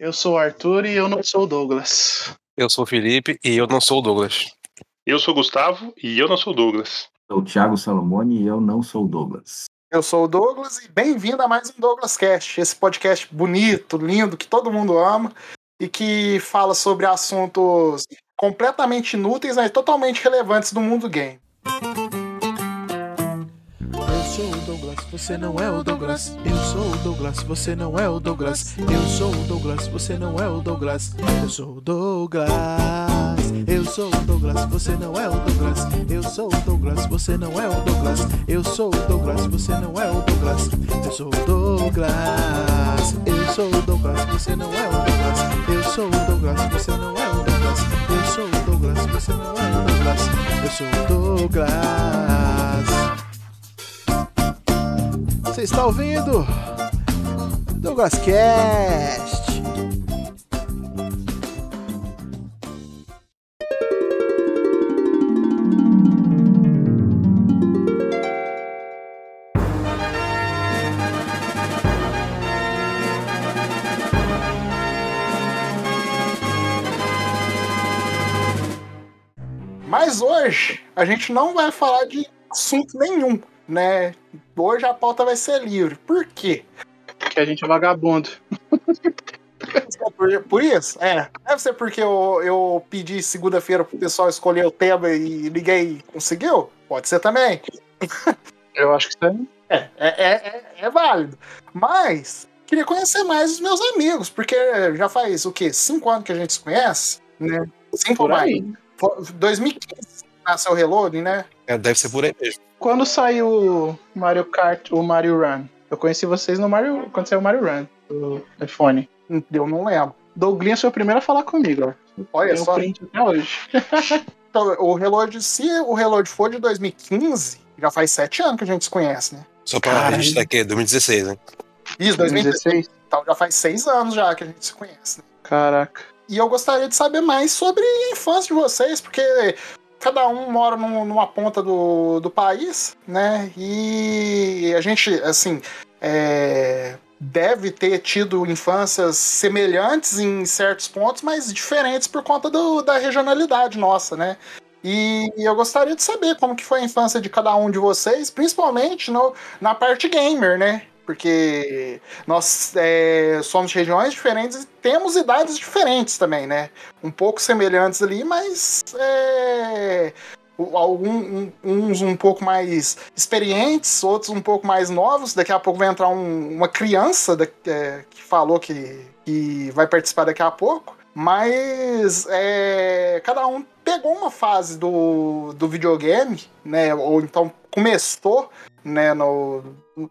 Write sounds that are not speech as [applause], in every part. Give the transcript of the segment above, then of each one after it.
Eu sou o Arthur e eu não sou o Douglas. Eu sou o Felipe e eu não sou o Douglas. Eu sou o Gustavo e eu não sou o Douglas. Sou o Thiago Salomone e eu não sou o Douglas. Eu sou o Douglas e bem-vindo a mais um Douglas Cast, esse podcast bonito, lindo, que todo mundo ama e que fala sobre assuntos completamente inúteis, mas totalmente relevantes do mundo game. Sou o Douglas, você não é o Douglas. Eu sou o Douglas, você não é o Douglas. Eu sou o Douglas, você não é o Douglas. Eu sou o Douglas. Eu sou o Douglas, você não é o Douglas. Eu sou o Douglas, você não é o Douglas. Eu sou o Douglas, você não é o Douglas. Eu sou o Douglas. Eu sou o Douglas, você não é o Douglas. Eu sou o Douglas, você não é o Douglas. Eu sou o Douglas, você não é o Douglas. Eu sou o Douglas. Você está ouvindo? Douglas Cast. Mas hoje a gente não vai falar de assunto nenhum, né? Hoje a pauta vai ser livre. Por quê? Porque a gente é vagabundo. Por, isso? É. Deve ser porque eu, eu pedi segunda-feira pro pessoal escolher o tema e ninguém conseguiu? Pode ser também. Eu acho que aí. É, é, é, é, é válido. Mas queria conhecer mais os meus amigos, porque já faz o quê? Cinco anos que a gente se conhece, né? Cinco Por mais. aí. Foi- 2015 nasceu o Reloading, né? É, deve ser por aí mesmo. Quando saiu o Mario Kart, o Mario Run? Eu conheci vocês no Mario. Quando saiu o Mario Run do iPhone. Eu não lembro. Douglas foi o primeiro a falar comigo, ó. Olha Tem só. print até hoje. [laughs] Então, o Reload, se o Reload for de 2015, já faz sete anos que a gente se conhece, né? Só pra Caralho. registrar aqui, 2016, né? Isso, 2016. 2016. Então já faz seis anos já que a gente se conhece. Né? Caraca. E eu gostaria de saber mais sobre a infância de vocês, porque cada um mora num- numa ponta do, do país, né? E a gente, assim, é, deve ter tido infâncias semelhantes em certos pontos, mas diferentes por conta do- da regionalidade nossa, né? E eu gostaria de saber como que foi a infância de cada um de vocês, principalmente no, na parte gamer, né? Porque nós é, somos de regiões diferentes e temos idades diferentes também, né? Um pouco semelhantes ali, mas é, algum- um- uns um pouco mais experientes, outros um pouco mais novos. Daqui a pouco vai entrar um- uma criança da- é, que falou que, que vai participar daqui a pouco. Mas é, cada um pegou uma fase do, do videogame, né? Ou então começou né, no,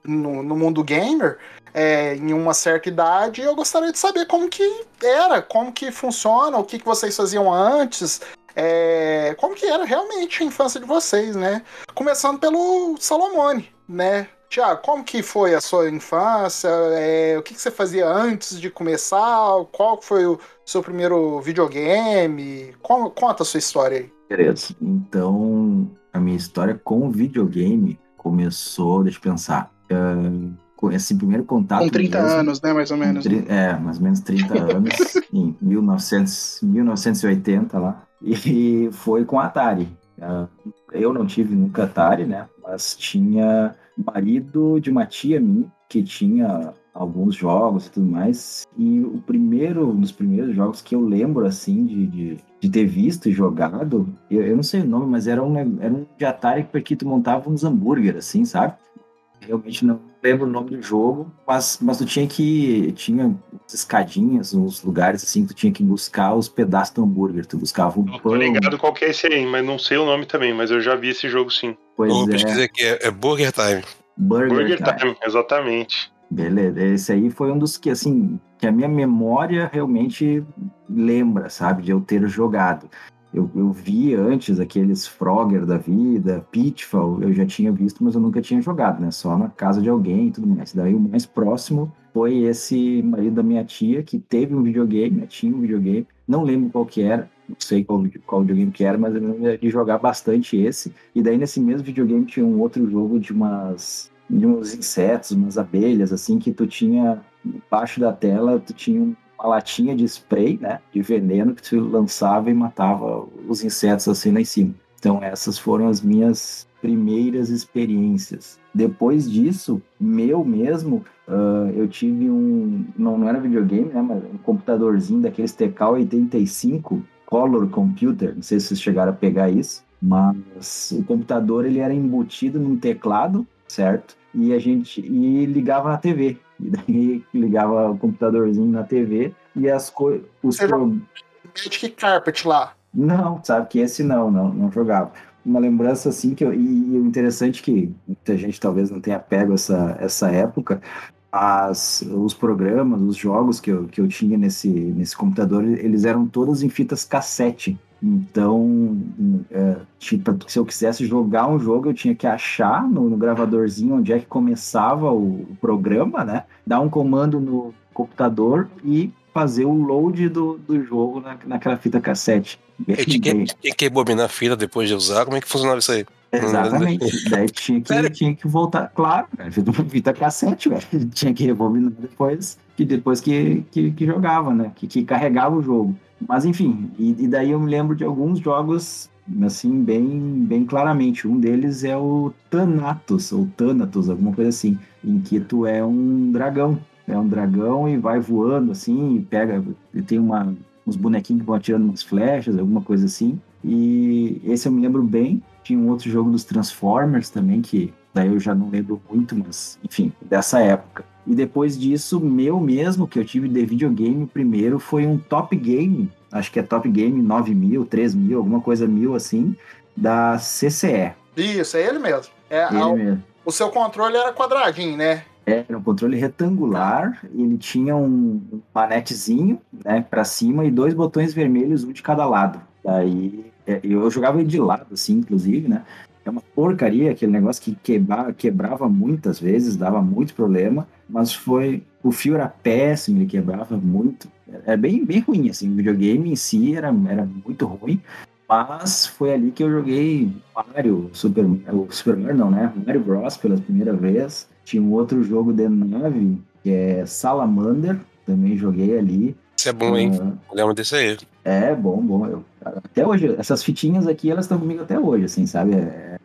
no, no mundo gamer é, em uma certa idade. Eu gostaria de saber como que era, como que funciona, o que, que vocês faziam antes, é, como que era realmente a infância de vocês, né? Começando pelo Salomone, né? Tiago, como que foi a sua infância? É, o que, que você fazia antes de começar? Qual foi o seu primeiro videogame? Con- conta a sua história aí. Beleza. Então, a minha história com o videogame começou, deixa eu pensar, com esse primeiro contato. Com 30 mesmo, anos, né? Mais ou menos. Tri- É, mais ou menos 30 [laughs] anos, em 1900, 1980 lá, e foi com a Atari. Ah, Eu não tive nunca Atari, né? Mas tinha marido de uma tia minha que tinha alguns jogos e tudo mais. E o primeiro, um dos primeiros jogos que eu lembro, assim, de, de, de ter visto e jogado, eu, eu não sei o nome, mas era um, era um de Atari porque tu montava uns hambúrguer, assim, sabe? Realmente não lembro o nome do jogo, mas, mas tu tinha que. Tinha escadinhas, uns lugares assim, que tu tinha que buscar os pedaços do hambúrguer. Tu buscava o Eu tô pão. ligado qual que é esse aí, mas não sei o nome também, mas eu já vi esse jogo sim. Pois Vou é, pesquisar aqui, é, é Burger Time. Burger, Burger Time. Time, exatamente. Beleza, esse aí foi um dos que, assim, que a minha memória realmente lembra, sabe, de eu ter jogado. Eu, eu vi antes aqueles Frogger da vida, Pitfall, eu já tinha visto, mas eu nunca tinha jogado, né? Só na casa de alguém e tudo mais. Daí o mais próximo foi esse marido da minha tia, que teve um videogame, né? tinha um videogame, não lembro qual que era, não sei qual, qual videogame que era, mas eu lembro de jogar bastante esse. E daí nesse mesmo videogame tinha um outro jogo de umas de uns insetos, umas abelhas, assim, que tu tinha embaixo da tela, tu tinha uma latinha de spray, né? De veneno que tu lançava e matava os insetos assim lá em cima. Então essas foram as minhas primeiras experiências. Depois disso, meu mesmo, uh, eu tive um. Não, não era videogame, né? Mas um computadorzinho daqueles TK-85 Color Computer. Não sei se vocês chegaram a pegar isso. Mas o computador ele era embutido num teclado, certo? E a gente e ligava na TV. E daí ligava o computadorzinho na TV e as coisas. Pro... Magic Carpet lá. Não, sabe que esse não, não, não jogava. Uma lembrança assim que eu, e, e o interessante é que muita gente talvez não tenha pego essa, essa época, as, os programas, os jogos que eu, que eu tinha nesse, nesse computador, eles eram todos em fitas cassete. Então, é, tipo, se eu quisesse jogar um jogo, eu tinha que achar no, no gravadorzinho onde é que começava o, o, programa, né? Dar um comando no computador e fazer o load do, do jogo na, naquela fita cassete. Bem, tinha, que, que rebobinar a fita depois de usar? Como é que funcionava isso aí? Exatamente. [laughs] Daí tinha que, tinha que voltar. Claro, [laughs] fita cassete, velho. Tinha que rebobinar depois que, depois que, que, que jogava, né? Que, que carregava o jogo. Mas enfim, e, e, daí eu me lembro de alguns jogos assim bem bem claramente. Um deles é o Thanatos ou Thanatos, alguma coisa assim, em que tu é um dragão, é um dragão e vai voando assim, e pega, e tem uma uns bonequinhos que vão atirando umas flechas, alguma coisa assim. E esse eu me lembro bem. Tinha um outro jogo dos Transformers também que daí eu já não lembro muito, mas enfim, dessa época. E depois disso, meu mesmo, que eu tive de videogame primeiro, foi um Top Game, acho que é Top Game 9000, 3000, alguma coisa mil assim, da CCE. Isso, é ele mesmo. É, ele a, mesmo. O seu controle era quadradinho, né? Era um controle retangular, ele tinha um, um manetezinho, né, para cima e dois botões vermelhos, um de cada lado. Daí é, eu jogava ele de lado, assim, inclusive, né? É uma porcaria aquele negócio que quebra, quebrava muitas vezes, dava muito problema, mas foi. O fio era péssimo, ele quebrava muito. Era bem, bem ruim, assim. O videogame em si era, era muito ruim, mas foi ali que eu joguei Mario, Super, o Super Mario não, né? Mario Bros. pela primeira vez. Tinha um outro jogo de nave, que é Salamander, também joguei ali. Isso é bom, hein? Uh, lembro desse aí. É, bom, bom. Eu, até hoje, essas fitinhas aqui, elas estão comigo até hoje, assim, sabe? É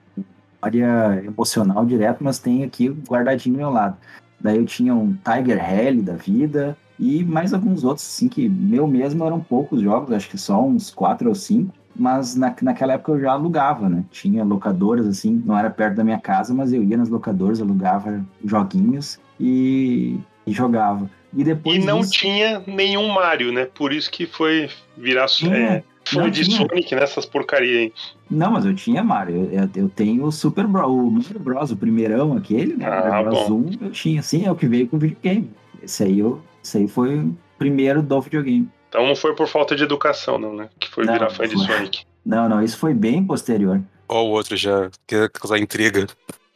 área emocional direto, mas tem aqui guardadinho do meu lado. Daí eu tinha um Tiger Rally da vida e mais alguns outros, assim, que meu mesmo eram poucos jogos, acho que só uns quatro ou cinco mas na, naquela época eu já alugava, né? Tinha locadoras, assim, não era perto da minha casa, mas eu ia nas locadoras, alugava joguinhos e, e jogava. E depois. E não disso... tinha nenhum Mario, né? Por isso que foi virar é, fã de tinha. Sonic nessas porcaria aí. Não, mas eu tinha Mario. Eu, eu tenho o Super Bros, o Mario Bros, o primeirão aquele, né? Ah, o Bros 1, eu tinha, sim, é o que veio com o videogame. Esse aí, eu, esse aí foi o primeiro do videogame. Então não foi por falta de educação, não, né? Que foi não, virar fã de Sonic. Não, não, isso foi bem posterior. Ou o outro já quer causar intriga.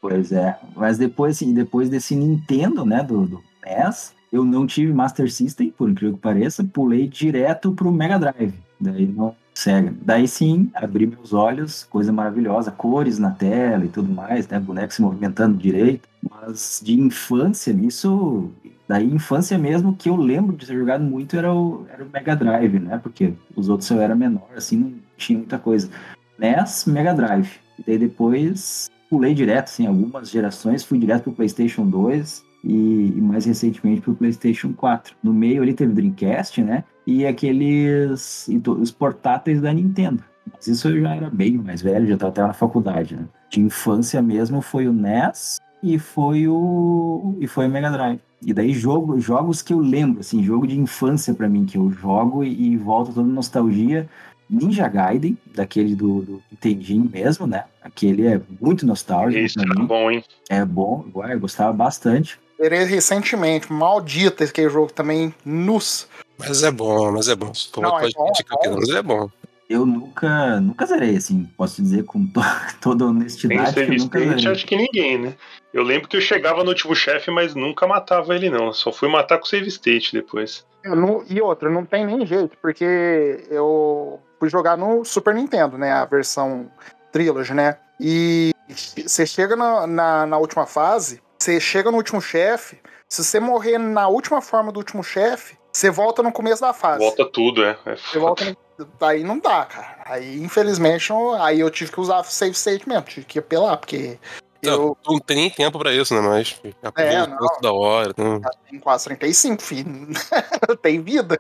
Pois é. Mas depois, assim, depois desse Nintendo, né, do, do NES, eu não tive Master System, por incrível que pareça, pulei direto pro Mega Drive. Daí não Sega. Daí sim, abri meus olhos, coisa maravilhosa, cores na tela e tudo mais, né? Boneco se movimentando direito. Mas de infância, isso Daí, infância mesmo, que eu lembro de ter jogado muito era o, era o Mega Drive, né? Porque os outros eu era menor, assim, não tinha muita coisa. NES, Mega Drive. E daí depois pulei direto, assim, algumas gerações, fui direto pro PlayStation 2 e, e mais recentemente pro PlayStation 4. No meio ali teve Dreamcast, né? E aqueles os portáteis da Nintendo. Mas isso eu já era bem mais velho, já estava até na faculdade, né? De infância mesmo foi o NES e foi o e foi o Mega Drive. E daí jogo, jogos que eu lembro, assim, jogo de infância para mim que eu jogo e, e volto toda nostalgia. Ninja Gaiden, daquele do, do Nintendinho mesmo, né? Aquele é muito nostálgico. Esse é bom, hein? É bom, eu gostava bastante. Verei recentemente, maldito aquele jogo também, nus. Mas é bom, mas é bom. Não, é bom, é bom. Mas é bom. Eu nunca, nunca zerei, assim, posso dizer com to [laughs] toda honestidade. Tem que eu nunca zerei. acho que ninguém, né? Eu lembro que eu chegava no último chefe, mas nunca matava ele, não. Só fui matar com save state depois. Não, e outra, não tem nem jeito, porque eu fui jogar no Super Nintendo, né? A versão Trilogy, né? E você chega na, na, na última fase, você chega no último chefe, se você morrer na última forma do último chefe, Você volta no começo da fase. Volta tudo, é. é Você volta no... Aí não dá, cara. Aí, infelizmente, não- aí eu tive que usar save state mesmo. Tive que apelar, porque eu tu não tem nem tempo pra isso, né? Mas É, é, não. da hora. Né? já tenho quase 35, filho. [laughs] Tem vida.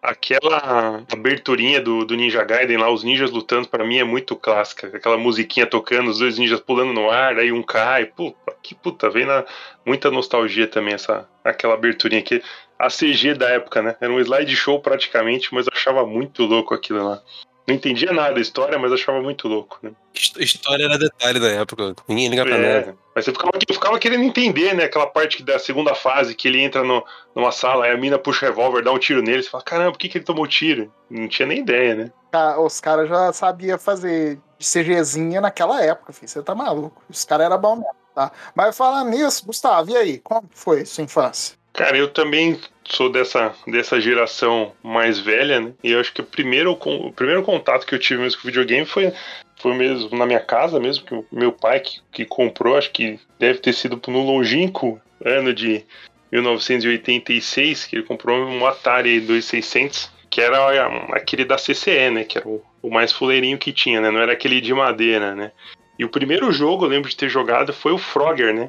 Aquela aberturinha do, do Ninja Gaiden lá, os ninjas lutando, pra mim é muito clássica. Aquela musiquinha tocando, os dois ninjas pulando no ar, aí um cai. Puta, que puta, vem na muita nostalgia também essa aquela aberturinha aqui. A CG da época, né? Era um slideshow praticamente, mas eu achava muito louco aquilo lá. Não entendia nada da história, mas achava muito louco, né? Hist- História era detalhe da época. Ninguém liga pra nada. É, mas você ficava, eu ficava querendo entender, né? Aquela parte da segunda fase que ele entra no- numa sala, aí a mina puxa o revólver, dá um tiro nele, você fala, caramba, por que, que ele tomou tiro? Não tinha nem ideia, né? Os caras já sabiam fazer CGzinha naquela época, filho. Você tá maluco. Os caras eram bons mesmo, tá? Mas falando nisso, Gustavo, e aí? Como foi sua infância? Cara, eu também sou dessa, dessa geração mais velha, né? E eu acho que o primeiro, o primeiro contato que eu tive mesmo com videogame foi, foi mesmo na minha casa mesmo, que o meu pai que, que comprou, acho que deve ter sido no longínquo ano de 1986, que ele comprou um Atari 2600, que era aquele da CCE, né? Que era o, o mais fuleirinho que tinha, né? Não era aquele de madeira, né? E o primeiro jogo, eu lembro de ter jogado, foi o Frogger, né?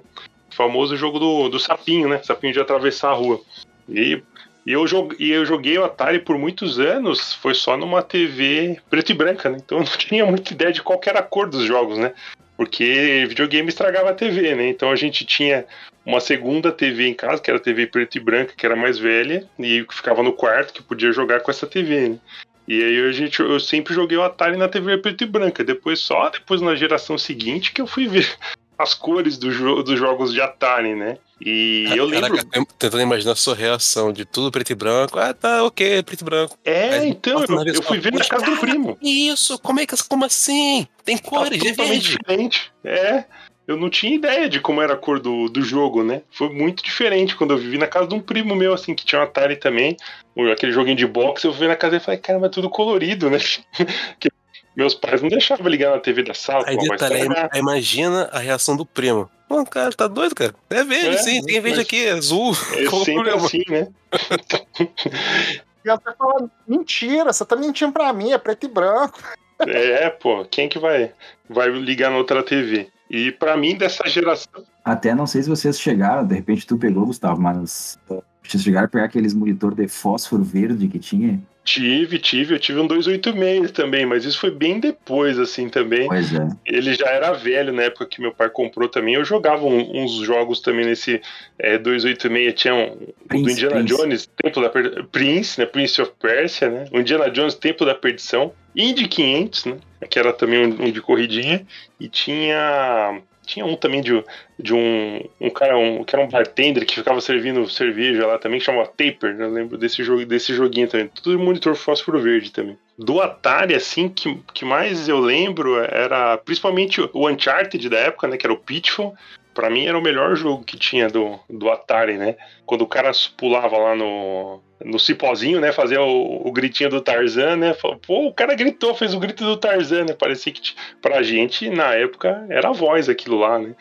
Famoso jogo do, do sapinho, né? Sapinho de atravessar a rua. E, e, eu joguei, e eu joguei o Atari por muitos anos, foi só numa TV preto e branca, né? Então eu não [laughs] tinha muita ideia de qual era a cor dos jogos, né? Porque videogame estragava a TV, né? Então a gente tinha uma segunda TV em casa, que era TV preto e branca, que era mais velha, e que ficava no quarto, que podia jogar com essa TV, né? E aí a gente, eu sempre joguei o Atari na TV preto e branca. Depois, só depois na geração seguinte que eu fui ver as cores do jo dos jogos de Atari, né? E eu lembro. Caraca, eu tô tentando imaginar a sua reação de tudo preto e branco. Ah, tá, ok, preto e branco. É, Mas então, eu, eu fui ver na casa do primo. Isso, como é que como assim? Tem Tá cores, é totalmente verde. diferente. É. Eu não tinha ideia de como era a cor do, do jogo, né? Foi muito diferente quando eu vivi na casa de um primo meu, assim, que tinha um Atari também, aquele joguinho de boxe. Eu fui na casa e falei, caramba, é tudo colorido, né? [laughs] Que meus pais não deixavam ligar na TV da sala, Aí pô, mas detalhe, aí, tá- aí imagina a reação do primo. Pô, cara, tá doido, cara? É verde, É, sim, tem verde aqui, é azul. é Qual sempre problema? assim, né? E você fala, mentira, você tá mentindo pra mim, é preto e branco. É, pô, quem que vai, vai ligar na outra TV? E pra mim, dessa geração. Até não sei se vocês chegaram, de repente tu pegou, Gustavo, mas vocês chegaram a pegar aqueles monitor de fósforo verde que tinha? Tive, tive, eu tive um 286 também, mas isso foi bem depois, assim, também. Pois é. Ele já era velho na época que meu pai comprou também. Eu jogava um- uns jogos também nesse é, 286. Tinha um, o do Prince, Indiana Prince. Jones, Templo da Per... Prince, né? Prince of Persia, né? O Indiana Jones, Templo da Perdição. Indy 500, né? Que era também um, um de corridinha. E tinha... Tinha um também de, de um, um cara um, que era um bartender que ficava servindo cerveja lá também, que chamava Taper. né? Eu lembro desse, jogo, desse joguinho também. Tudo monitor fósforo verde também. Do Atari, assim, que, que mais eu lembro era principalmente o Uncharted da época, né? Que era o Pitfall. Pra mim era o melhor jogo que tinha do, do Atari, né? Quando o cara pulava lá no, no cipózinho, né? Fazia o, o gritinho do Tarzan, né? Pô, o cara gritou, fez o grito do Tarzan, né? Parecia que pra gente, na época, era a voz aquilo lá, né?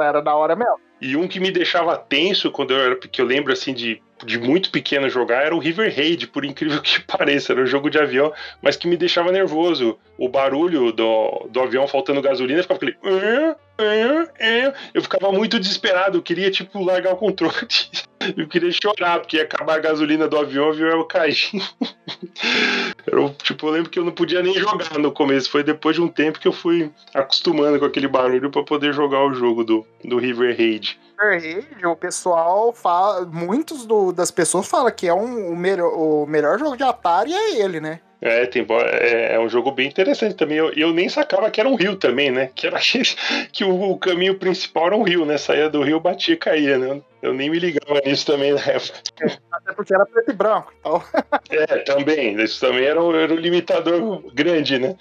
Era da hora mesmo. E um que me deixava tenso quando eu era que eu lembro assim de, de muito pequeno jogar era o River Raid, por incrível que [laughs] pareça, era um jogo de avião, mas que me deixava nervoso. O barulho do, do avião faltando gasolina ficava aquele. Eu ficava muito desesperado, eu queria tipo largar o controle. [laughs] Eu queria chorar, porque ia acabar a gasolina do avião, o avião ia cair. [laughs] O- tipo, eu lembro que eu não podia nem jogar no começo. Foi depois de um tempo que eu fui acostumando com aquele barulho pra poder jogar o jogo do, do River Raid. Raid, o pessoal fala. Muitos do- das pessoas falam que é um, o, melhor, o melhor jogo de Atari é ele, né? É, tem, é, é um jogo bem interessante também. Eu, eu nem sacava que era um rio também, né? Que era [laughs] que o, o caminho principal era um rio, né? Saía do rio, batia e caía, né? Eu nem me ligava nisso também na época. Até porque era preto e branco. Então, [laughs] É, também. Isso também era um, era um limitador grande, né?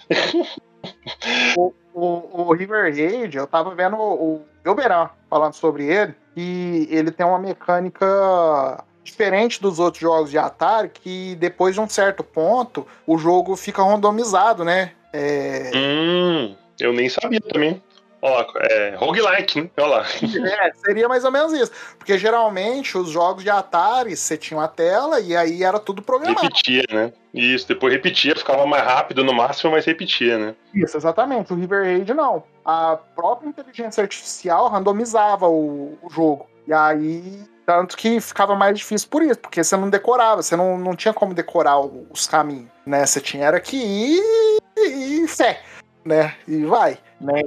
o, o River Raid, eu tava vendo o Elberan falando sobre ele, e ele tem uma mecânica diferente dos outros jogos de Atari, que depois de um certo ponto, o jogo fica randomizado, né? É, Hum, eu nem sabia também. Ó, é, roguelike, né? Olha lá. [laughs] É, seria mais ou menos isso. Porque geralmente os jogos de Atari, você tinha uma tela e aí era tudo programado. Repetia, né? Isso, depois repetia, ficava mais rápido no máximo, mas repetia, né? Isso, exatamente. O River Raid não. A própria inteligência artificial randomizava o, o jogo. E aí, tanto que ficava mais difícil por isso, porque você não decorava, você não, não tinha como decorar os caminhos, né? Você tinha era que ir e fé, né? E vai, né?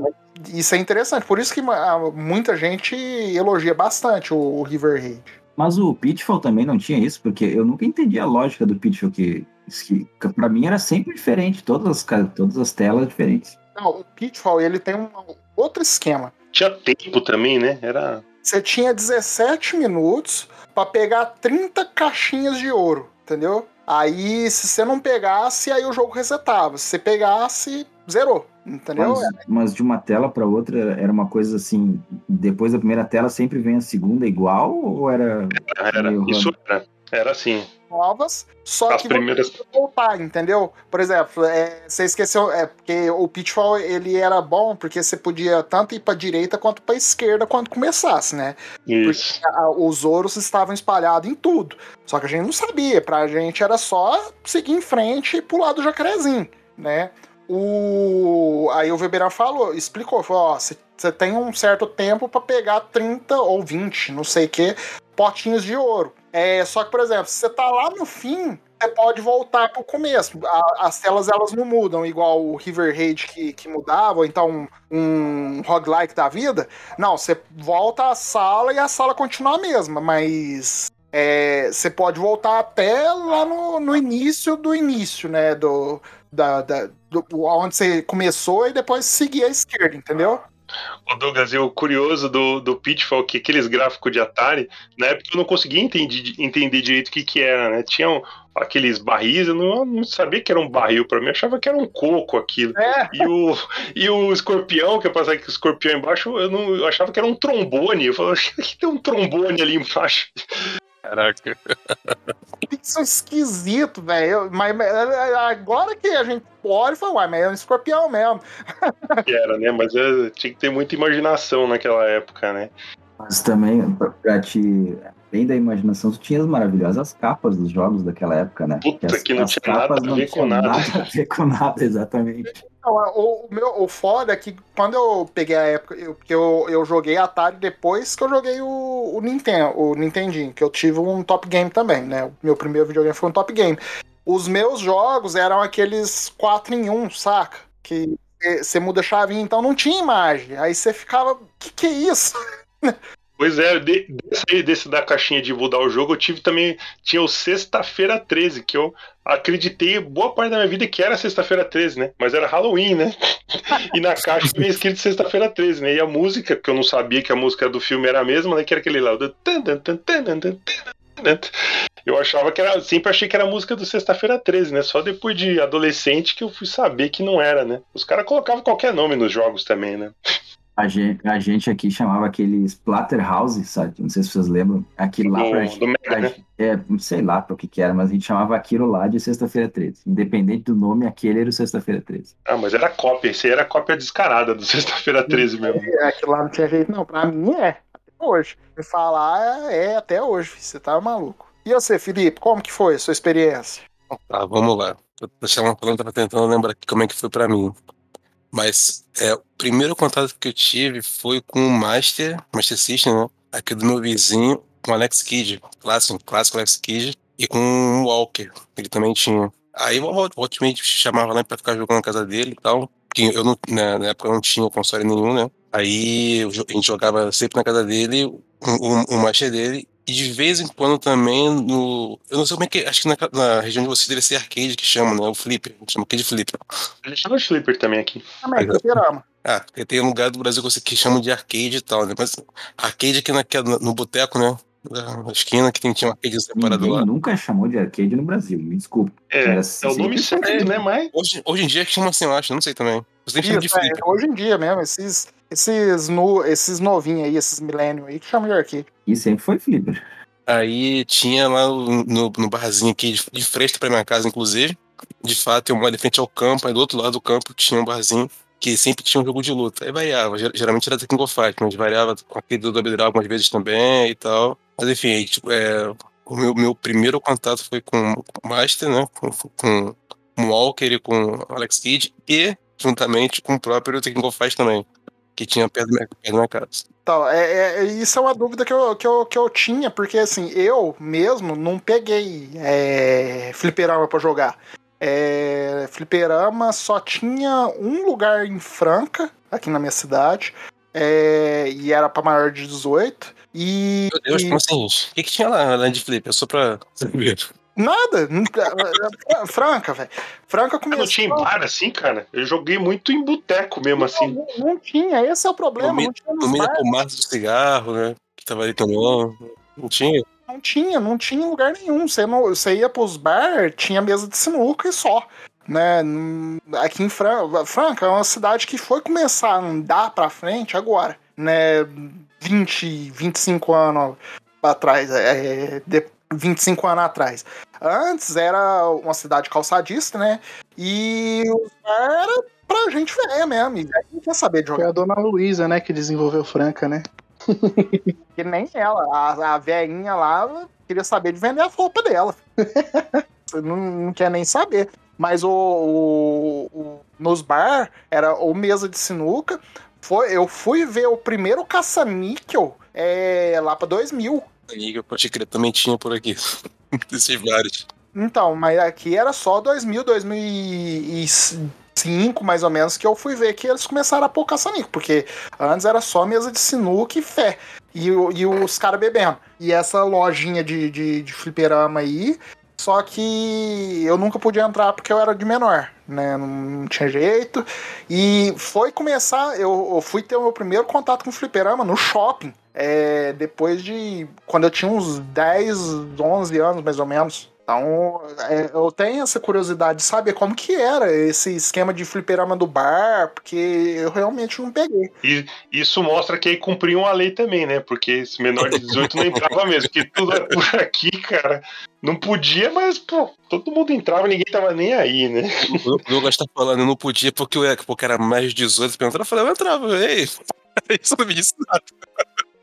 Isso é interessante, por isso que muita gente elogia bastante o, o River Raid. Mas o Pitfall também não tinha isso, porque eu nunca entendi a lógica do Pitfall, que, que pra mim era sempre diferente, todas as, todas as telas diferentes. Não, o Pitfall, ele tem um outro esquema. Tinha tempo também, né? Era. Você tinha 17 minutos pra pegar 30 caixinhas de ouro, entendeu? Aí, se você não pegasse, aí o jogo resetava. Se você pegasse, zerou, entendeu? Mas, mas de uma tela para outra era uma coisa assim, depois da primeira tela sempre vem a segunda igual, ou era... Era. Meio Isso era. Era assim. Novas, só As que primeiras- voltar, entendeu? Por exemplo, é, você esqueceu, é porque o Pitfall ele era bom porque você podia tanto ir pra direita quanto pra esquerda quando começasse, né? Isso. a- os ouros estavam espalhados em tudo. Só que a gente não sabia. Pra gente era só seguir em frente e pular do jacarezinho, né? O... Aí o Weberão falou, explicou, falou, ó, você tem um certo tempo pra pegar 30 ou 20, não sei o que, potinhos de ouro. É, só que, por exemplo, se você tá lá no fim, você pode voltar pro começo. A- as telas, elas não mudam, igual o River Raid que, que mudava, ou então um, roguelike da vida. Não, você volta à sala e a sala continua a mesma, mas é, você pode voltar até lá no, no início do início, né? Do, da, da, do, onde você começou e depois seguir à esquerda, entendeu? Ô Douglas, e o curioso do, do Pitfall, que aqueles gráficos de Atari, na época eu não conseguia entender, entender direito o que que era, né? Tinham aqueles barris, eu não, não sabia que era um barril pra mim, achava que era um coco aquilo. É, E o, e o escorpião, que eu passava com o escorpião embaixo, eu, não, eu achava que era um trombone. Eu falava, [laughs] que tem um trombone ali embaixo. Caraca. pixel esquisito, velho. Mas, mas agora que a gente pode, uai, mas é um escorpião mesmo. Que era, né? Mas é, tinha que ter muita imaginação naquela época, né? Mas também, pra- pra te... Além da imaginação, tu tinha as maravilhosas capas dos jogos daquela época, né? Puta, as- que não tinha nada capas a não ver com tinham nada. a ver com nada, exatamente. Não, o, o meu, o foda é que quando eu peguei a época, eu, eu, eu joguei Atari depois que eu joguei o, o Nintendo, o Nintendinho, que eu tive um Top Game também, né? O meu primeiro videogame foi um Top Game. Os meus jogos eram aqueles 4 em 1, saca? Que você muda a chavinha, então não tinha imagem. Aí você ficava, que que é isso? Pois é, de- desse, desse da caixinha de mudar o jogo, eu tive também. Tinha o Sexta-feira 13, que eu acreditei boa parte da minha vida que era Sexta-feira 13, né? Mas era Halloween, né? [laughs] E na caixa vinha escrito Sexta-feira 13, né? E a música, que eu não sabia que a música do filme era a mesma, né? Que era aquele lá. Eu achava que era. Sempre achei que era a música do Sexta-feira 13, né? Só depois de adolescente que eu fui saber que não era, né? Os caras colocavam qualquer nome nos jogos também, né? A gente, a gente aqui chamava aquele Splatterhouse, sabe? Não sei se vocês lembram. Aquilo lá pra, Do, do Mega, pra- né? É, não sei lá para o que que era, mas a gente chamava aquilo lá de Sexta-feira 13. Independente do nome, aquele era o Sexta-feira 13. Ah, mas era cópia. Esse aí era cópia descarada do Sexta-feira 13 mesmo. É, aquilo lá não tinha jeito, não. Pra mim é, até hoje. Me falar é, é até hoje, você tá maluco. E você, Felipe, como que foi a sua experiência? Tá, vamos lá. Tô deixando falando, tava tentando lembrar aqui como é que foi pra mim. Mas é, o primeiro contato que eu tive foi com o Master, Master System, né? Aqui do meu vizinho, com Alex Kidd, clássico, clássico Alex Kidd, e com o Walker, ele também tinha. Aí o chamava lá pra ficar jogando na casa dele e tal. Que eu não, na, na época eu não tinha console nenhum, né? Aí a gente jogava sempre na casa dele, o, o Master dele, e de vez em quando também no. Eu não sei como é que. Acho que na, na região de vocês deve ser arcade que chama, né? O Flipper. A gente chama arcade Flipper. A gente chama de Flipper também aqui. Também, Mas- fliperama. Ah, porque tem um lugar do Brasil que, você, que chamam de arcade e tal, né? Mas arcade aqui naquela, no boteco, né? Na esquina que tem, tinha um arcade separado Ninguém lá. nunca chamou de arcade no Brasil, me desculpe. É, Era é o nome certo, né? Mas Hoje, hoje em dia que chama assim, eu acho, não sei também. Você tem de é, hoje em dia mesmo, esses, esses, no, esses novinhos aí, esses millennials aí, que chamam de arcade. E sempre foi Flipper. Aí tinha lá no, no barzinho aqui, de, de frente pra minha casa, inclusive. De fato, eu moro de frente ao campo, aí do outro lado do campo tinha um barzinho. que sempre tinha um jogo de luta. Aí variava, ger- geralmente era The King of Fighters, mas variava com aquele do Double Dragon algumas vezes também e tal. Mas enfim, aí, tipo, é, o meu, meu primeiro contato foi com o Master, né? Com, com o Walker e com Alex Kidd, e juntamente com o próprio of Fighters também, que tinha perto da minha, casa. Então, é, é- isso é uma dúvida que eu, que, eu, que eu tinha, porque assim, eu mesmo não peguei é, fliperama pra jogar. É, fliperama só tinha um lugar em Franca, aqui na minha cidade, é, e era pra maior de 18. E, Meu Deus, e como assim? O que, que tinha lá na Flip? É só pra saber. nada, nunca- Franca, velho. Franca Ah, começou. Não tinha bar assim, cara? Eu joguei muito em boteco mesmo, assim. Não, não tinha, esse é o problema. No meio- Não tinha nos No meio da bares. fumaça do cigarro, né? Que tava ali também. Não tinha? Não tinha, não tinha lugar nenhum. Você, não, você ia pros bar, tinha mesa de sinuca e só. Né? Hum, Aqui em Franca, Franca é uma cidade que foi começar a andar pra frente agora, né? 20, 25 anos atrás, é, de- 25 anos atrás. Antes era uma cidade calçadista, né? E era pra gente velha mesmo. E a gente quer saber de Foi jogar. a dona Luísa, né, que desenvolveu Franca, né? [laughs] Que nem ela. A, a velhinha lá queria saber de vender a roupa dela. [laughs] Não, não quer nem saber. Mas o, o- o- nos bar era ou mesa de sinuca. Foi, eu fui ver o primeiro caça-níquel é, lá pra 2000. Aí eu pode crer, também tinha por aqui. [laughs] Desses vários. Então, mas aqui era só 2000, 2005, mais ou menos, que eu fui ver que eles começaram a pôr caça-níquel. Porque antes era só mesa de sinuca e fé. E, e os caras bebendo. E essa lojinha de, de, de fliperama aí. Só que eu nunca podia entrar porque eu era de menor, né? Não, tinha jeito. E foi começar. Eu, eu fui ter o meu primeiro contato com fliperama no shopping. é, depois de. Quando eu tinha uns 10, 11 anos mais ou menos. Então, é, eu tenho essa curiosidade de saber como que era esse esquema de fliperama do bar, porque eu realmente não peguei. E isso mostra que aí cumpriam a lei também, né? Porque esse menor de 18 não entrava mesmo. Porque tudo é por aqui, cara. Não podia, mas, pô, todo mundo entrava e ninguém tava nem aí, né? O Douglas tá falando, eu não podia porque eu porque era mais de 18 pra entrar. Eu falei, eu entrava, ei. [laughs] Isso não me disse nada.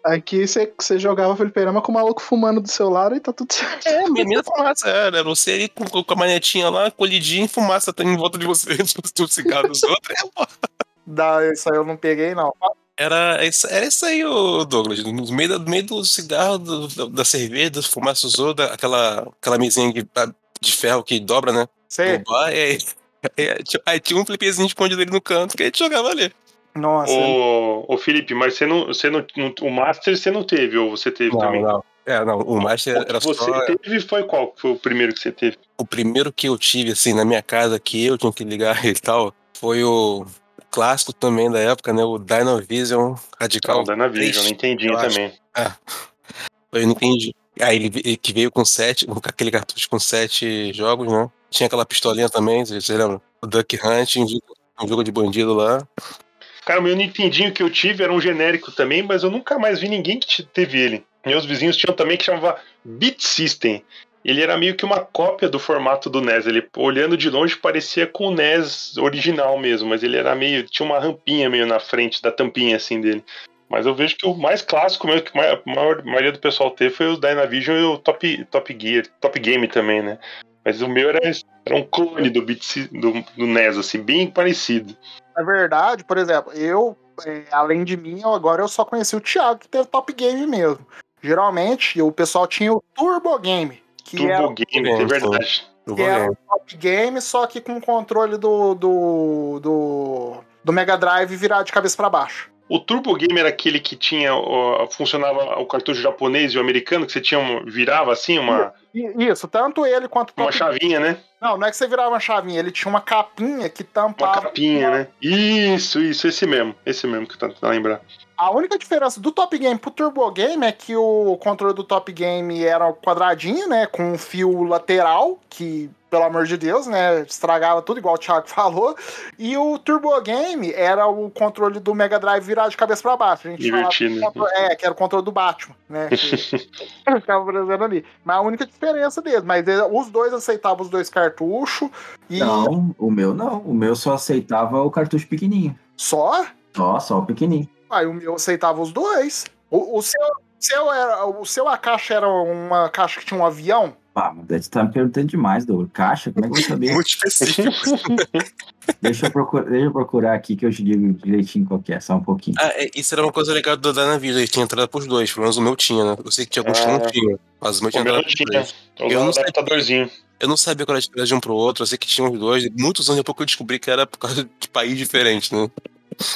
Aqui você jogava fliperama com o maluco fumando do seu lado e tá tudo certo. É, menina fumaça, era. Você ali com, com a manetinha lá, colhidinha, fumaça tá em volta de você, [laughs] do cigarro dos outros. [laughs] É. Da, isso aí eu não peguei, não. Era, isso- era isso aí, Douglas. No meio, no meio do cigarro, do- da, da cerveja, da fumaça usou, da, aquela, aquela mesinha que- de ferro que dobra, né? Sei. No bar, e aí, [laughs] aí tinha- aí tinha um flipezinho escondido ali no canto que a gente jogava ali. Nossa. Ô, ô Felipe, mas você não, você não, não- O Master você não teve, ou você teve também? não. É, não, o Master era você só. teve foi qual? Foi o primeiro que você teve? O primeiro que eu tive, assim, na minha casa, que eu tinha que ligar [laughs] e tal, foi o clássico também da época, né? O Dynavision Radical. Não, da Navision, três, Nintendinho eu acho. também. Eu não entendi. Aí ele ve- que veio com sete, com aquele cartucho com sete jogos, né? Tinha aquela pistolinha também, vocês lembram? O Duck Hunt, um jogo, um jogo de bandido lá. Cara, o meu Nintendinho que eu tive era um genérico também, mas eu nunca mais vi ninguém que te- teve ele. Meus vizinhos tinham também que chamava Beat System. Ele era meio que uma cópia do formato do NES. Ele, olhando de longe, parecia com o NES original mesmo, mas ele era meio. tinha uma rampinha meio na frente da tampinha assim dele. Mas eu vejo que o mais clássico mesmo, que a maior, maioria do pessoal teve, foi o Dynavision e o Top, Top Gear, Top Game também, né? Mas o meu era, era um clone do, Beat, do, do NES, assim, bem parecido. Na verdade, por exemplo, eu, é, além de mim, agora eu só conheci o Thiago, que teve Top Game mesmo. Geralmente, o pessoal tinha o Turbo Game, que Turbo era Game, é verdade. Que era o Top Game, só que com o controle do, do, do, do Mega Drive virado de cabeça pra baixo. O Turbo Game era aquele que tinha. ó, funcionava o cartucho japonês e o americano, que você tinha um- virava assim, uma, Isso, tanto ele quanto uma chavinha, né? Não, não é que você virava uma chavinha, ele tinha uma capinha que Uma tampava. capinha, né? Isso, isso, esse mesmo. Esse mesmo que tá tentando lembrar. A única diferença do Top Game pro Turbo Game é que o controle do Top Game era quadradinho, né? Com um fio lateral, que, pelo amor de Deus, né? Estragava tudo, igual o Thiago [laughs] falou. E o Turbo Game era o controle do Mega Drive virado de cabeça pra baixo. A gente falava Divertido, que né? o controle- É, que era o controle do Batman, né? Que [laughs] ficava fazendo ali. Mas a única diferença deles. Mas ele- os dois aceitavam os dois cartuchos. E Não, o meu não. O meu só aceitava o cartucho pequenininho. Só? Só, só o pequenininho. Aí o meu aceitava os dois. O, o seu, seu era, o seu a caixa era uma caixa que tinha um avião? Pá, mas você tá me perguntando demais, Douglas. Caixa? Como é que eu vou saber? Muito específico. [laughs] deixa, eu procurar, deixa eu procurar aqui que eu te digo direitinho qual que é, só um pouquinho. ah, é, isso era uma coisa legal do Dynavision, ele tinha entrada pros dois, pelo menos o meu tinha, né? Eu sei que tinha alguns que não Ah. tinha, mas o meu tinha entrada pros tinha. dois. Eu Eu não sei- adaptadorzinho. Eu não sabia qual era a diferença de um pro outro, eu sei que tinha os dois, muitos anos depois que eu descobri que era por causa de país diferente, né?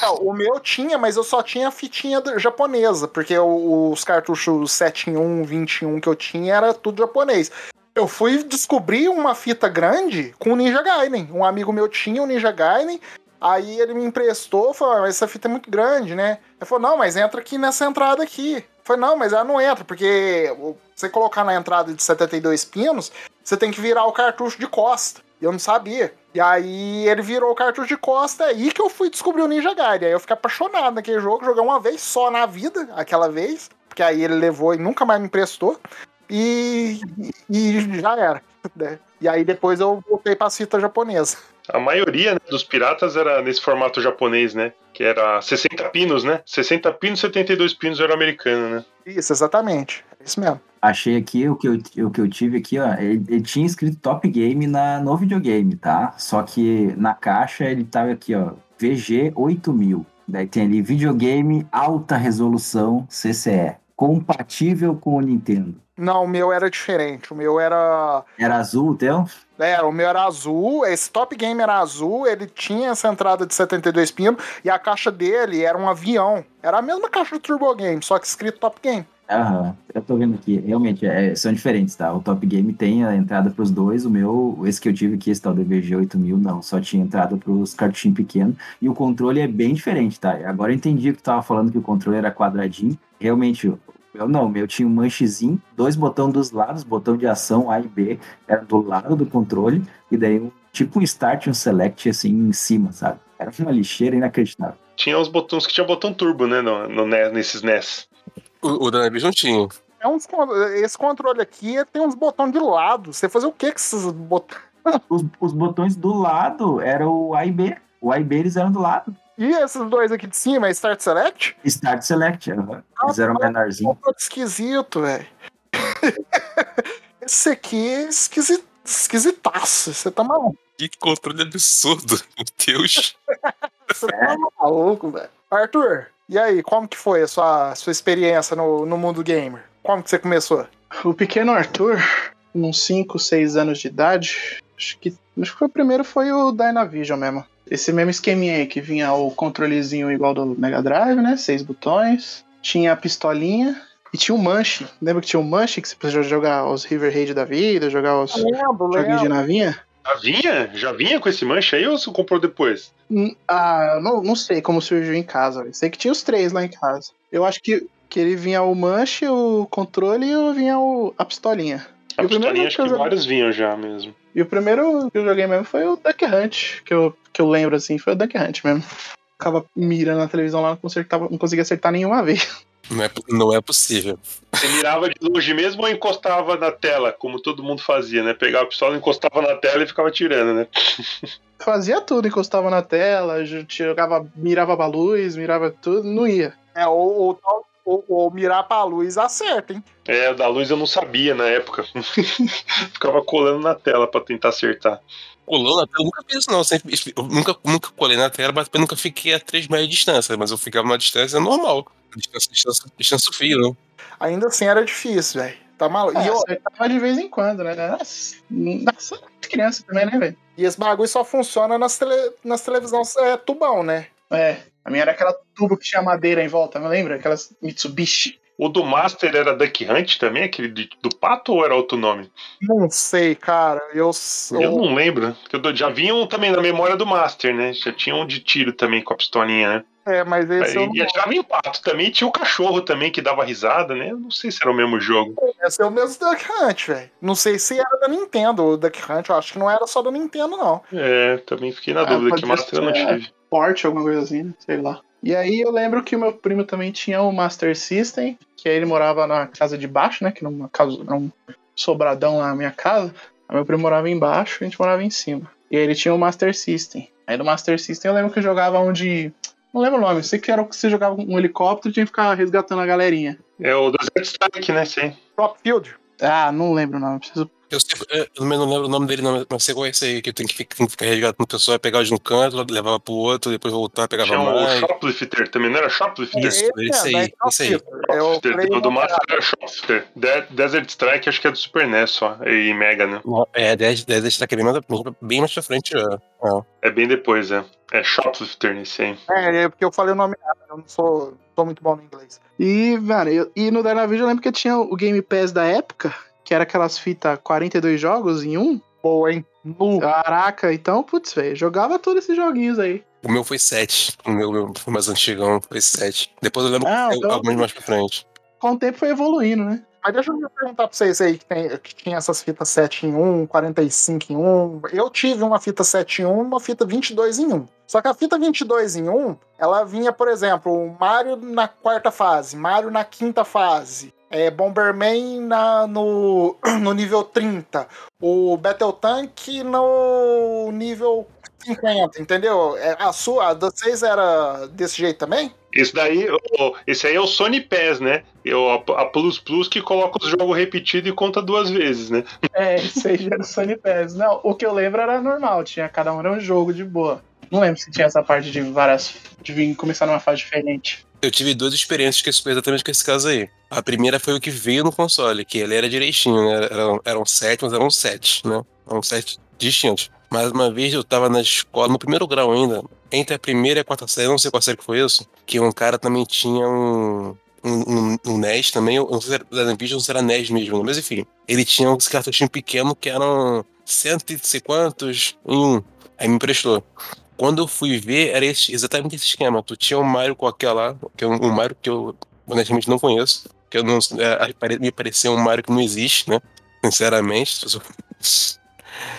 Não, o meu tinha, mas eu só tinha a fitinha japonesa, porque os cartuchos 7 em 1, 20 em 1 que eu tinha era tudo japonês. Eu fui descobrir uma fita grande com o Ninja Gaiden. Um amigo meu tinha o Ninja Gaiden, aí ele me emprestou, falou, "Ah, mas essa fita é muito grande, né? Ele falou, não, mas entra aqui nessa entrada aqui. Falei, não, mas ela não entra, porque você colocar na entrada de 72 pinos, você tem que virar o cartucho de costa. E eu não sabia. E aí ele virou o cartucho de costa, é aí que eu fui descobrir o Ninja Gaiden. Aí eu fiquei apaixonado naquele jogo, joguei uma vez só na vida, aquela vez, porque aí ele levou e nunca mais me emprestou. E, e já era. né? E aí depois eu voltei pra fita japonesa. A maioria né, dos piratas era nesse formato japonês, né? Que era 60 pinos, né? 60 pinos, 72 pinos era americano, né? Isso, exatamente. Isso mesmo. Achei aqui o que eu, o que eu tive aqui, ó. Ele, ele tinha escrito Top Game na, no videogame, tá? Só que na caixa ele tava aqui, ó. VG 8000. Daí tem ali videogame alta resolução CCE. Compatível com o Nintendo. Não, o meu era diferente. O meu era. Era azul o teu? É, o meu era azul, esse Top Game era azul, ele tinha essa entrada de 72 pinos e a caixa dele era um avião. Era a mesma caixa do Turbo Game, só que escrito Top Game. Aham, eu tô vendo aqui. Realmente, é, são diferentes, tá? O Top Game tem a entrada pros dois. O meu, esse que eu tive aqui, esse tal DVG 8000, não. Só tinha entrada pros cartuchinhos pequenos. E o controle é bem diferente, tá? Agora eu entendi que tu tava falando que o controle era quadradinho. Realmente, eu não. Meu tinha um manchezinho, dois botões dos lados, botão de ação A e B, era do lado do controle. E daí, tipo um Start e um Select, assim, em cima, sabe? Era uma lixeira inacreditável. Tinha os botões que tinha botão turbo, né? No, no NES, nesses NES. O, o Dynavision tinha. É uns, esse controle aqui tem uns botões de lado. Você fazer o que com esses botões? [laughs] Os, os botões do lado eram o A e B. O A e B eles eram do lado. E esses dois aqui de cima, é Start Select? Start Select, aham. Eles eram menorzinhos. Controle esquisito, velho. [laughs] Esse aqui é esquisito, esquisitaço. Você tá maluco. Que controle absurdo, [laughs] meu Deus. Você tá maluco, velho. Arthur, e aí, como que foi a sua, sua experiência no, no mundo gamer? Como que você começou? O pequeno Arthur, uns 5, 6 anos de idade, acho que, acho que foi o primeiro foi o Dynavision mesmo. Esse mesmo esqueminha aí, que vinha o controlezinho igual do Mega Drive, né? Seis botões. Tinha a pistolinha e tinha o manche. Lembra que tinha o manche que você podia jogar os River Raid da vida, jogar os Lembro, joguinhos de navinha? Já vinha? Já vinha com esse manche aí ou você comprou depois? Hum, Ah, não, não sei como surgiu em casa. Eu sei que tinha os três lá em casa. Eu acho que, que ele vinha o manche, o controle e vinha o, a pistolinha. A E pistolinha acho que joguei- vários vinham já mesmo. E o primeiro que eu joguei mesmo foi o Duck Hunt, que eu, que eu lembro assim, foi o Duck Hunt mesmo. Ficava mirando na televisão lá, não, não conseguia acertar nenhuma [laughs] vez. Não é, não é possível. Você mirava de longe mesmo ou encostava na tela, como todo mundo fazia, né? Pegava a pistola, encostava na tela e ficava tirando, né? [laughs] Fazia tudo, encostava na tela, jo- jogava, mirava pra luz, mirava tudo, não ia. É, ou, ou, ou- ou mirar pra luz acerta, hein? É, o da luz eu não sabia na época. [laughs] ficava colando na tela pra tentar acertar. Colou na tela, eu nunca fiz isso, não. Eu sempre, eu nunca, nunca colei na tela, mas eu nunca fiquei a 3 metros de distância, mas eu ficava numa distância normal. Distância, distância, distância fria, né? Ainda assim era difícil, velho. Tá maluco. É, E, eu- acertava de vez em quando, né? Nossa, nossa criança também, né, velho? e esse bagulho só funciona nas, tele, nas televisões é, tubão, né? É, a minha era aquela tubo que tinha madeira em volta, não lembra? Aquelas Mitsubishi. O do Master era Duck Hunt também, aquele de- do pato ou era outro nome? Não sei, cara. Eu, Eu eu, não lembro. porque eu Já vinha um também na memória do Master, né? Já tinha um de tiro também com a pistolinha, né? É, mas esse eu, E atirava em pato também. Tinha o cachorro também que dava risada, né? Eu não sei se era o mesmo jogo. esse é o mesmo Duck Hunt, velho. Não sei se era da Nintendo o Duck Hunt. Eu acho que não era só da Nintendo, não. É, também fiquei na Ah, dúvida que Master eu não tive. Forte, alguma coisa assim, né? sei lá. E aí eu lembro que o meu primo também tinha o Master System, que aí ele morava na casa de baixo, né? Que numa casa, era um sobradão lá na minha casa. Aí meu primo morava embaixo e a gente morava em cima. E aí ele tinha o Master System. Aí no Master System eu lembro que eu jogava um de Não lembro o nome. Sei que era o que você jogava com um helicóptero e tinha que ficar resgatando a galerinha. É o Desert Strike, né? Sim. Top Field. Ah, não lembro o nome. Preciso. Eu, sei, eu também não lembro o nome dele, não, mas sei qual é esse aí, que tem que, ficar- tem que ficar resgatando o pessoal, pegar de um canto, levava pro outro, depois voltar, pegava Tinha o mais. Shoplifter também, não era Shoplifter? Isso, esse aí, Top esse aí. Eu Shoplifter, falei do, do uma Master era Shoplifter. De- Desert Strike acho que é do Super NES só, e Mega, né? É, 10 10 está querendo bem mais pra frente já. Ah. É bem depois, é. É Shoplifter nesse aí. É, é porque eu falei o nome errado, eu não sou, sou muito bom no inglês. E, mano, eu- e no Dynavision eu lembro que tinha o Game Pass da época, que era aquelas fitas 42 jogos em um. Boa, hein? Nu. Caraca, então, putz, velho, jogava todos esses joguinhos aí. O meu foi 7. O meu, meu foi mais antigão, foi 7. Depois eu lembro Ah, que então- alguns mais pra frente. Com o tempo foi evoluindo, né? Mas deixa eu perguntar pra vocês aí que, tem, que tinha essas fitas 7 em 1, 45 em 1. Eu tive uma fita 7 em 1 e uma fita 22 em 1. Só que a fita 22 em 1, ela vinha, por exemplo, o Mario na quarta fase, Mario na quinta fase, é, Bomberman na, no, [clears throat] no nível 30, o Battle Tank no nível 50, entendeu? É, A sua, a de vocês era desse jeito também? Esse daí, esse aí é o Sony Pass, né? Eu, a, a Plus Plus que coloca os jogos repetidos e conta duas vezes, né? [laughs] É, isso aí já era o Sony Pass. Não, o que eu lembro era normal, tinha cada um era um jogo de boa. Não lembro se tinha essa parte de várias. de vir começar numa fase diferente. Eu tive duas experiências que exatamente com esse caso aí. A primeira foi o que veio no console, que ele era direitinho, né? Eram, eram sete, mas eram sete, né? Eram sete distintos. Mais uma vez eu tava na escola, no primeiro grau ainda, entre a primeira e a quarta série, não sei qual série que foi isso, que um cara também tinha um. Um, um, um NES também, eu não sei se era da Nvidia ou se era NES mesmo, mas enfim. Ele tinha uns cartuchinhos pequenos que eram cento e quantos em um. Aí me emprestou. Quando eu fui ver, era esse- exatamente esse esquema. Tu tinha um Mario qualquer lá, que é um, um Mario que eu honestamente não conheço, que eu não, é, me pareceu um Mario que não existe, né? Sinceramente. [laughs]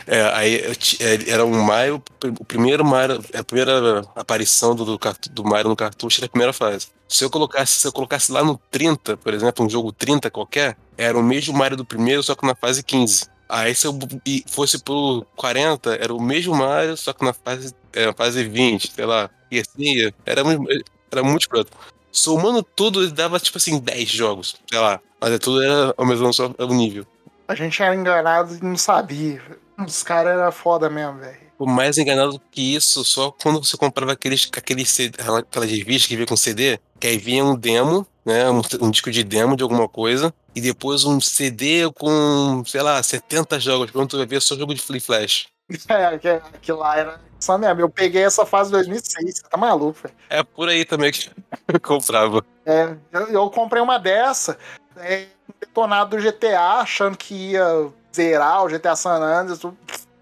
É, aí é, era um Mario, o primeiro Mario, a primeira aparição do, do, do Mario no cartucho era a primeira fase. Se eu colocasse, se eu colocasse lá no 30, por exemplo, um jogo 30 qualquer, era o mesmo Mario do primeiro, só que na fase 15. Aí se eu fosse pro 40, era o mesmo Mario, só que na fase, é, fase 20, sei lá. E assim, era, muito- era muito escroto. Somando tudo, dava tipo assim 10 jogos, sei lá. Mas é tudo era ao mesmo só o nível. A gente era enganado e não sabia. Os caras eram foda mesmo, velho. O mais enganado que isso, só quando você comprava aqueles, aqueles CD, aquelas revistas que vinha com CD, que aí vinha um demo, né? Um, um disco de demo de alguma coisa, e depois um CD com, sei lá, 70 jogos. Tu vai ver só jogo de Free Flash. [laughs] É, aquilo lá era só mesmo. Eu peguei essa fase em 2006, você tá maluco, velho. É por aí também que [laughs] eu comprava. É, eu, eu comprei uma dessa, é, detonado do GTA, achando que ia zerar o GTA San Andreas,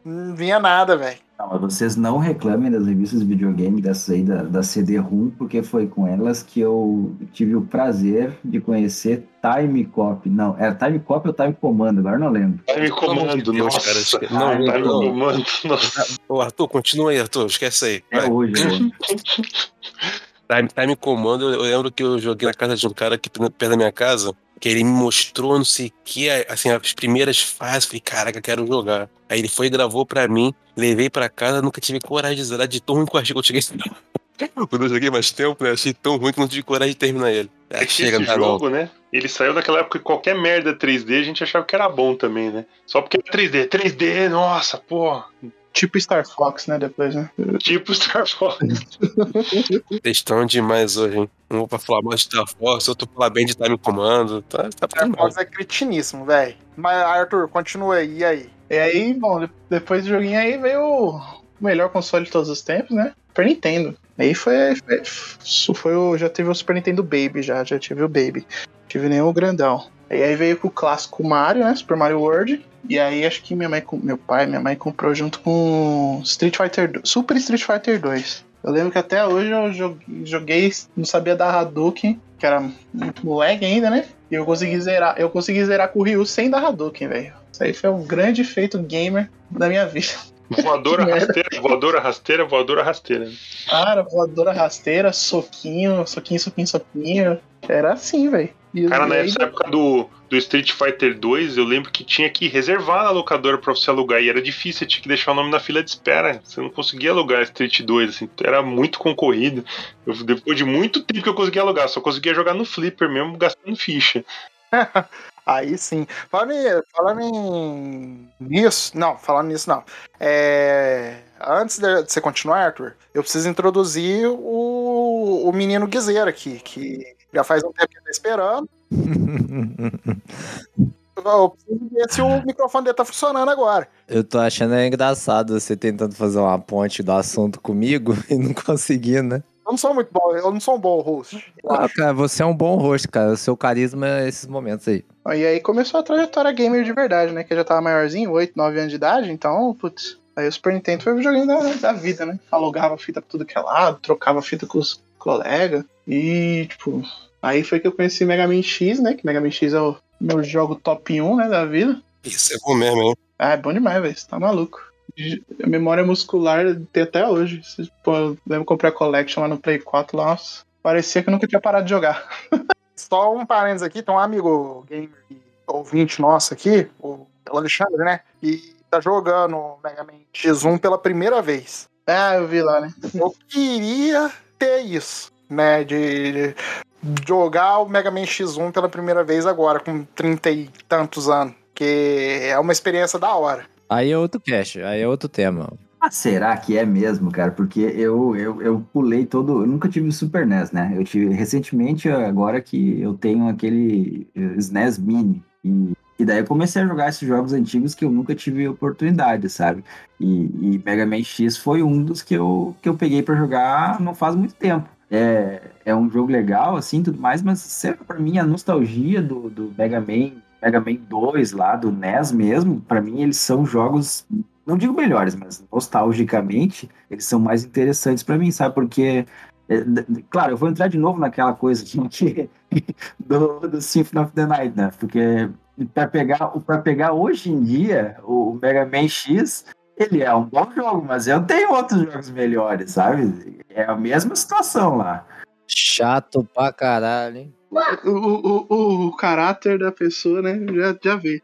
não vinha nada, velho. Não, mas vocês não reclamem das revistas de videogame dessas aí, da, da CD-ROM, porque foi com elas que eu tive o prazer de conhecer Time Cop. Não, era Time Cop ou Time Commando, agora não lembro. Time Comando, Deus, nossa. cara, esque- não, Time não, não. Comando, nossa. Ô, Arthur, continua aí, Arthur. Esquece aí. É Vai. hoje, né? [laughs] Time, Time Commando, eu lembro que eu joguei na casa de um cara aqui perto da minha casa, que ele me mostrou não sei o que, assim, as primeiras fases, falei, caraca, quero jogar. Aí ele foi e gravou pra mim, levei pra casa, nunca tive coragem de zerar de tão ruim que eu achei que eu cheguei. [laughs] Quando eu joguei mais tempo, né, achei tão ruim que não tive coragem de terminar ele. É que chega, esse não. jogo, né? Ele saiu daquela época que qualquer merda 3D a gente achava que era bom também, né? Só porque era 3D. 3D, nossa, pô. Tipo Star Fox, né? Depois, né? Tipo Star Fox. [laughs] Textão demais hoje, hein? Um pra falar mal de Star Fox, outro pra falar bem de Time Comando. Tá, tá Star Fox é cretiníssimo, velho. Mas, Arthur, continua aí, e aí? E aí, bom, de- depois do joguinho aí veio o melhor console de todos os tempos, né? Super Nintendo. Aí foi. foi, foi o, já teve o Super Nintendo Baby, já, já tive o Baby. Tive nem o grandão. E aí veio com o clássico Mario, né? Super Mario World. E aí acho que minha mãe, meu pai, minha mãe comprou junto com Street Fighter, do- Super Street Fighter 2. Eu lembro que até hoje eu joguei, joguei, não sabia dar Hadouken, que era muito moleque ainda, né? E eu consegui zerar, eu consegui zerar com o Ryu sem dar Hadouken, velho. Isso aí foi um grande feito gamer da minha vida. Voadora rasteira, voadora rasteira, voadora rasteira. Cara, voadora rasteira, soquinho, soquinho, soquinho, soquinho. Era assim, velho. Cara, e aí- nessa época do, do Street Fighter 2, eu lembro que tinha que reservar na locadora pra você alugar. E era difícil, tinha que deixar o nome na fila de espera. Você não conseguia alugar Street 2, assim, era muito concorrido. Eu- depois de muito tempo que eu conseguia alugar, só conseguia jogar no Flipper mesmo, gastando ficha. [laughs] Aí sim. Falando, em, falando em nisso, não, falando nisso não. É, antes de você continuar, Arthur, eu preciso introduzir o, o menino Guizeira aqui, que já faz um tempo que ele tá esperando. [laughs] Eu preciso ver se o microfone dele tá funcionando agora. Eu tô achando engraçado você tentando fazer uma ponte do assunto comigo [laughs] e não conseguindo, né? Eu não sou muito bom, eu não sou um bom host. Ah, cara, você é um bom host, cara. O seu carisma é esses momentos aí. E aí começou a trajetória gamer de verdade, né? Que eu já tava maiorzinho, 8, 9 anos de idade, então, putz. Aí o Super Nintendo foi o joguinho da, da vida, né? Alugava fita pra tudo que é lado, trocava fita com os colegas. E, tipo, aí foi que eu conheci Mega Man X, né? Que Mega Man X é o meu jogo top 1, né? Da vida. Isso é bom mesmo, hein? Ah, é bom demais, velho. Você tá maluco. A memória muscular tem até hoje. Pô, eu lembro que comprei a Collection lá no Play 4, lá, nossa. Parecia que eu nunca tinha parado de jogar. [laughs] Só um parênteses aqui, tem um amigo gamer e ouvinte nosso aqui, o Alexandre, né? Que tá jogando o Mega Man X1 pela primeira vez. Ah, eu vi lá, né? Eu queria ter isso, né? De, de jogar o Mega Man X1 pela primeira vez agora, com 30 e tantos anos. Que é uma experiência da hora. Aí é outro cast, aí é outro tema. Ah, será que é mesmo, cara? Porque eu, eu, eu pulei todo. Eu nunca tive Super NES, né? Eu tive recentemente, agora que eu tenho aquele eh, SNES Mini. E, e daí eu comecei a jogar esses jogos antigos que eu nunca tive oportunidade, sabe? E, e Mega Man X foi um dos que eu, que eu peguei pra jogar não faz muito tempo. É, é um jogo legal, assim, tudo mais, mas sempre pra mim a nostalgia do, do Mega Man, Mega Man 2 lá, do NES mesmo, pra mim eles são jogos não digo melhores, mas nostalgicamente, eles são mais interessantes pra mim, sabe? Porque, é, claro, eu vou entrar de novo naquela coisa [laughs] do, do Symphony of the Night, né? Porque pra pegar, pra pegar hoje em dia o Mega Man X, ele é um bom jogo, mas eu tenho outros jogos melhores, sabe? É a mesma situação lá. Chato pra caralho, hein? O, o, o, o caráter da pessoa, né? Já, já vê.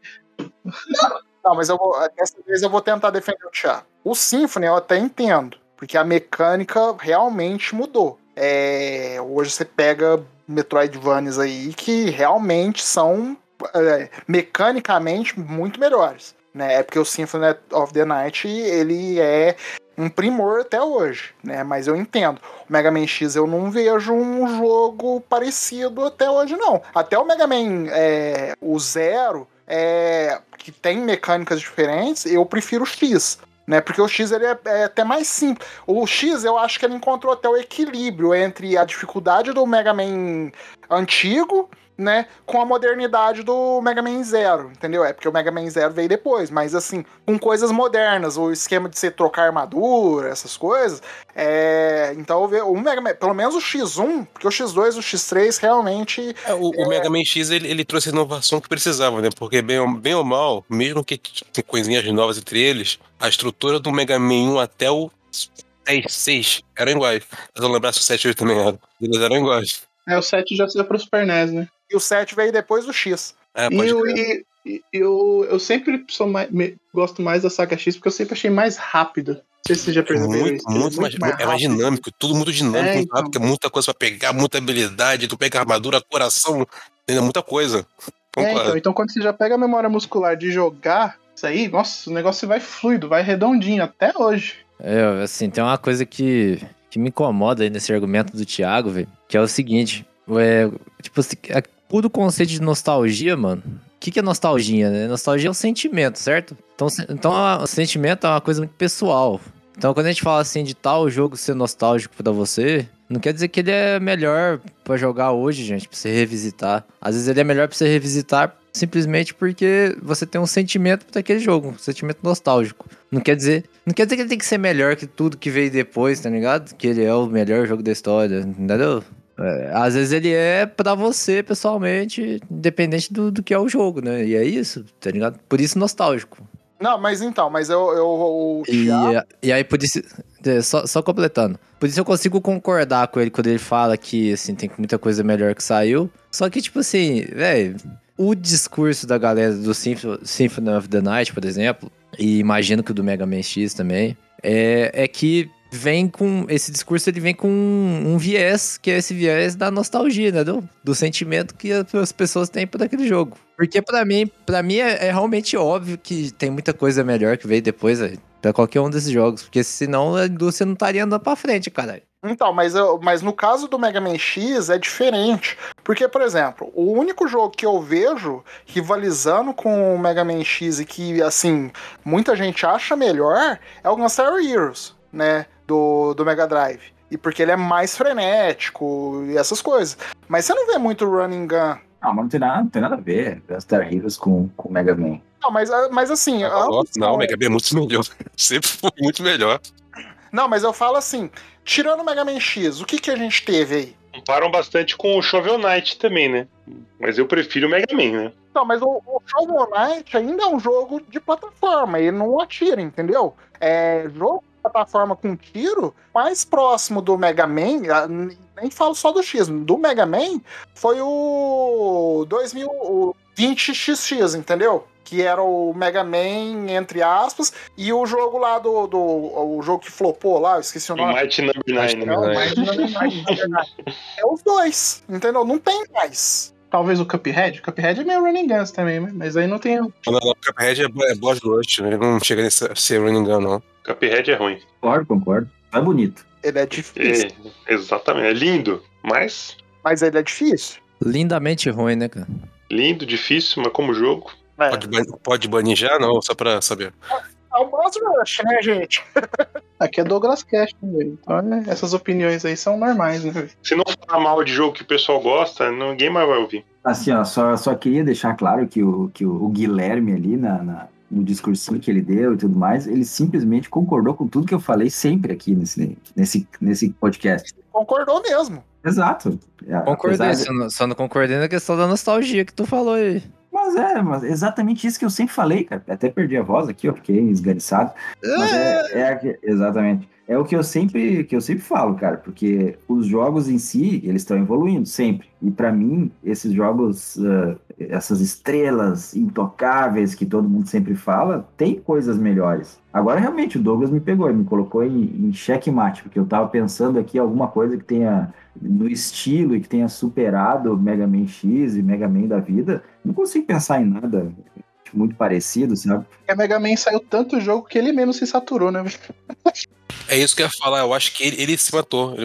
Não, mas eu vou, dessa vez eu vou tentar defender o Thiago. O Symphony eu até entendo, porque a mecânica realmente mudou. É, hoje você pega Metroidvanias aí que realmente são é, mecanicamente muito melhores. Né? É porque o Symphony of the Night ele é um primor até hoje, né? Mas eu entendo. O Mega Man X eu não vejo um jogo parecido até hoje, não. Até o Mega Man é, o Zero, é, que tem mecânicas diferentes, eu prefiro o X. Né, porque o X ele é, é até mais simples. O X eu acho que ele encontrou até o equilíbrio entre a dificuldade do Mega Man antigo né, com a modernidade do Mega Man Zero, entendeu? É porque o Mega Man Zero veio depois, mas assim, com coisas modernas, o esquema de você trocar armadura, essas coisas, é... então o Mega Man, pelo menos o X1, porque o X2 e o X3 realmente É, o, o Mega Man X ele, ele trouxe a inovação que precisava, né? Porque, bem, ou- bem ou mal, mesmo que tem coisinhas novas entre eles, a estrutura do Mega Man 1 até o 10, 6 eram iguais. Eu não lembrar se o 7 e 8 também eram. Eles eram iguais. É, o 7 já saiu pro Super NES, né? E o 7 veio depois do X. É, E pode eu, crer. e- e- eu, eu sempre sou mais, me- gosto mais da saga X porque eu sempre achei mais rápido. Não sei se vocês já perceberam Muito, isso. ele muito, mais, é mais dinâmico, tudo muito dinâmico, É, muito então. rápido, porque é muita coisa pra pegar, muita habilidade, tu pega armadura, coração, ainda muita coisa. É, então, então quando você já pega a memória muscular de jogar isso aí, nossa, o negócio vai fluido, vai redondinho até hoje. É, assim, tem uma coisa que, que me incomoda aí nesse argumento do Thiago, velho, que é o seguinte, é, tipo, assim, é puro conceito de nostalgia, mano. O que, que é nostalgia, né? Nostalgia é um sentimento, certo? Então, então o sentimento é uma coisa muito pessoal. Então, quando a gente fala assim de tal jogo ser nostálgico pra você, não quer dizer que ele é melhor pra jogar hoje, gente, pra você revisitar. Às vezes ele é melhor pra você revisitar simplesmente porque você tem um sentimento pra aquele jogo, um sentimento nostálgico. Não quer dizer, não quer dizer que ele tem que ser melhor que tudo que veio depois, tá ligado? Que ele é o melhor jogo da história, entendeu? É, às vezes ele é pra você, pessoalmente, independente do, do que é o jogo, né? E é isso, tá ligado? Por isso nostálgico. Não, mas então, mas eu, eu o E, Thiago, e aí, por isso. é, Só, só completando. Por isso eu consigo concordar com ele quando ele fala que, assim, tem muita coisa melhor que saiu. Só que, tipo assim, velho, o discurso da galera do Symph- Symphony of the Night, por exemplo, e imagino que o do Mega Man X também, é, é que vem com. Esse discurso ele vem com um viés, que é esse viés da nostalgia, né? Do, do sentimento que as pessoas têm por aquele jogo. Porque pra mim, pra mim é, é realmente óbvio que tem muita coisa melhor que veio depois. Pra qualquer um desses jogos. Porque senão a indústria não estaria andando pra frente, caralho. Então, mas, eu, mas no caso do Mega Man X é diferente. Porque, por exemplo, o único jogo que eu vejo rivalizando com o Mega Man X e que, assim, muita gente acha melhor é o Gunstar Heroes, né? Do, do Mega Drive. E porque ele é mais frenético e essas coisas. Mas você não vê muito running gun. Não, mas não tem nada, não tem nada a ver Star Heroes com, com Mega Man. Não, mas, mas assim. Não, são- o Mega Man é muito melhor. [laughs] Sempre foi muito melhor. Não, mas eu falo assim, tirando o Mega Man X, o que, que a gente teve aí? Comparam bastante com o Shovel Knight também, né? Mas eu prefiro o Mega Man, né? Não, mas o, o Shovel Knight ainda é um jogo de plataforma, ele não atira, entendeu? É jogo plataforma com tiro mais próximo do Mega Man, nem falo só do X, do Mega Man foi o 2020XX, entendeu? Que era o Mega Man, entre aspas, e o jogo lá do. do o jogo que flopou lá, eu esqueci o O nome. Mighty Number 9, né? É verdade. É os dois, entendeu? Não tem mais. Talvez o Cuphead. O Cuphead é meio running guns também, mas aí não tem. Não, não, o Cuphead é, é boss rush, né? ele não chega nesse a ser running gun, não. Cuphead é ruim. Concordo, concordo. É bonito. Ele é difícil. É, exatamente. É lindo, mas Mas ele é difícil. Lindamente ruim, né, cara? lindo, difícil, mas como jogo. É. Pode, pode banir já? Não, só pra saber. É o Boss Rush, né, gente? Aqui é Douglas Cash, né, velho? Então, né, essas opiniões aí são normais, né? Se não falar mal de jogo que o pessoal gosta, ninguém mais vai ouvir. Assim, ó, só, só queria deixar claro que o, que o, o Guilherme ali na, na- no discursinho que ele deu e tudo mais, ele simplesmente concordou com tudo que eu falei sempre aqui nesse, nesse, nesse podcast. Concordou mesmo. Exato. Concordei, de- só não, só não concordei na questão da nostalgia que tu falou aí. Mas é, mas exatamente isso que eu sempre falei, cara. Até perdi a voz aqui, eu fiquei esganiçado. Mas é, é exatamente. É o que eu sempre que eu sempre falo, cara, porque os jogos em si, eles estão evoluindo sempre. E pra mim, esses jogos, ah, essas estrelas intocáveis que todo mundo sempre fala, tem coisas melhores. Agora realmente o Douglas me pegou, ele me colocou em, em xeque-mate, porque eu tava pensando aqui alguma coisa que tenha no estilo e que tenha superado Mega Man X e Mega Man da vida. Não consigo pensar em nada muito parecido, sabe? Porque a Mega Man saiu tanto jogo que ele mesmo se saturou, né? É isso que eu ia falar, eu acho que ele, ele se matou.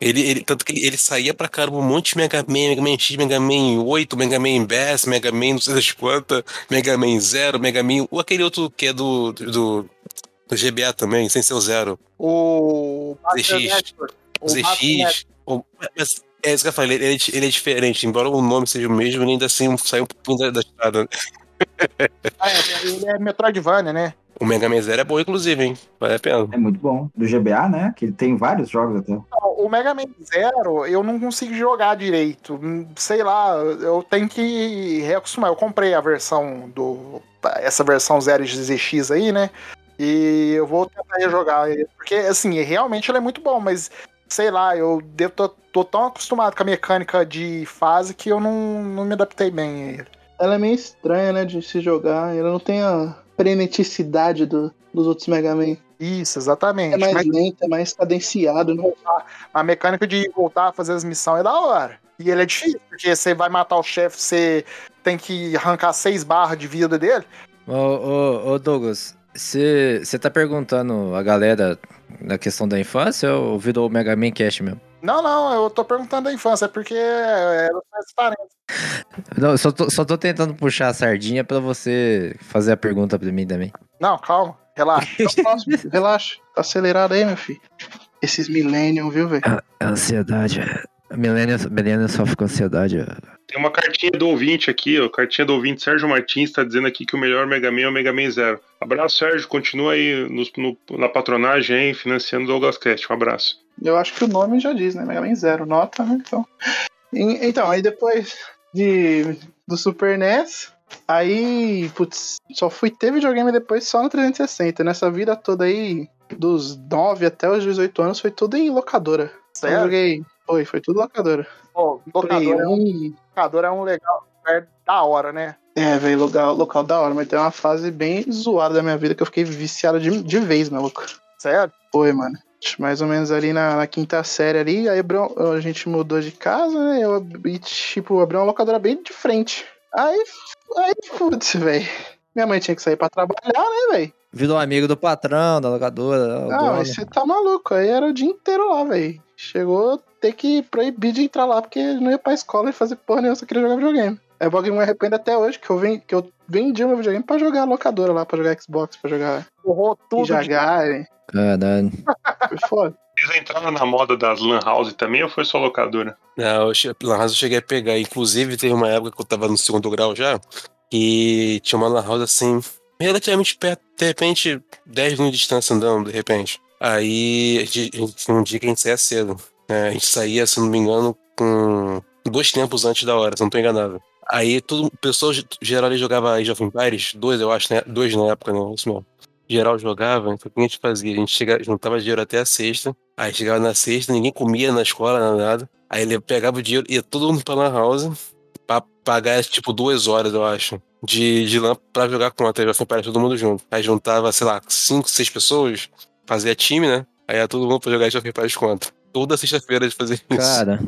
Ele, ele, tanto que ele, ele saía pra caramba um monte de Mega Man, Mega Man X, Mega Man 8, Mega Man Bass, Mega Man não sei das quantas, Mega Man Zero, Mega Man. Ou aquele outro que é do, do, do GBA também, sem ser o Zero. O. ZX. O ZX. ou- mas é isso que eu falei, ele, ele é- ele é diferente. Embora o nome seja o mesmo, ele ainda assim saiu um pouquinho da, da estrada. né? Ah, é, ele é Metroidvania, né? O Mega Man Zero é bom, inclusive, hein? Vale a pena. É muito bom. Do GBA, né? Que tem vários jogos até. O Mega Man Zero eu não consigo jogar direito. Sei lá, eu tenho que reacostumar. Eu comprei a versão do. Essa versão Zero ZX aí, né? E eu vou tentar rejogar. ele, Porque, assim, realmente ele é muito bom, mas sei lá, eu devo, tô, tô tão acostumado com a mecânica de fase que eu não, não me adaptei bem a ele. Ela é meio estranha, né, de se jogar. Ela não tem a freneticidade do- dos outros Mega Man. Isso, exatamente. É mais Mas lento, é mais cadenciado, né? a mecânica de voltar a fazer as missões é da hora. E ele é difícil, porque você vai matar o chefe, você tem que arrancar seis barras de vida dele. Ô, ô, ô Douglas, você tá perguntando a galera na questão da infância ou virou o Mega Man Cash mesmo? Não, não, eu tô perguntando da infância, é porque era transparente. Não, eu só tô, só tô tentando puxar a sardinha pra você fazer a pergunta pra mim também. Não, calma, relaxa. [laughs] Então, relaxa. Tá acelerado aí, meu filho. Esses Millennium, viu, velho? Ansiedade. Millennium, Millennium sofre com ansiedade. Tem uma cartinha do ouvinte aqui, ó. Cartinha do ouvinte Sérgio Martins está dizendo aqui que o melhor Mega Man é o Mega Man Zero. Abraço, Sérgio. Continua aí no- no- na patronagem, hein, financiando o Douglas Cast. Um abraço. Eu acho que o nome já diz, né? Mega Man Zero, nota, né? Então, E- então aí depois de, do Super NES, Aí, putz, só fui ter videogame depois só no 360. Nessa vida toda aí, dos 9 até os 18 anos, foi tudo em locadora. Eu Sério? joguei. Foi, foi tudo locadora. Pô, Play locador, é um, 1. locador é um legal. É da hora, né? É, velho, local, local da hora, mas tem uma fase bem zoada da minha vida que eu fiquei viciado de, de vez, maluco. Sério? Foi, mano. Mais ou menos ali na, na quinta série ali, aí abriu- a gente mudou de casa, né? Eu abri, tipo, abri uma locadora bem de frente. Aí, aí, putz, velho. Minha mãe tinha que sair pra trabalhar, né, velho? Virou amigo do patrão, da locadora. o Ah, você tá maluco. Aí era o dia inteiro lá, velho. Chegou a ter que proibir de entrar lá, porque não ia pra escola e fazer porra nenhuma, só queria jogar videogame. É bom que eu me arrependo até hoje, que eu, ven- que eu vendi o meu videogame pra jogar locadora lá, pra jogar Xbox, pra jogar Torrou tudo. de- Jagari. Caralho. Foi foda. Vocês entraram na moda das Lan House também ou foi só locadora? Não, Lan House eu cheguei a pegar. Inclusive, teve uma época que eu tava no segundo grau já, que tinha uma Lan House assim, relativamente perto, de repente, 10 minutos de distância andando, de repente. Aí, a gente- um dia que a gente saía cedo. né? A gente saía, se não me engano, com dois tempos antes da hora, se não tô enganado. Aí, todo, pessoas geral ali jogava Age of Empires, dois, eu acho, né? Dois na época, não, isso mesmo. Geral jogava, então o que a gente fazia? A gente chegava, juntava dinheiro até a sexta, aí chegava na sexta, ninguém comia na escola, nada. Aí ele pegava o dinheiro, ia todo mundo pra Lan House pra pagar, tipo, duas horas, eu acho, de, de LAN pra jogar contra. Aí já todo mundo junto. Aí juntava, sei lá, cinco, seis pessoas, fazia time, né? Aí ia todo mundo pra jogar of Empires contra. Toda sexta-feira de fazer isso. Cara,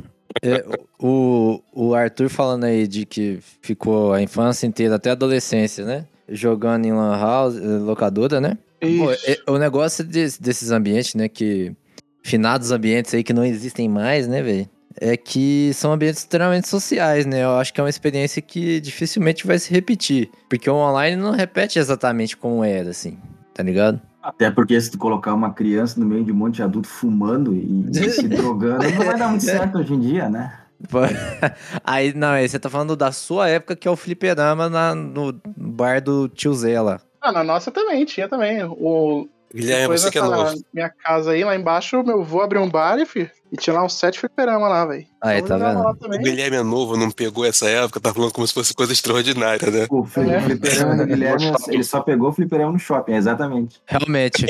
é, o, o Arthur falando aí de que ficou a infância inteira, até a adolescência, né? Jogando em Lan House, eh, locadora, né? Pô, Isso. é- o negócio des- desses ambientes, né? Que. Finados ambientes aí que não existem mais, né, velho? É que são ambientes extremamente sociais, né? Eu acho que é uma experiência que dificilmente vai se repetir. Porque o online não repete exatamente como era, assim. Tá ligado? Até porque se tu colocar uma criança no meio de um monte de adulto fumando e, e [laughs] se drogando, não vai dar muito certo hoje em dia, né? [laughs] Aí, não, aí você tá falando da sua época, que é o fliperama na- no bar do tio Zé lá. Ah, na nossa também, tinha também. O, Guilherme, depois você que é novo. minha casa aí, lá embaixo, meu avô abriu um bar e, fi, e tinha lá uns sete fliperama lá, velho. Aí, Então tá vendo? O. Guilherme é novo, não pegou essa época, tá falando como se fosse coisa extraordinária, né? O É. fliperama do [laughs] Guilherme, ele só pegou o fliperama no shopping, exatamente. Realmente.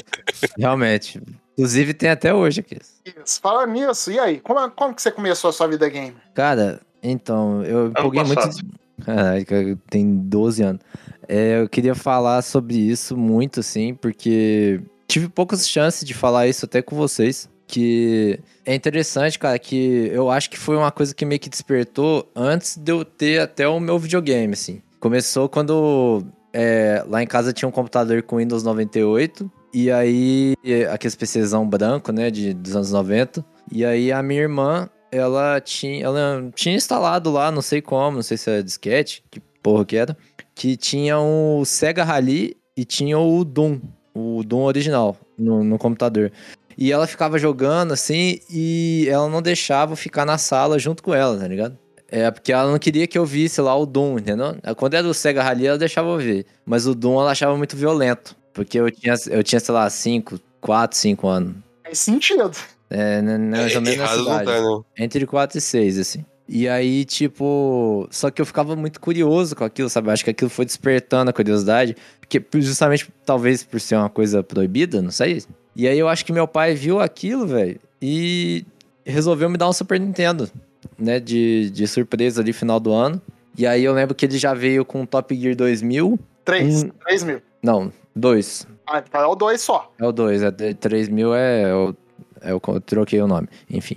realmente. Inclusive tem até hoje aqui. Isso. Fala nisso, e aí? Como, como que você começou a sua vida game? Cara, então, eu empolguei muito. passado. Caralho, cara, tem 12 anos. É, eu queria falar sobre isso muito, assim, porque tive poucas chances de falar isso até com vocês. Que é interessante, cara, que eu acho que foi uma coisa que meio que despertou antes de eu ter até o meu videogame, assim. Começou quando é, lá em casa tinha um computador com Windows 98. E aí, aqueles PCzão branco, né, de, dos anos 90. E aí a minha irmã, ela tinha, ela tinha instalado lá, não sei como, não sei se era disquete, que porra que era, que tinha o Sega Rally e tinha o Doom, o Doom original no, no computador. E ela ficava jogando assim e ela não deixava ficar na sala junto com ela, tá ligado? É, porque ela não queria que eu visse lá o Doom, entendeu? Quando era o Sega Rally, ela deixava eu ver. Mas o Doom ela achava muito violento. Porque eu tinha, eu tinha sei lá, 5, 4, 5 anos. Faz sentido. É, né, mais ou menos nessa idade. né? Entre 4 e 6, assim. E aí, tipo. Só que eu ficava muito curioso com aquilo, sabe? Acho que aquilo foi despertando a curiosidade. Porque justamente, talvez por ser uma coisa proibida, não sei. E aí eu acho que meu pai viu aquilo, velho, e resolveu me dar um Super Nintendo, né? De, de surpresa ali, final do ano. E aí eu lembro que ele já veio com o Top Gear 2000. Três. Hum. Três mil. Não, dois. Ah, então é o dois só. É o 2, é 3 mil é o. É eu troquei o nome. Enfim.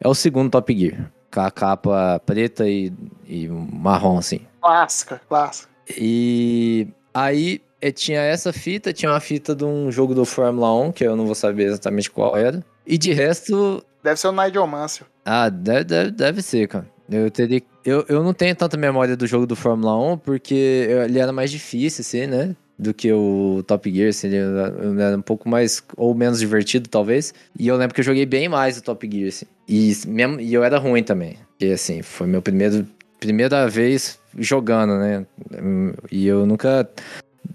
É o segundo Top Gear. Com a capa preta e, e marrom, assim. Clássica, clássica. E aí eh, tinha essa fita, tinha uma fita de um jogo do Fórmula 1, que eu não vou saber exatamente qual era. E de resto, Deve ser o Nigel Mansell. ah, deve, deve, deve ser, cara. Eu teria. Eu, eu não tenho tanta memória do jogo do Fórmula 1, porque eu- ele era mais difícil, assim, né? Do que o Top Gear, assim, ele era, um pouco mais. ou menos divertido, talvez. E eu lembro que eu joguei bem mais o Top Gear, assim. E, mesmo, e eu era ruim também. E assim, foi meu primeiro. Primeira vez jogando, né? E eu nunca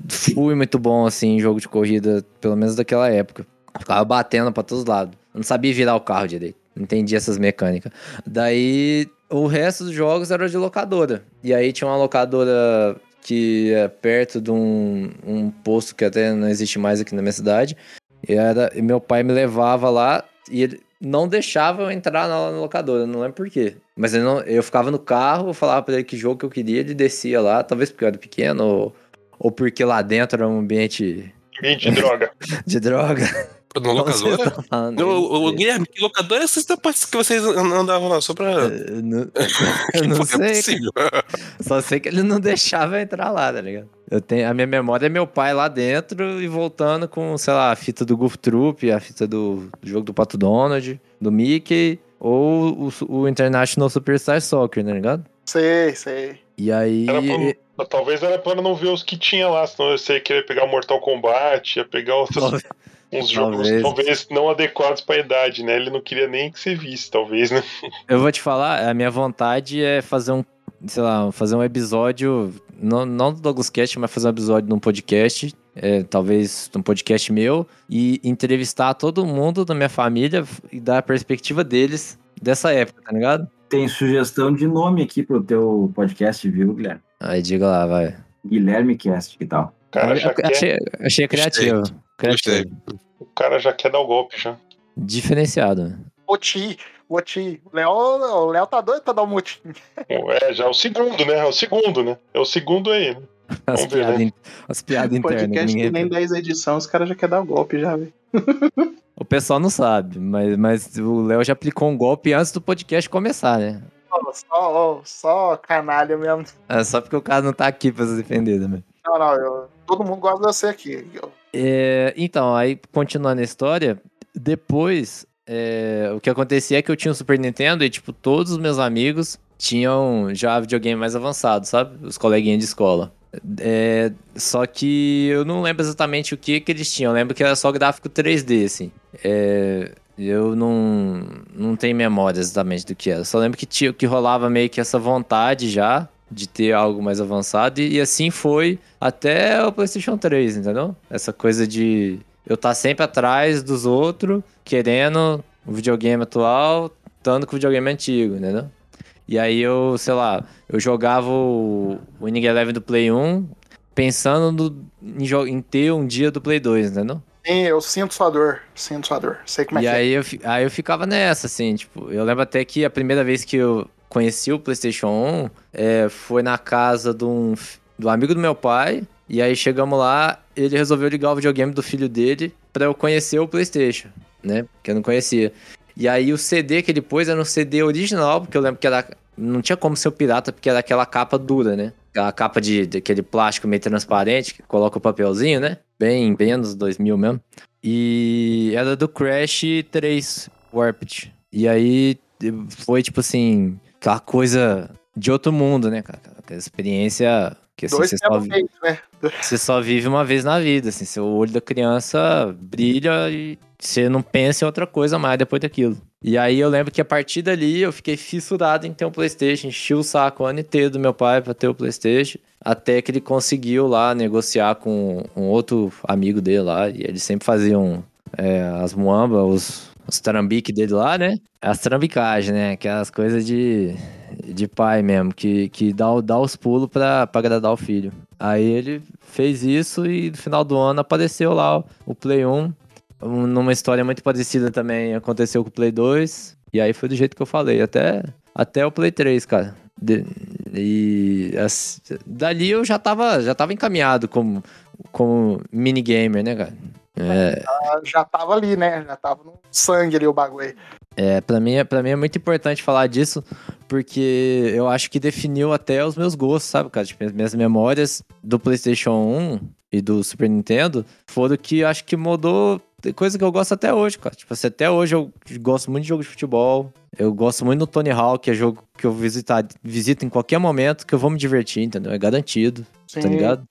fui muito bom, assim, em jogo de corrida, pelo menos daquela época. Ficava batendo pra todos os lados. Eu não sabia virar o carro direito. Não entendia essas mecânicas. Daí, o resto dos jogos era de locadora. E aí tinha uma locadora que é perto de um, um posto que até não existe mais aqui na minha cidade. E, era, e meu pai me levava lá e ele não deixava eu entrar na, na locadora, não lembro por quê. Mas não, eu ficava no carro, eu falava pra ele que jogo que eu queria, ele descia lá, talvez porque eu era pequeno, ou, ou porque lá dentro era um ambiente Ambiente de droga. [laughs] de droga. Vocês locadora? aí? o, o Guilherme, que locadora é essa que vocês andavam lá? Só pra. Eu não, [laughs] eu não é sei, possível. Só sei que ele não deixava eu entrar lá, tá ligado? Eu tenho, a minha memória é meu pai lá dentro e voltando com, sei lá, a fita do Goof Troop, a fita do, do jogo do Pato Donald, do Mickey, ou o, o International Superstar Soccer, tá ligado? Sei, sei. E aí. Era pra- talvez era pra não ver os que tinha lá, senão você ia querer pegar Mortal Kombat, ia pegar [laughs] outros, Talvez- uns jogos talvez. não adequados pra idade, né? Ele não queria nem que você visse, talvez, né? [laughs] Eu vou te falar, a minha vontade é fazer um, sei lá, fazer um episódio, não, não do Douglas Cast, mas fazer um episódio num podcast, é, talvez num podcast meu, e entrevistar todo mundo da minha família e dar a perspectiva deles dessa época, tá ligado? Tem sugestão de nome aqui pro teu podcast, viu, Guilherme? Aí diga lá, vai. Guilherme Cast, que tal? Cara, quer, achei, achei criativo. Gostei. Criativo. o cara já quer dar o golpe já. Diferenciado. né? Moti, Moti. O Léo, o Léo tá doido pra dar um motim. É, já é o segundo, né? É o segundo, né? É o segundo aí, né? As piadas né? piadas internas. Podcast ninguém- nem 10 edições, os caras já querem dar o golpe já, velho. O pessoal não sabe, mas, mas o Léo já aplicou um golpe antes do podcast começar, né? Só, ó, só canalha mesmo. É só porque o cara não tá aqui pra se defender também. Não, não, eu- todo mundo gosta de você aqui. Eu- É, então, aí continuando a história, depois é, o que acontecia é que eu tinha um Super Nintendo e, tipo, todos os meus amigos tinham já videogame mais avançado, sabe? Os coleguinhas de escola. É, só que eu não lembro exatamente o que que eles tinham. Eu lembro que era só gráfico 3D, assim. É, eu não, não tenho memória exatamente do que era. Só lembro que, tinha, que rolava meio que essa vontade já de ter algo mais avançado. E, e assim foi até o PlayStation 3, entendeu? Essa coisa de eu estar sempre atrás dos outros, querendo o videogame atual, estando com o videogame antigo, entendeu? E aí eu, sei lá, eu jogava o Winning Eleven do Play 1 pensando no- em, em ter um dia do Play 2, entendeu? Sim, eu sinto sua dor. Sinto sua dor. Sei como é e que é. aí eu, fi- aí eu ficava nessa, assim, tipo, eu lembro até que a primeira vez que eu conheci o PlayStation 1 é, foi na casa de um, do amigo do meu pai. E aí chegamos lá, ele resolveu ligar o videogame do filho dele pra eu conhecer o PlayStation, né? Que eu não conhecia. E aí o CD que ele pôs era um CD original, porque eu lembro que era. Não tinha como ser o pirata, porque era aquela capa dura, né? Aquela capa de, daquele plástico meio transparente, que coloca o papelzinho, né? Bem, bem anos 2000 mesmo. E era do Crash 3 Warped. E aí foi tipo assim, aquela coisa de outro mundo, né, cara? Aquela experiência que assim, Dois você, só, tempos vi- feitos, né? você só vive uma vez na vida, assim, seu olho da criança brilha e você não pensa em outra coisa mais depois daquilo. E aí eu lembro que a partir dali eu fiquei fissurado em ter um Playstation, enchi o saco o ano inteiro do meu pai pra ter o Playstation, até que ele conseguiu lá negociar com um outro amigo dele lá, e eles sempre faziam é, as muambas, os, os trambiques dele lá, né? As trambicagens, né? Aquelas coisas de, de pai mesmo, que, que dá, dá os pulos pra, pra agradar o filho. Aí ele fez isso e no final do ano apareceu lá o- Play 1. Um- numa história muito parecida também aconteceu com o Play 2. E aí foi do jeito que eu falei, até, até o Play 3, cara. De- e as- dali eu já tava, já tava encaminhado como, como minigamer, né, cara? É, Já tava ali, né? Já tava no sangue ali o bagulho. É, pra mim, é- pra mim é muito importante falar disso, porque eu acho que definiu até os meus gostos, sabe, cara? Tipo, as minhas memórias do PlayStation 1 e do Super Nintendo foram que eu acho que mudou coisa que eu gosto até hoje, cara. Tipo, assim, até hoje eu gosto muito de jogo de futebol. Eu gosto muito do Tony Hawk, que é jogo que eu visitar, visito em qualquer momento que eu vou me divertir, entendeu? É garantido, Sim. tá ligado?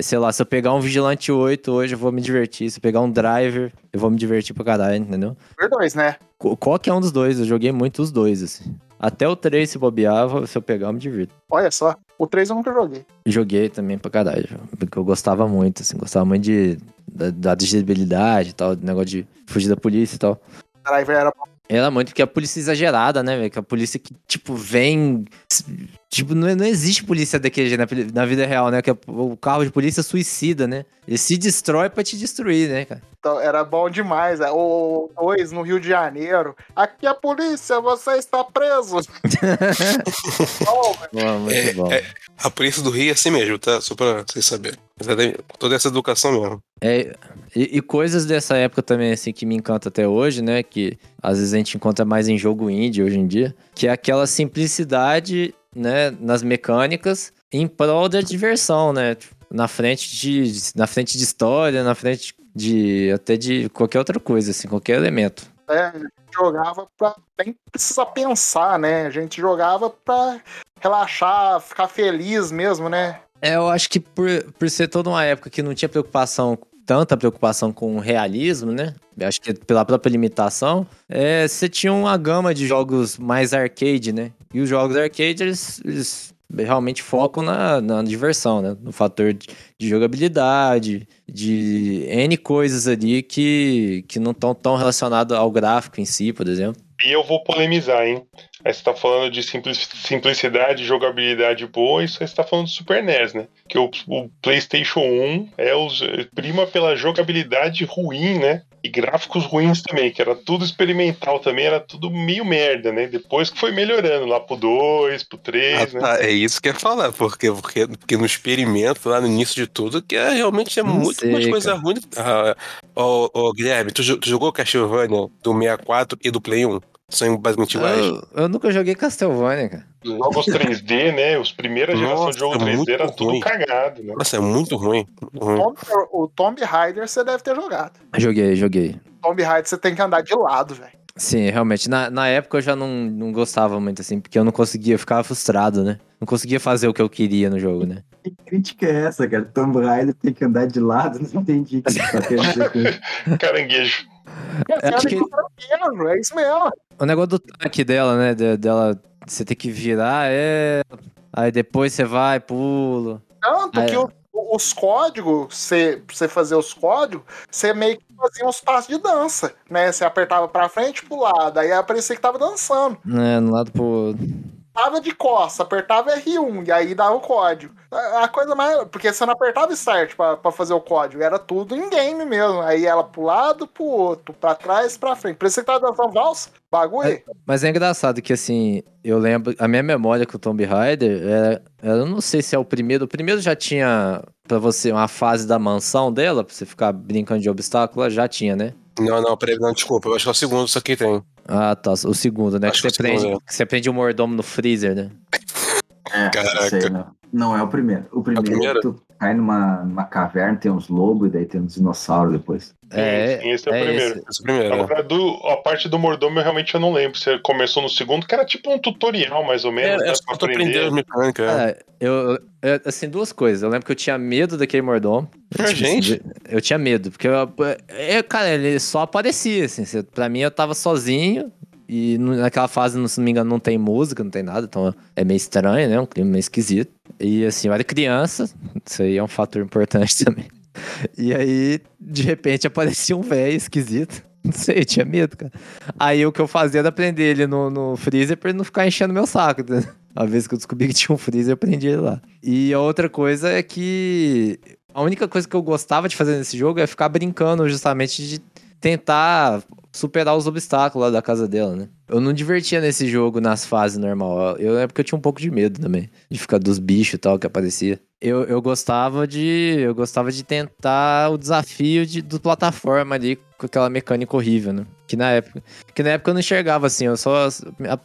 Sei lá, se eu pegar um Vigilante 8 hoje, eu vou me divertir. Se eu pegar um Driver, eu vou me divertir pra caralho, entendeu? Por dois, né? Qu- Qualquer um dos dois, eu joguei muito os dois, assim. Até o 3 se bobeava, se eu pegar, eu me divirto. Olha só. O 3 eu nunca joguei. Joguei também pra caralho, porque eu gostava muito, assim, gostava muito de, da, da e tal, do negócio de fugir da polícia e tal. Driver era Era muito porque a polícia é exagerada, né? Que a polícia que, tipo, vem. Tipo, não, não existe polícia daquele jeito na, na vida real, né? Que é o carro de polícia suicida, né? Ele se destrói pra te destruir, né, cara? Então, era bom demais. é. O dois no Rio de Janeiro. Aqui a polícia, você está preso. [laughs] Bom, Bom, muito É, bom. é, a polícia do Rio é assim mesmo, tá? Só pra vocês saberem. Exatamente. Toda essa educação mesmo. É, e, e coisas dessa época também, assim, que me encanta até hoje, né? Que às vezes a gente encontra mais em jogo indie hoje em dia. Que é aquela simplicidade, né? Nas mecânicas em prol da diversão, né? Na frente de, na frente de história, na frente de até de qualquer outra coisa, assim, qualquer elemento. é, a gente jogava pra nem precisar pensar, né? A gente jogava pra relaxar, ficar feliz mesmo, né? É, eu acho que por, por ser toda uma época que não tinha preocupação, tanta preocupação com o realismo, né? Eu acho que pela própria limitação, é, você tinha uma gama de jogos mais arcade, né? E os jogos arcade, eles, eles realmente focam na, na diversão, né? No fator de, de jogabilidade, de N coisas ali que, que não estão tão relacionadas ao gráfico em si, por exemplo. E eu vou polemizar, hein? Aí você tá falando de simpli- simplicidade, jogabilidade boa, isso aí você tá falando do Super NES, né? Que o, o PlayStation 1 é os, prima pela jogabilidade ruim, né? E gráficos ruins também, que era tudo experimental também, era tudo meio merda, né? Depois que foi melhorando lá pro 2, pro 3, né? Ah, tá, é isso que eu ia falar, porque, porque, porque no experimento, lá no início de tudo, que é realmente é Não muito sei, mais coisa cara. ruim. Ah, Ô, ô, Guilherme, tu, tu jogou Castlevania do 64 e do Play 1? São basicamente iguais. Eu, eu nunca joguei Castlevania, cara. Os jogos 3D, né? Os primeiras gerações de jogo é 3D muito era tudo ruim. cagado, né? Nossa, é muito ruim. muito ruim. Tomb, o Tomb Raider você deve ter jogado. Joguei, joguei. Tomb Raider você tem que andar de lado, velho. Sim, realmente. Na, na época eu já não, não gostava muito, assim, porque eu não conseguia, eu ficava frustrado, né? Não conseguia fazer o que eu queria no jogo, né? Que crítica é essa, cara? Tomb Raider tem que andar de lado, [laughs] não entendi o que você tá querendo dizer. Caranguejo. É Você que- anda tranquilo, é isso mesmo. O negócio do tanque dela, né? de- dela, você ter que virar, é. Aí depois você vai, pula. Tanto Ah, que é. o- os códigos, você, pra você fazer os códigos, você meio que fazia uns passos de dança, né? Você apertava pra frente e pro lado, aí parecia que tava dançando. Né, no lado pro. Tava de costa, apertava R1 e aí dava o código. A coisa mais. Porque você não apertava start pra, pra fazer o código, era tudo em game mesmo. Aí ela pro lado, pro outro, pra trás, pra frente. Parecia que tava dançando valsa, bagulho. Mas é engraçado que, assim, eu lembro. A minha memória com o Tomb Raider era. Eu não sei se é o primeiro. O primeiro já tinha pra você uma fase da mansão dela, pra você ficar brincando de obstáculo, já tinha, né? Não, não, peraí, não, desculpa. Eu acho que é o segundo, isso aqui tem. Ah, tá. O segundo, né? Acho Que que você é o segundo, prende, é. que você prende o mordomo no freezer, né? É, Caraca. aí, não. Não é o primeiro. O primeiro, primeiro? tu cai numa, numa caverna, tem uns lobos e daí tem uns dinossauros depois. É, sim, esse é o é primeiro. esse. Esse é o primeiro. Agora, do, a parte do mordomo eu realmente eu não lembro. Você começou no segundo, que era tipo um tutorial, mais ou menos, É, né? é só mecânicas. é. É, eu, eu- eu- assim, duas coisas. Eu lembro que eu tinha medo daquele mordomo. [laughs] Ah, Tipo, gente. assim, Eu tinha medo, porque eu, é, cara, ele só aparecia, assim. você- Pra mim, eu tava sozinho. E naquela fase, se não me engano, não tem música, não tem nada. Então é meio estranho, né? Um clima meio esquisito. E assim, eu era criança. Isso aí é um fator importante [laughs] também. E aí, de repente, aparecia um velho esquisito. Não sei, eu tinha medo, cara. Aí o que eu fazia era prender ele no, no freezer pra ele não ficar enchendo meu saco. entendeu? A vez que eu descobri que tinha um freezer, eu prendi ele lá. E a outra coisa é que a única coisa que eu gostava de fazer nesse jogo é ficar brincando justamente de tentar superar os obstáculos lá da casa dela, né? Eu não divertia nesse jogo nas fases normal. Eu lembro que eu tinha um pouco de medo também. De ficar dos bichos e tal que aparecia. Eu, eu gostava de. Eu gostava de tentar o desafio de, do plataforma ali com aquela mecânica horrível, né? Que na época. Que na época eu não enxergava assim, eu só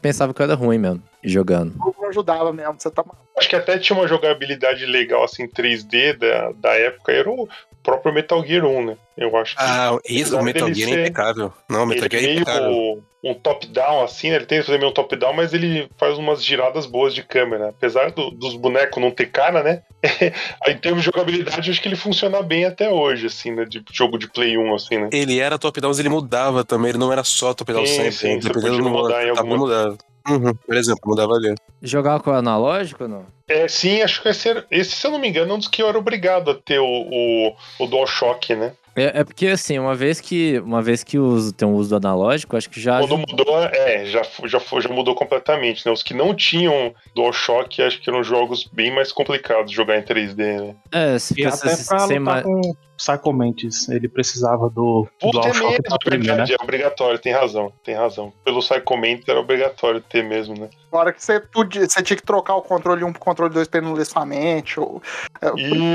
pensava que eu era ruim mesmo, jogando. O jogo ajudava mesmo, você tá Acho que até tinha uma jogabilidade legal, assim, 3D da, da época, era o próprio Metal Gear 1, né? Eu acho que. Ah, esse apesar o Metal Gear é ser- impecável. Não, o Metal ele Gear é impecável. um top-down, assim, né? Ele tenta fazer meio um top-down, mas ele faz umas giradas boas de câmera. Apesar do- dos bonecos não ter cara, né? [laughs] em termos de jogabilidade, acho que ele funciona bem até hoje, assim, né? De jogo de Play 1, assim, né? Ele era top-down, mas ele mudava também. Ele não era só top-down Sim, sempre. sim, você dependendo podia do mudar em tava alguma- mudado. Uhum, por exemplo, mudava ali. Jogar com o analógico ou não? É, sim, acho que esse, esse, se eu não me engano, é um dos que eu era obrigado a ter o, o, o DualShock, né? É, é porque, assim, uma vez que, uma vez que uso, tem um uso do analógico, acho que já. Quando mudou, é, já, já, já mudou completamente, né? Os que não tinham DualShock, acho que eram jogos bem mais complicados de jogar em 3D, né? É, se E até se- pra sem lutar ma- com Psycho Mantis, ele precisava do Puta, é DualShock mesmo, pra aprender, né? verdade, é obrigatório, tem razão, tem razão. Pelo Psychoment era obrigatório ter mesmo, né? Na hora que você, podia, você tinha que trocar o controle 1 pro controle 2 pra ele não ler sua mente. Ou, é,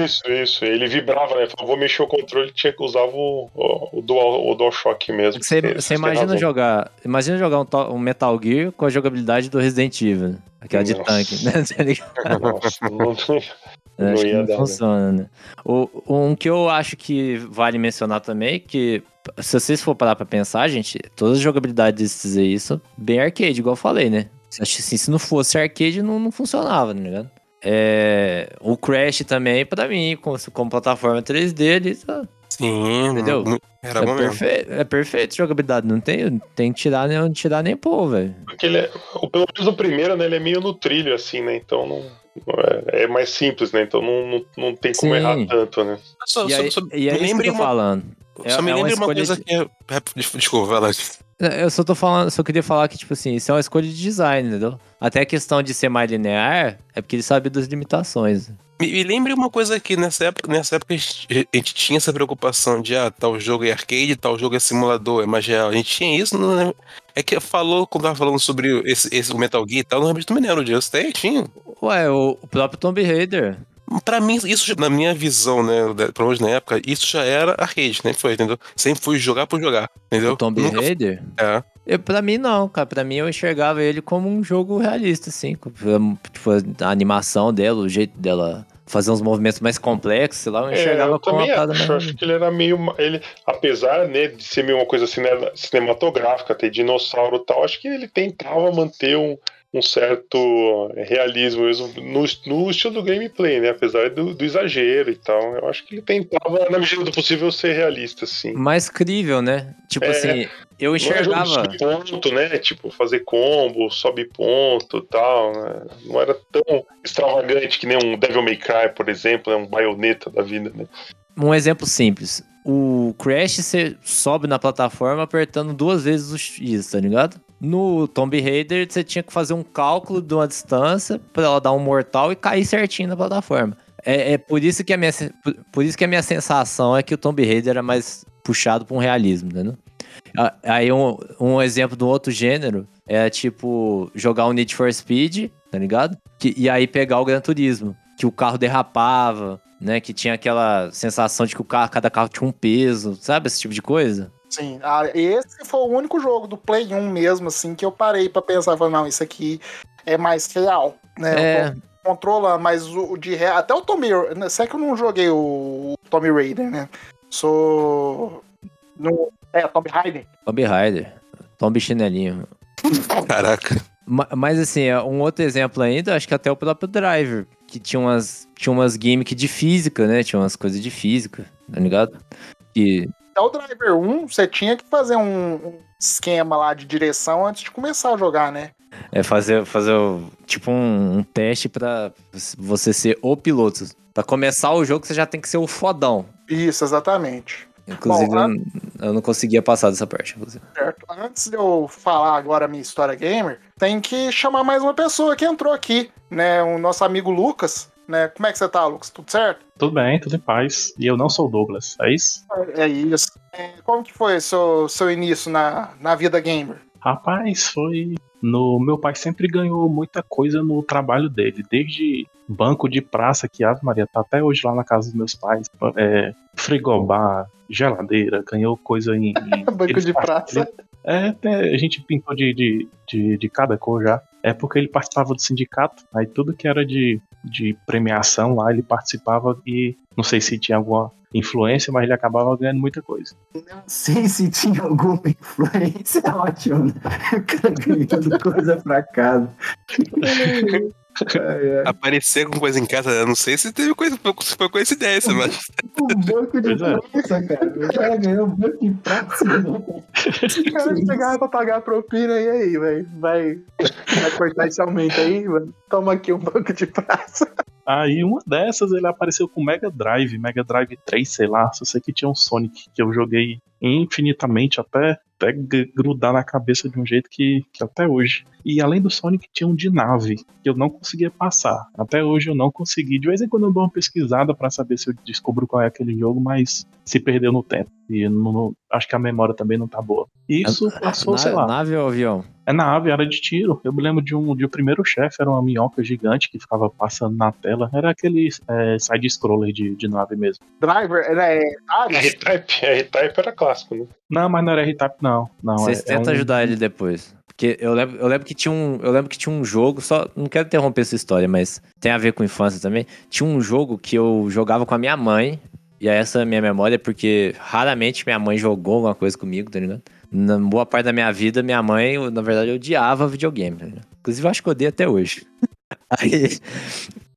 Isso, isso. Ele vibrava, né? Falou, vou mexer o controle, tinha que usar o, o, o, Dual, o DualShock mesmo. Você, imagina jogar. Imagina jogar um, um Metal Gear com a jogabilidade do Resident Evil. Aquela de Nossa. tanque, né? [laughs] Tá? [laughs] Nossa, não, Não ia não dar, né? funciona, né? O, um que eu acho que vale mencionar também, que se vocês for parar pra pensar, gente, todas as jogabilidades desses aí são bem arcade, igual eu falei, né? Assim, se não fosse arcade, não, não funcionava, tá ligado? É, o Crash também, pra mim, com, com plataforma 3D, ele tá- Sim, Entendeu? Era é, bom mesmo. perfeito, é perfeito jogabilidade, não tem, tem que tirar nem, tirar nem pôr, velho. Porque ele é, o- pelo menos o primeiro, né? Ele é meio no trilho, assim, né? Então não. É, é mais simples, né? Então não, não, não tem como Sim. errar tanto, né? Só, E só- aí, só e é isso que lembre eu tô uma, falando. É- só me é uma lembre uma escolha coisa de- que é. é- Desculpa, vai lá. Eu só tô falando, só queria falar que, tipo assim, isso é uma escolha de design, entendeu? Até a questão de ser mais linear é porque ele sabe das limitações. Me, me lembre uma coisa aqui, nessa época, nessa época a gente, a gente tinha essa preocupação de ah, tal jogo é arcade, tal jogo é simulador, é mais real. A gente tinha isso, não lembro. É que falou, quando tava falando sobre esse, esse o Metal Gear e tal, não não me lembro disso. Tem, tinha. Ué, o, o próprio Tomb Raider. Pra mim, isso, na minha visão, né, pelo menos na época, isso já era arcade, né? Foi, entendeu? Sempre fui jogar por jogar, entendeu? O Tomb Nunca- Raider. É. Eu, pra mim, não, cara. Pra mim, eu enxergava ele como um jogo realista, assim. com- Tipo, a animação dela, o jeito dela fazer uns movimentos mais complexos, sei lá, eu É, enxergava eu como uma parada acho, acho que ele era meio. Ele, apesar né, de ser meio uma coisa cine- cinematográfica, ter dinossauro e tal, acho que ele tentava manter um, um certo realismo mesmo no, no estilo do gameplay, né? Apesar do, do exagero e tal. Eu acho que ele tentava, na medida do possível, ser realista, assim. Mais crível, né? Tipo É. assim, eu Não é enxergava... subir ponto, né? Tipo, fazer combo, sobe ponto e tal. Né? Não era tão extravagante que nem um Devil May Cry, por exemplo, né? um baioneta da vida, né? Um exemplo simples. O Crash você sobe na plataforma apertando duas vezes o X, tá ligado? No Tomb Raider você tinha que fazer um cálculo de uma distância pra ela dar um mortal e cair certinho na plataforma. É, é por isso que a minha por- isso que a minha sensação é que o Tomb Raider era mais puxado pra um realismo, entendeu? Aí um, um exemplo do outro gênero é tipo jogar o Need for Speed, tá ligado? Que- e aí pegar o Gran Turismo, que o carro derrapava, né? Que tinha aquela sensação de que o carro, cada carro tinha um peso, sabe? Esse tipo de coisa. Sim, ah, esse foi o único jogo do Play 1 mesmo, assim, que eu parei pra pensar, falei, não, isso aqui é mais real, né? É, Controla, mas o de real, até o Tommy, né, sei que eu não joguei o Tommy Raider, né? Sou no, é, Tommy Raider. Tomb Raider, Tomb Chinelinho. Caraca. Ma- Mas assim, é um outro exemplo ainda, acho que até o próprio Driver, que tinha umas, tinha umas gimmicks de física, né? Tinha umas coisas de física, tá ligado? Que Até o Driver 1, você tinha que fazer um, um esquema lá de direção antes de começar a jogar, né? é fazer, fazer tipo um, um teste pra você ser o piloto. Pra começar o jogo, você já tem que ser o fodão. Isso, exatamente. Inclusive, Bom, eu, não- eu não conseguia passar dessa parte. Inclusive. Certo. Antes de eu falar agora a minha história gamer, tem que chamar mais uma pessoa que entrou aqui, né? O nosso amigo Lucas, né? Como é que você tá, Lucas? Tudo certo? Tudo bem, tudo em paz. E eu não sou o Douglas, é isso? É isso. É, como que foi seu, seu início na, na vida gamer? Rapaz, foi. No meu pai sempre ganhou muita coisa no trabalho dele, desde banco de praça que Ave Maria tá até hoje lá na casa dos meus pais, é, frigobar, geladeira, ganhou coisa em, em [laughs] Banco de praça. É, a gente pintou de, de, de, de cada cor já. É porque ele participava do sindicato, aí tudo que era de, de premiação lá ele participava e não sei se tinha alguma influência, mas ele acabava ganhando muita coisa. Não sei se tinha alguma influência, [laughs] ótimo, né? O cara ganhando coisa pra casa. Ai, ai. Aparecer com coisa em casa, eu não sei se teve coisa, se foi coincidência, mas. Um banco de Pois é. praça, cara. O cara ganhou um banco de praça. [laughs] O cara chegava pra pagar a propina e aí, velho? Vai, vai cortar esse aumento aí, mano? Toma aqui um banco de praça. Aí uma dessas ele apareceu com Mega Drive, Mega Drive 3, sei lá. Só sei que tinha um Sonic que eu joguei infinitamente até, até grudar na cabeça de um jeito que, que até hoje. E além do Sonic tinha um de nave que eu não conseguia passar. Até hoje eu não consegui. De vez em quando eu dou uma pesquisada pra saber se eu descubro qual é aquele jogo, mas se perdeu no tempo. E não- não- acho que a memória também não tá boa. Isso passou, sei Na- lá. Nave ou avião? É nave, era de tiro. Eu me lembro de um de o primeiro chefe, era uma minhoca gigante que ficava passando na tela. Era aquele é, side-scroller de, de nave mesmo. Driver, é Atari? R-Type, R-Type era clássico, né? Não, mas não era R-Type, não. não Vocês é, é tentam um- ajudar ele depois. Porque eu lembro, eu lembro que tinha um. Eu lembro que tinha um jogo, só. Não quero interromper sua história, mas tem a ver com infância também. Tinha um jogo que eu jogava com a minha mãe. E essa é a minha memória, porque raramente minha mãe jogou alguma coisa comigo, tá ligado? Na boa parte da minha vida, minha mãe, na verdade, odiava videogame, tá? Inclusive, eu acho que odeio até hoje. [laughs] Aí,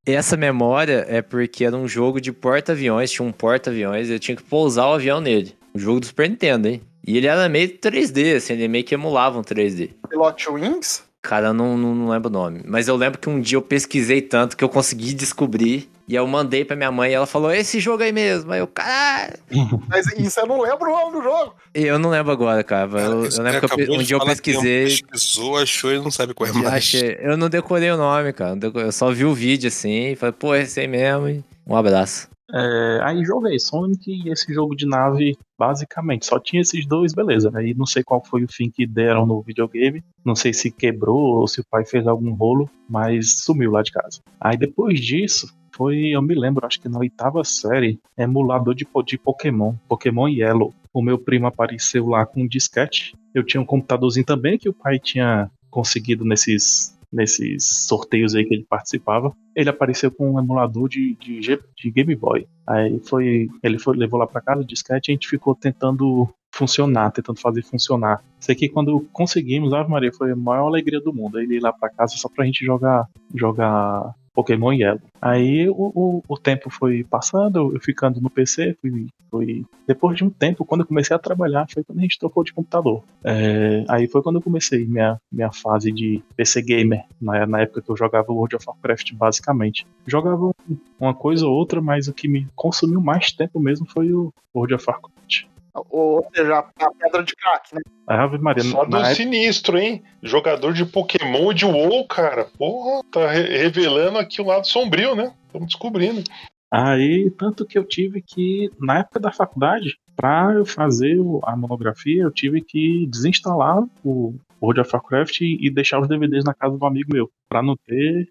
essa memória é porque era um jogo de porta-aviões, tinha um porta-aviões, eu tinha que pousar o avião nele. Um jogo do Super Nintendo, hein? E ele era meio 3D, assim, ele meio que emulava um 3D. Pilot Wings? Cara, eu não, não, não lembro o nome. Mas eu lembro que um dia eu pesquisei tanto que eu consegui descobrir. E eu mandei pra minha mãe e ela falou: Esse jogo aí mesmo. Aí eu, caralho. [laughs] Mas isso eu não lembro o nome do jogo. E Eu não lembro agora, cara. Eu, Isso eu lembro que eu um dia eu pesquisei. Pesquisou, achou e não sabe qual é eu mais. achei- eu não decorei o nome, cara. Eu só vi o vídeo assim e falei, pô, esse aí mesmo. E um abraço. É, aí joguei Sonic e esse jogo de nave, basicamente. Só tinha esses dois, beleza. Aí não sei qual foi o fim que deram no videogame. Não sei se quebrou ou se o pai fez algum rolo, mas sumiu lá de casa. Aí depois disso, foi, eu me lembro, acho que na oitava série, emulador de, de Pokémon, Pokémon Yellow. O meu primo apareceu lá com um disquete. Eu tinha um computadorzinho também que o pai tinha conseguido nesses, nesses sorteios aí que ele participava. Ele apareceu com um emulador de, de, de Game Boy. Aí foi, ele foi, levou lá pra casa o disquete e a gente ficou tentando funcionar, tentando fazer funcionar. Sei que quando conseguimos, Ave Maria, foi a maior alegria do mundo. Ele ir lá pra casa só pra gente jogar, jogar Pokémon Yellow. Aí o, o, o tempo foi passando, eu ficando no PC, fui, fui- Depois de um tempo, quando eu comecei a trabalhar, foi quando a gente trocou de computador. É, aí foi quando eu comecei minha, minha fase de PC Gamer, na, na época que eu jogava World of Warcraft, basicamente. Jogava um- uma coisa ou outra, mas o que me consumiu mais tempo mesmo foi o World of Warcraft. Ou seja, a pedra de crack, né? Ave Maria, Só do época- sinistro, hein? Jogador de Pokémon e de WoW, cara. Porra, tá re- revelando aqui o lado sombrio, né? Estamos descobrindo. Aí, tanto que eu tive que, na época da faculdade, pra eu fazer a monografia, eu tive que desinstalar o World of Warcraft e deixar os DVDs na casa do amigo meu, pra não ter,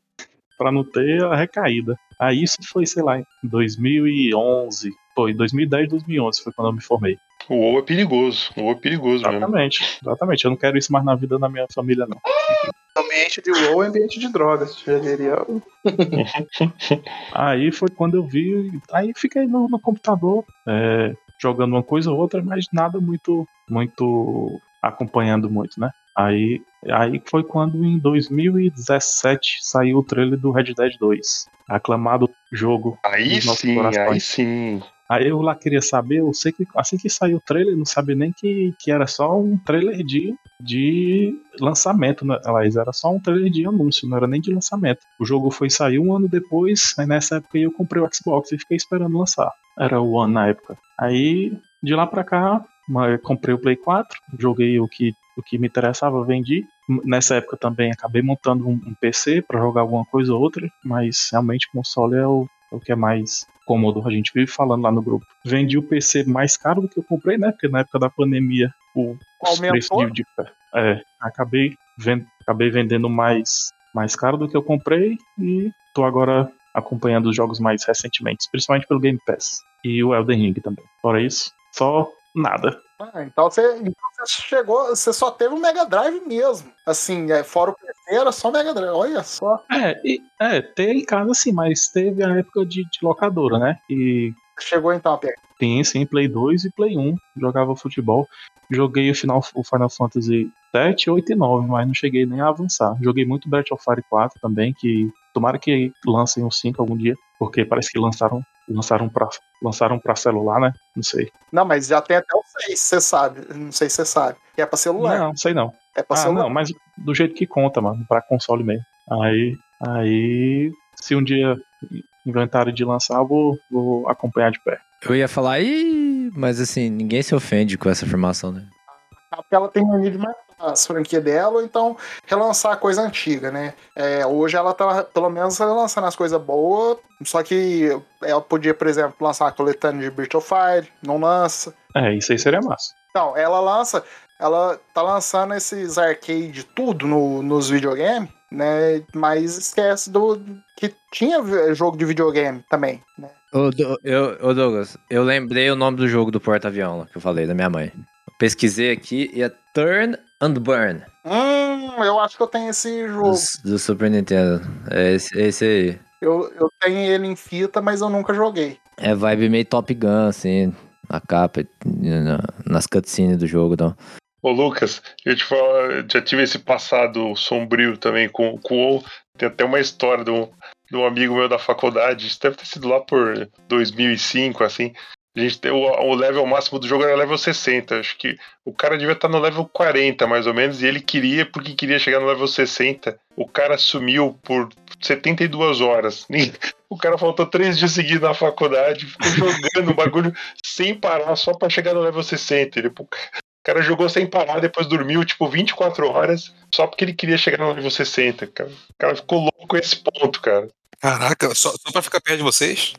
para não ter a recaída. Aí isso foi, sei lá, em 2011, foi 2010, 2011 foi quando eu me formei. O WoW é perigoso. O WoW é perigoso mesmo. Exatamente, exatamente. Eu não quero isso mais na vida da minha família, não. [laughs] Ambiente de WoW é ambiente de drogas. Já diria. [laughs] Aí foi quando eu vi. Aí fiquei no, no computador, é, jogando uma coisa ou outra, mas nada muito, muito acompanhando muito, né? Aí, aí foi quando em 2017 saiu o trailer do Red Dead 2. Aclamado jogo. Aí sim, aí sim. Aí eu lá queria saber, eu sei que assim que saiu o trailer, não sabia nem que, que era só um trailer de, de lançamento, né? Era só um trailer de anúncio, não era nem de lançamento. O jogo foi sair um ano depois, aí nessa época eu comprei o Xbox e fiquei esperando lançar. Era o One na época. Aí, de lá pra cá, comprei o Play 4, joguei o que, o que me interessava, vendi. Nessa época também acabei montando um, um PC pra jogar alguma coisa ou outra, mas realmente o console é o, é o que é mais cômodo. A gente vive falando lá no grupo. Vendi o PC mais caro do que eu comprei, né? Porque na época da pandemia o, preços de, de é, acabei, ven- acabei vendendo mais, mais caro do que eu comprei e tô agora acompanhando os jogos mais recentemente, principalmente pelo Game Pass e o Elden Ring também. Fora isso, só nada. Ah, então você, então você chegou, você só teve o Mega Drive mesmo. Assim, é, fora o PC, era só Mega Drive. Olha só. É, e, é, ter em casa sim, mas teve a época de, de locadora, né? E Chegou então a pegar. Sim, sim, Play 2 e Play 1. Jogava futebol. Joguei o final, o Final Fantasy 7, 8 e 9, mas não cheguei nem a avançar. Joguei muito Breath of Fire 4 também, que tomara que lancem o 5 algum dia, porque parece que lançaram lançaram pra, lançaram pra celular, né? Não sei. Não, mas já tem até o 6, você sabe. Não sei se você sabe. Que é pra celular. Não, sei não. É pra Ah, celular. não, mas do jeito que conta, mano, pra console mesmo. Aí, aí, se um dia inventarem de lançar, eu vou, vou acompanhar de perto. Eu ia falar, ih, mas assim, ninguém se ofende com essa afirmação, né? Porque ela tem mania de matar as franquias dela, ou então relançar coisa antiga, né? É, hoje ela tá, pelo menos, relançando as coisas boas, só que ela podia, por exemplo, lançar a coletânea de of Fire, não lança. É, isso aí seria massa. Não, ela lança, ela tá lançando esses arcade tudo no, nos videogames, né? Mas esquece do que tinha jogo de videogame também, né? Ô, eu, ô, Douglas, eu lembrei o nome do jogo do porta-avião que eu falei, da minha mãe. Pesquisei aqui e é Turn and Burn, Hum, eu acho que eu tenho esse jogo. do, do Super Nintendo. É esse, é esse aí. Eu, eu tenho ele em fita, mas eu nunca joguei. É vibe meio Top Gun, assim, na capa, na- nas cutscenes do jogo, então. Ô Lucas, eu te falar, já tive esse passado sombrio também com, com o. Tem até uma história de um, de um amigo meu da faculdade, isso deve ter sido lá por 2005, assim. A gente tem o, o level máximo do jogo era level 60. Acho que o cara devia estar no level 40, mais ou menos, e ele queria, porque queria chegar no level 60. O cara sumiu por 72 horas. [laughs] O cara faltou três dias seguidos na faculdade, ficou jogando o bagulho sem parar, só pra chegar no level 60. Ele, o cara jogou sem parar, depois dormiu, tipo, 24 horas, só porque ele queria chegar no level 60. Cara. O cara ficou louco esse ponto, cara. Caraca, só, só pra ficar perto de vocês?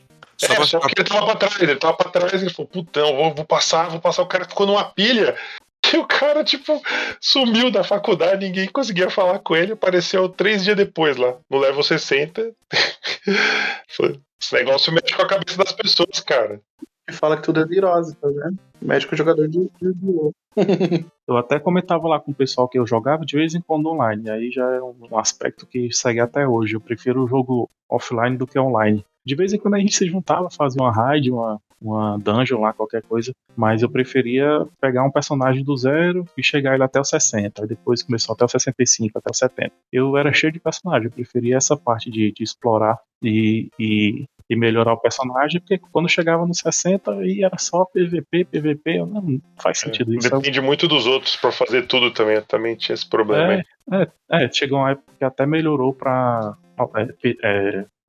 Só é, pra só ele tava pra trás, ele tava pra trás, ele falou, putão, vou, vou passar, vou passar. O cara ficou numa pilha. [laughs] E o cara, tipo, sumiu da faculdade, ninguém conseguia falar com ele. Apareceu três dias depois lá, no level 60. [laughs] Foi- Esse negócio mexe com a cabeça das pessoas, cara. E fala que tudo é virose, tá vendo? Médico jogador de, de, de [laughs] Eu até comentava lá com o pessoal que eu jogava de vez em quando online, aí já é um aspecto que segue até hoje. Eu prefiro o jogo offline do que online. De vez em quando a gente se juntava, fazia uma raid, uma, uma dungeon lá, qualquer coisa, mas eu preferia pegar um personagem do zero e chegar ele até o 60, aí depois começou até o 65, até o 70. Eu era cheio de personagem, eu preferia essa parte de, de explorar e, e, e melhorar o personagem, porque quando chegava no 60 aí era só PVP, PVP, eu não, não faz sentido isso. Depende muito dos outros pra fazer tudo também. Eu também tinha esse problema aí. É, é, é, chegou uma época que até melhorou para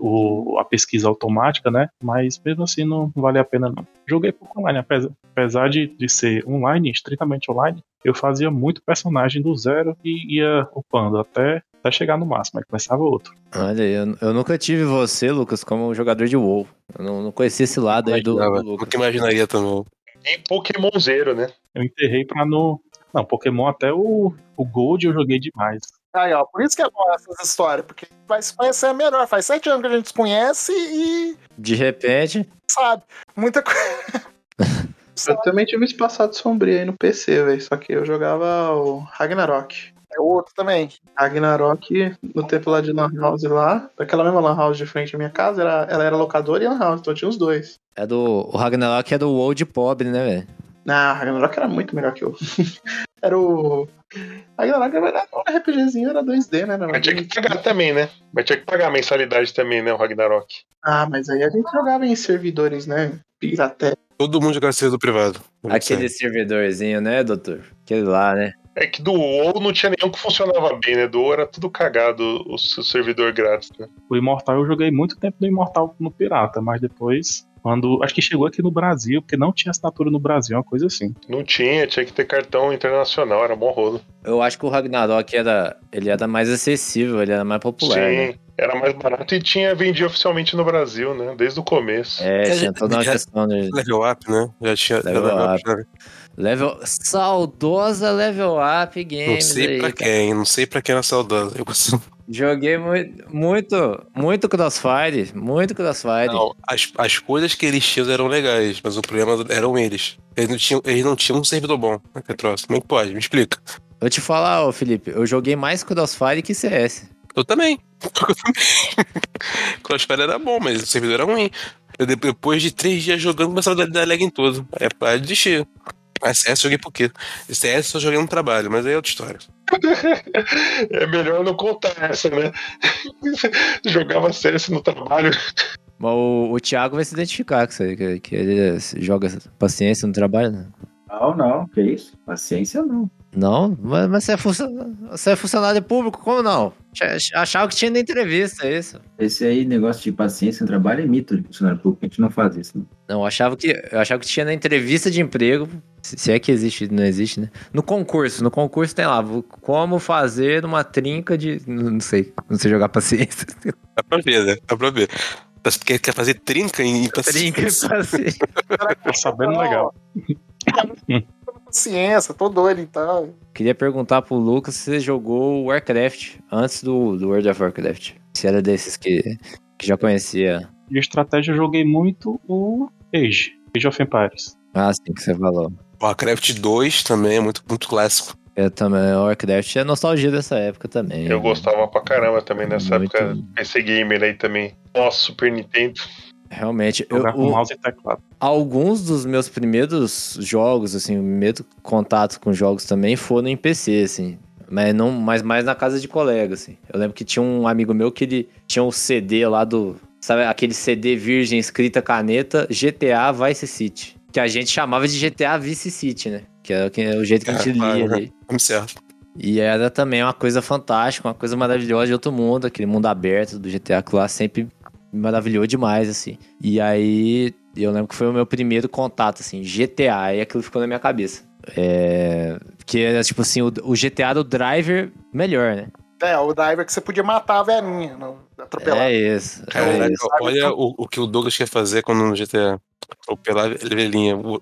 o, a pesquisa automática, né? Mas mesmo assim não vale a pena não. Joguei pouco online, apesar, apesar de, de ser online, estritamente online, eu fazia muito personagem do zero e ia upando até, até chegar no máximo, aí começava outro. Olha aí, eu, eu nunca tive você, Lucas, como jogador de WoW. Eu não, não conhecia esse lado aí do, do Lucas. Nunca imaginaria também. E Pokémonzeiro, né? Eu enterrei pra no. Não, Pokémon até o, o Gold eu joguei demais. Aí, ó, por isso que é bom essas histórias, porque vai se conhecer melhor. Faz sete anos que a gente se conhece e De repente, sabe muita coisa. [laughs] Eu também tive esse passado sombrio aí no PC, velho. Só que eu jogava o Ragnarok. É outro também. Ragnarok, no tempo lá de Lan House lá, daquela mesma Lan House de frente à minha casa, era, ela era locadora e Lan House, então tinha os dois. é do. O Ragnarok é do de pobre, né, velho? Não, Ragnarok era muito melhor que eu. [laughs] era o. Ragnarok, na verdade, um RPGzinho era 2D, né? Era Mas tinha que pagar também, né? Mas tinha que pagar a mensalidade também, né? O Ragnarok. Ah, mas aí a gente jogava em servidores, né? Pirate. Todo mundo jogava servidor privado. Aquele servidorzinho, né, doutor? Aquele lá, né? É que do WoW não tinha nenhum que funcionava bem, né? Do WoW era tudo cagado o, o servidor grátis, né? O Imortal eu joguei muito tempo no Imortal no Pirata, mas depois, quando. Acho que chegou aqui no Brasil, porque não tinha assinatura no Brasil, uma coisa assim. Não tinha, tinha que ter cartão internacional, era bom rolo. Eu acho que o Ragnarok era. Ele era mais acessível, ele era mais popular, né? Sim, era mais barato e tinha vendido oficialmente no Brasil, né? Desde o começo. É, É, tinha toda uma questão de Level up, né? Já tinha. Level era up. né? level. Saudosa level up games. Não sei aí, pra cara. quem, não sei pra quem era saudosa. Eu consigo- Joguei muito, muito, muito Crossfire, muito Crossfire. Não, as, as coisas que eles tinham eram legais, mas o problema eram eles. Eles não tinham, eles não tinham um servidor bom, né, que troço? Como é que pode? Me explica. Eu te falar, ô Felipe, eu joguei mais Crossfire que CS. Eu também. [laughs] Crossfire era bom, mas o servidor era ruim. Eu, de- depois de três dias jogando, começava a dar, lag em tudo. Aí eu desistir. Mas CS eu joguei por quê? CS eu só joguei no trabalho, mas aí é outra história. [laughs] É melhor não contar essa, né? [laughs] Jogava CS no trabalho. Mas o, o Thiago vai se identificar com isso aí, que, que ele joga paciência no trabalho, né? Não, não, que isso? Paciência não. Não, mas, mas você, é funcionário, você é funcionário público, como não? Ach- Achava que tinha na entrevista, é isso. Esse aí, negócio de paciência no trabalho é mito de funcionário público, a gente não faz isso. Não. Não, eu achava que, eu achava que tinha na entrevista de emprego, se é que existe, não existe, né? No concurso, no concurso tem lá, como fazer uma trinca de, não não sei, não sei jogar paciência. Dá pra ver, né? Dá pra ver. Quer, quer fazer trinca em Trinca e paciência? paciência. Tá sabendo legal. [laughs] Paciência, tô doido então. Queria perguntar pro Lucas se você jogou Warcraft antes do, do World of Warcraft. Se era desses que, que já conhecia. De estratégia eu joguei muito o Age, Age of Empires. Ah, sim, que você falou. Warcraft 2 também é muito, muito clássico. Eu também, o Warcraft é nostalgia dessa época também. Eu gostava pra caramba também nessa Muito. época. PC Gamer aí também. Nossa, Super Nintendo. Realmente, eu, Jogar com mouse e teclado. alguns dos meus primeiros jogos, assim, o primeiro contato com jogos também foram em PC, assim. Mas, não, mas mais na casa de colega, assim. Eu lembro que tinha um amigo meu que ele tinha um CD lá do. Sabe aquele CD virgem escrita caneta GTA Vice City. Que a gente chamava de GTA Vice City, né? Que era o jeito que a gente É, lia ali. Vamos certo. E era também uma coisa fantástica, uma coisa maravilhosa de outro mundo, aquele mundo aberto do GTA que lá sempre me maravilhou demais, assim. E aí, eu lembro que foi o meu primeiro contato, assim, GTA, e aquilo ficou na minha cabeça. É... Que era, tipo assim, o, o GTA do driver melhor, né? É, o diver que você podia matar a velhinha, não, atropelar. É isso. É Caraca, isso. olha o, o que o Douglas quer fazer quando no GTA. Atropelar a velhinha. O,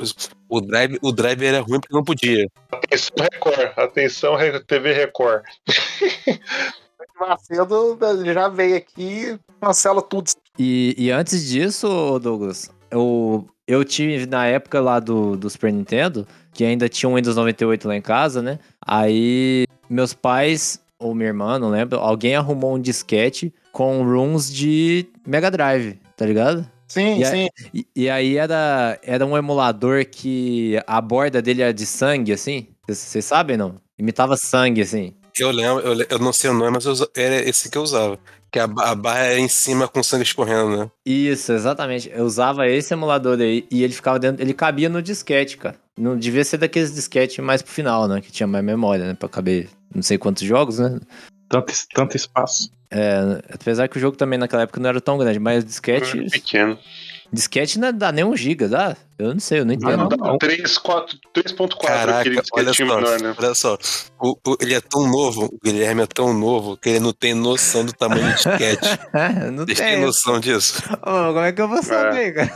o, drive, o drive era ruim porque não podia. Atenção Record. Atenção TV Record. [laughs] O Macedo ele já veio aqui, cancela tudo. E, e antes disso, Douglas, eu, eu tive na época lá do, do Super Nintendo, que ainda tinha um Windows 98 lá em casa, né? Aí meus pais, ou minha irmã, não lembro, alguém arrumou um disquete com rooms de Mega Drive, tá ligado? Sim, E sim. E, e aí era, era um emulador que a borda dele era de sangue, assim. Vocês sabem, não? Imitava sangue, assim. Eu lembro, eu, eu não sei o nome, mas eu era esse que eu usava. Que a, a barra era em cima com sangue escorrendo, né? Isso, exatamente. Eu usava esse emulador aí e ele ficava dentro. Ele cabia no disquete, cara. Não devia ser daqueles disquete mais pro final, né? Que tinha mais memória, né? Pra caber não sei quantos jogos, né? Tanto, tanto espaço. É, apesar que o jogo também naquela época não era tão grande, mas disquete. Pequeno. Disquete não dá nem um giga, dá? Eu não sei, eu não Ah, entendo. não. Dá 3, 4, 3.4 Caraca, aquele olha só, menor, né? olha só. O- o- ele é tão novo, o Guilherme é tão novo, que ele não tem noção do tamanho do disquete. [laughs] não Vocês tem. noção disso? Ô, como é que eu vou saber, cara?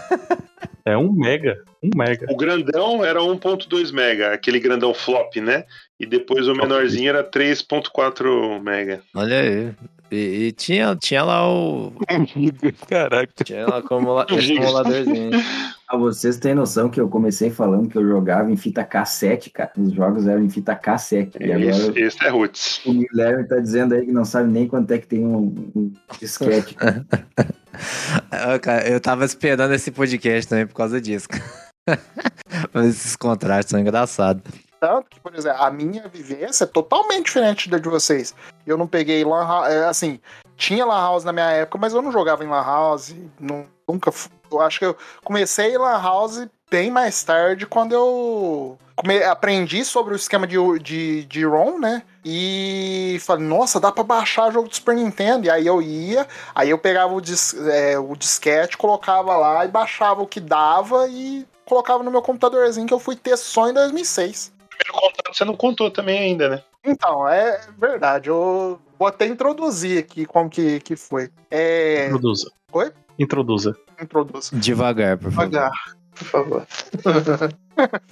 É um mega. Um mega. O grandão era 1.2 mega, aquele grandão flop, né? E depois o menorzinho era 3.4 mega. Olha aí. E, e tinha, tinha lá o. [laughs] Caraca. Tinha lá como esse emuladorzinho. [laughs] Ah, vocês têm noção que eu comecei falando que eu jogava em fita cassete, cara. Os jogos eram em fita cassete. E Esse, agora esse é Roots. o Guilherme tá dizendo aí que não sabe nem quanto é que tem um, um disquete. [laughs] Ah, cara, eu tava esperando esse podcast também por causa disso. Mas esses contrastes são engraçados. Tanto que, por exemplo, a minha vivência é totalmente diferente da de vocês. Eu não peguei Lan House. é, Assim, tinha Lan House na minha época, mas eu não jogava em Lan House. nu- nunca. Eu acho que eu comecei Lan House bem mais tarde, quando eu come- aprendi sobre o esquema de, de, de ROM, né? E falei, nossa, dá pra baixar jogo do Super Nintendo. E aí eu ia, aí eu pegava o, dis, é, o disquete, colocava lá e baixava o que dava e colocava no meu computadorzinho que eu fui ter só em 2006. Primeiro contato você não contou também ainda, né? Então, é verdade. Eu vou até introduzir aqui como que, que foi. É. Introduza. Oi? Introduza. Introduz. Devagar, por favor. Devagar, por favor. [laughs]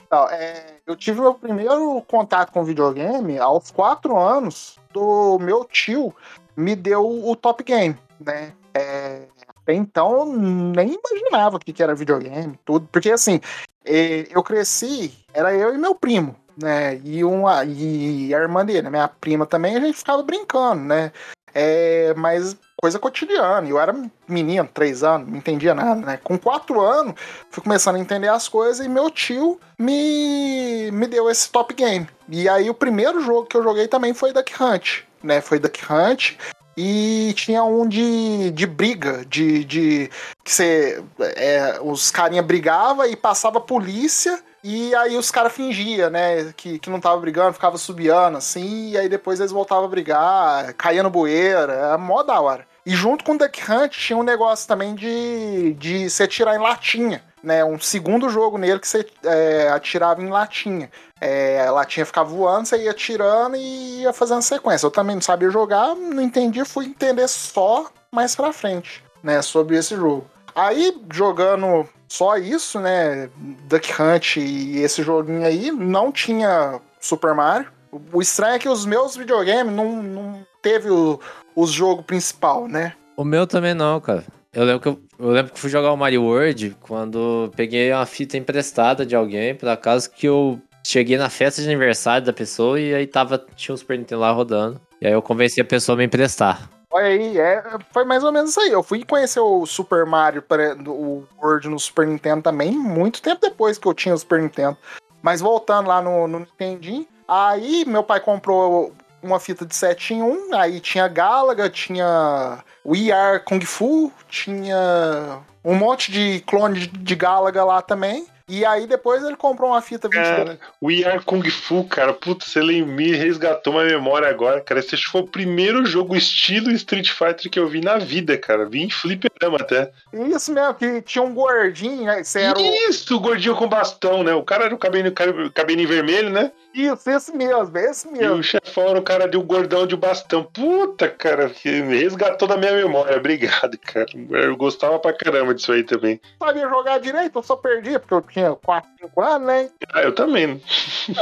Então, é, eu tive meu primeiro contato com videogame aos quatro anos do meu tio me deu o Top Game, né? É, até então eu nem imaginava o que que era videogame, tudo, porque assim, é, eu cresci, era eu e meu primo, né? E, uma, e a irmã dele, minha prima também, a gente ficava brincando, né? É, mas coisa cotidiana. Eu era menino, três anos, não entendia nada, né? Com quatro anos, fui começando a entender as coisas e meu tio me, me deu esse top game. E aí o primeiro jogo que eu joguei também foi Duck Hunt, né? Foi Duck Hunt. E tinha um de, de briga, de, de que você. é, os carinha brigava e passava a polícia E aí os caras fingiam, né, que, que não tava brigando, ficava subiando, assim, e aí depois eles voltavam a brigar, caía no bueiro, é mó da hora. E junto com o Duck Hunt tinha um negócio também de, de se atirar em latinha, né, um segundo jogo nele que você é, atirava em latinha. É, a latinha ficava voando, você ia atirando e ia fazendo sequência. Eu também não sabia jogar, não entendi, fui entender só mais pra frente, né, sobre esse jogo. Aí, jogando só isso, né? Duck Hunt e esse joguinho aí, não tinha Super Mario. O estranho é que os meus videogames não, não teve o, o jogo principal, né? O meu também não, cara. Eu lembro que eu, eu lembro que fui jogar o Mario World quando peguei uma fita emprestada de alguém, por acaso que eu cheguei na festa de aniversário da pessoa e aí tava, tinha um Super Nintendo lá rodando. E aí eu convenci a pessoa a me emprestar. Olha aí, é, foi mais ou menos isso aí. Eu fui conhecer o Super Mario, o World no Super Nintendo também, muito tempo depois que eu tinha o Super Nintendo. Mas voltando lá no, no aí meu pai comprou uma fita de 7 em 1, aí tinha Galaga, tinha We Are Kung Fu, tinha um monte de clone de, de Galaga lá também. E aí depois ele comprou uma fita 22. Cara, o Are Kung Fu, cara, puta, você me resgatou uma memória agora, cara. Esse foi o primeiro jogo estilo Street Fighter que eu vi na vida, cara. Vi em fliperama até. Isso mesmo, que tinha um gordinho, né? Você era. Isso, o gordinho com bastão, né? O cara era o cabelinho, cabelinho vermelho, né? Isso, esse mesmo, esse mesmo. E o chefão era o cara de um gordão de bastão. Puta, cara, que me resgatou da minha memória. Obrigado, cara. Eu gostava pra caramba disso aí também. Sabia jogar direito, eu só perdi, porque eu tinha 4, 5 anos, né? Ah, eu também.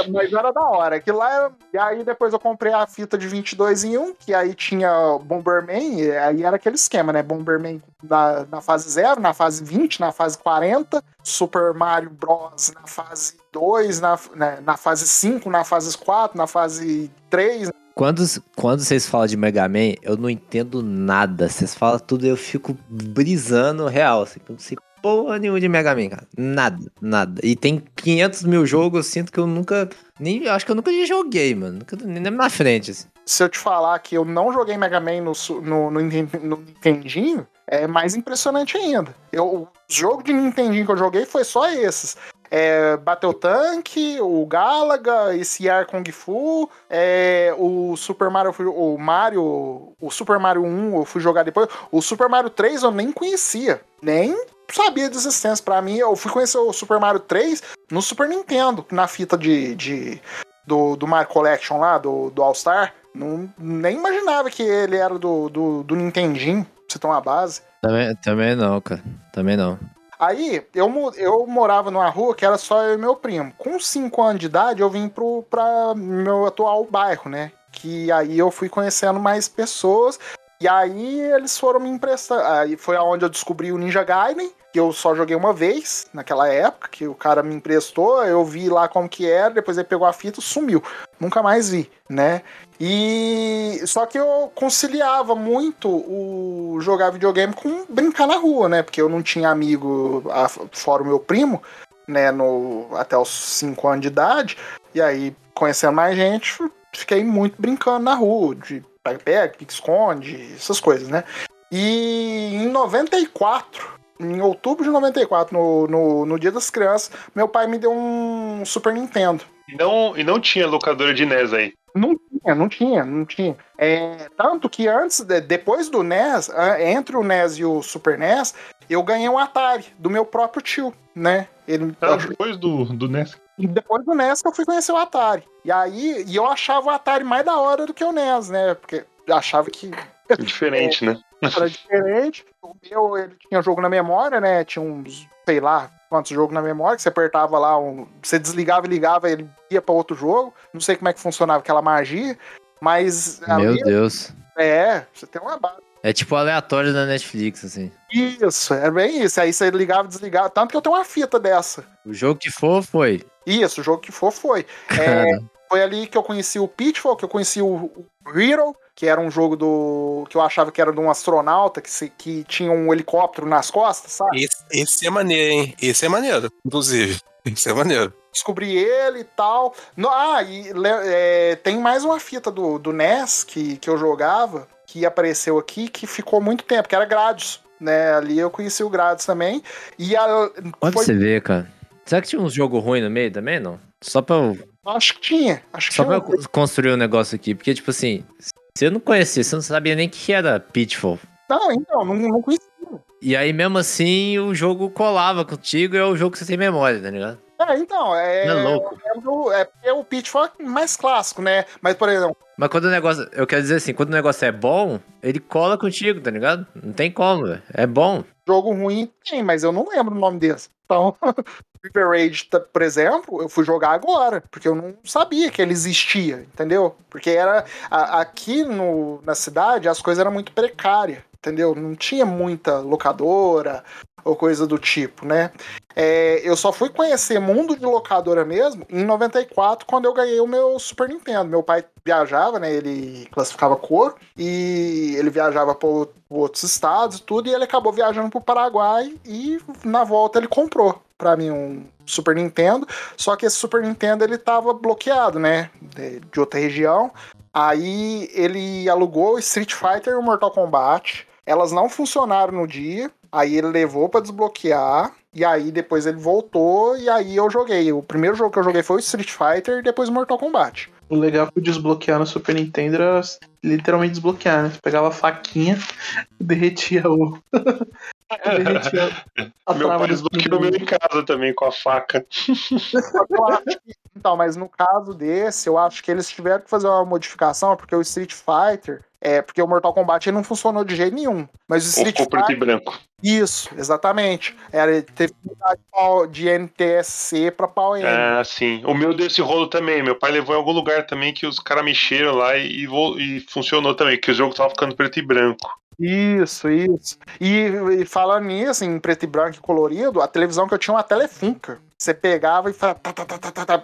Mas era da hora. Que lá, e aí depois eu comprei a fita de 22 em 1, que aí tinha Bomberman, aí era aquele esquema, né? Bomberman na, na fase 0, na fase 20, na fase 40, Super Mario Bros. na fase 2, na, né, na fase 5, na fase 4, na fase 3. Quando, quando vocês falam de Mega Man, eu não entendo nada. Vocês falam tudo eu fico brisando real. Assim, eu não sei porra nenhuma de Mega Man, cara. Nada, nada. E tem 500 mil jogos, eu sinto que eu nunca. Nem, acho que eu nunca joguei, mano. Nunca, nem na frente, assim. Se eu te falar que eu não joguei Mega Man no, no, no, no Nintendinho, é mais impressionante ainda. Eu, o jogo de Nintendinho que eu joguei foi só esses. É, Battle Tank, o Galaga, esse Ar Kung Fu, é, o Super Mario, o Mario, o Super Mario 1 eu fui jogar depois. O Super Mario 3 eu nem conhecia, nem sabia de existência. Pra mim, eu fui conhecer o Super Mario 3 no Super Nintendo, na fita de, de do, do Mario Collection lá, do, do All Star. Não, nem imaginava que ele era do, do, do Nintendinho, você ter uma base. Também, também não, cara. Também não. Aí, eu, eu morava numa rua que era só eu e meu primo. Com 5 anos de idade, eu vim pro, pra meu atual bairro, né? Que aí eu fui conhecendo mais pessoas. E aí eles foram me emprestar. Aí foi aonde eu descobri o Ninja Gaiden, que eu só joguei uma vez naquela época, que o cara me emprestou, eu vi lá como que era, depois ele pegou a fita e sumiu. Nunca mais vi, né? E só que eu conciliava muito o jogar videogame com brincar na rua, né? Porque eu não tinha amigo fora o meu primo, né, no até os 5 anos de idade. E aí, conhecendo mais gente, fiquei muito brincando na rua, de pega-pega, pique-esconde, essas coisas, né? E em 94, em outubro de 94, no, no, no Dia das Crianças, meu pai me deu um Super Nintendo. E não, e não tinha locadora de NES aí? Não tinha, não tinha, não tinha. É, tanto que antes, depois do NES, entre o NES e o Super NES, eu ganhei um Atari do meu próprio tio, né? Ele, ah, depois do, do NES? Depois do NES que eu fui conhecer o Atari. E aí, e eu achava o Atari mais da hora do que o NES, né? Porque eu achava que. Diferente, é, né? Era diferente. O meu, ele tinha jogo na memória, né? Tinha uns, sei lá, quantos jogos na memória, que você apertava lá, um, você desligava e ligava, ele ia para outro jogo. Não sei como é que funcionava aquela magia, mas. Meu Deus. É, você tem uma base. É tipo aleatório da Netflix, assim. Isso, é bem isso. Aí você ligava e desligava. Tanto que eu tenho uma fita dessa. O jogo que for, foi. Isso, o jogo que for, foi. É, foi ali que eu conheci o Pitfall, que eu conheci o, o Hero, que era um jogo do. que eu achava que era de um astronauta que, se, que tinha um helicóptero nas costas, sabe? Esse, esse é maneiro, hein? Esse é maneiro, inclusive. Esse é maneiro. Descobri ele e tal. No, ah, e é, tem mais uma fita do, do NES que, que eu jogava, que apareceu aqui, que ficou muito tempo, que era Gradius. Né, ali eu conheci o Gradius também. E a, Onde foi... você vê, cara? Será que tinha uns jogos ruins no meio também, não? Só pra eu, Acho que tinha. Acho que só tinha. pra eu construir um negócio aqui. Porque, tipo assim, se eu não conhecia, você não sabia nem o que era Pitfall. Não, então, não, não conhecia. E aí, mesmo assim, o jogo colava contigo e é o jogo que você tem memória, tá ligado? É, então, é. Não é louco? lembro- É porque o Pitfall é mais clássico, né? Mas, por exemplo, Mas quando o negócio. Eu quero dizer assim, quando o negócio é bom, ele cola contigo, tá ligado? Não tem como, velho. É bom. Jogo ruim tem, mas eu não lembro o nome desse. Então, [laughs] River Raid, por exemplo, eu fui jogar agora, porque eu não sabia que ele existia, entendeu? Porque era a- aqui no, na cidade as coisas eram muito precárias, entendeu? Não tinha muita locadora ou coisa do tipo, né? É, eu só fui conhecer mundo de locadora mesmo em 94, quando eu ganhei o meu Super Nintendo. Meu pai viajava, né? Ele classificava cor e ele viajava para outros estados e tudo, e ele acabou viajando pro Paraguai e na volta ele comprou para mim um Super Nintendo. Só que esse Super Nintendo ele tava bloqueado, né? De, de outra região. Aí ele alugou Street Fighter e Mortal Kombat. Elas não funcionaram no dia. Aí ele levou pra desbloquear. E aí depois ele voltou e aí eu joguei. O primeiro jogo que eu joguei foi o Street Fighter e depois o Mortal Kombat. O legal foi desbloquear no Super Nintendo era literalmente desbloquear, né? Você pegava a faquinha e [laughs] derretia o. [laughs] derretia a Meu pai desbloqueou o meu em casa também com a faca. Então, mas no caso desse, eu acho que eles tiveram que fazer uma modificação, porque o Street Fighter. É, porque o Mortal Kombat não funcionou de jeito nenhum. Mas o Street ficou preto e Fighter. branco. Isso, exatamente. Era, teve de, NTSC pra pau N. Ah, sim. O meu desse rolo também. Meu pai levou em algum lugar também que os caras mexeram lá e, e e funcionou também, que o jogo tava ficando preto e branco. Isso, isso. E, e falando nisso, em preto e branco e colorido, a televisão que eu tinha uma telefunca. Você pegava e fa- tá, tá, tá, tá, tá, tá,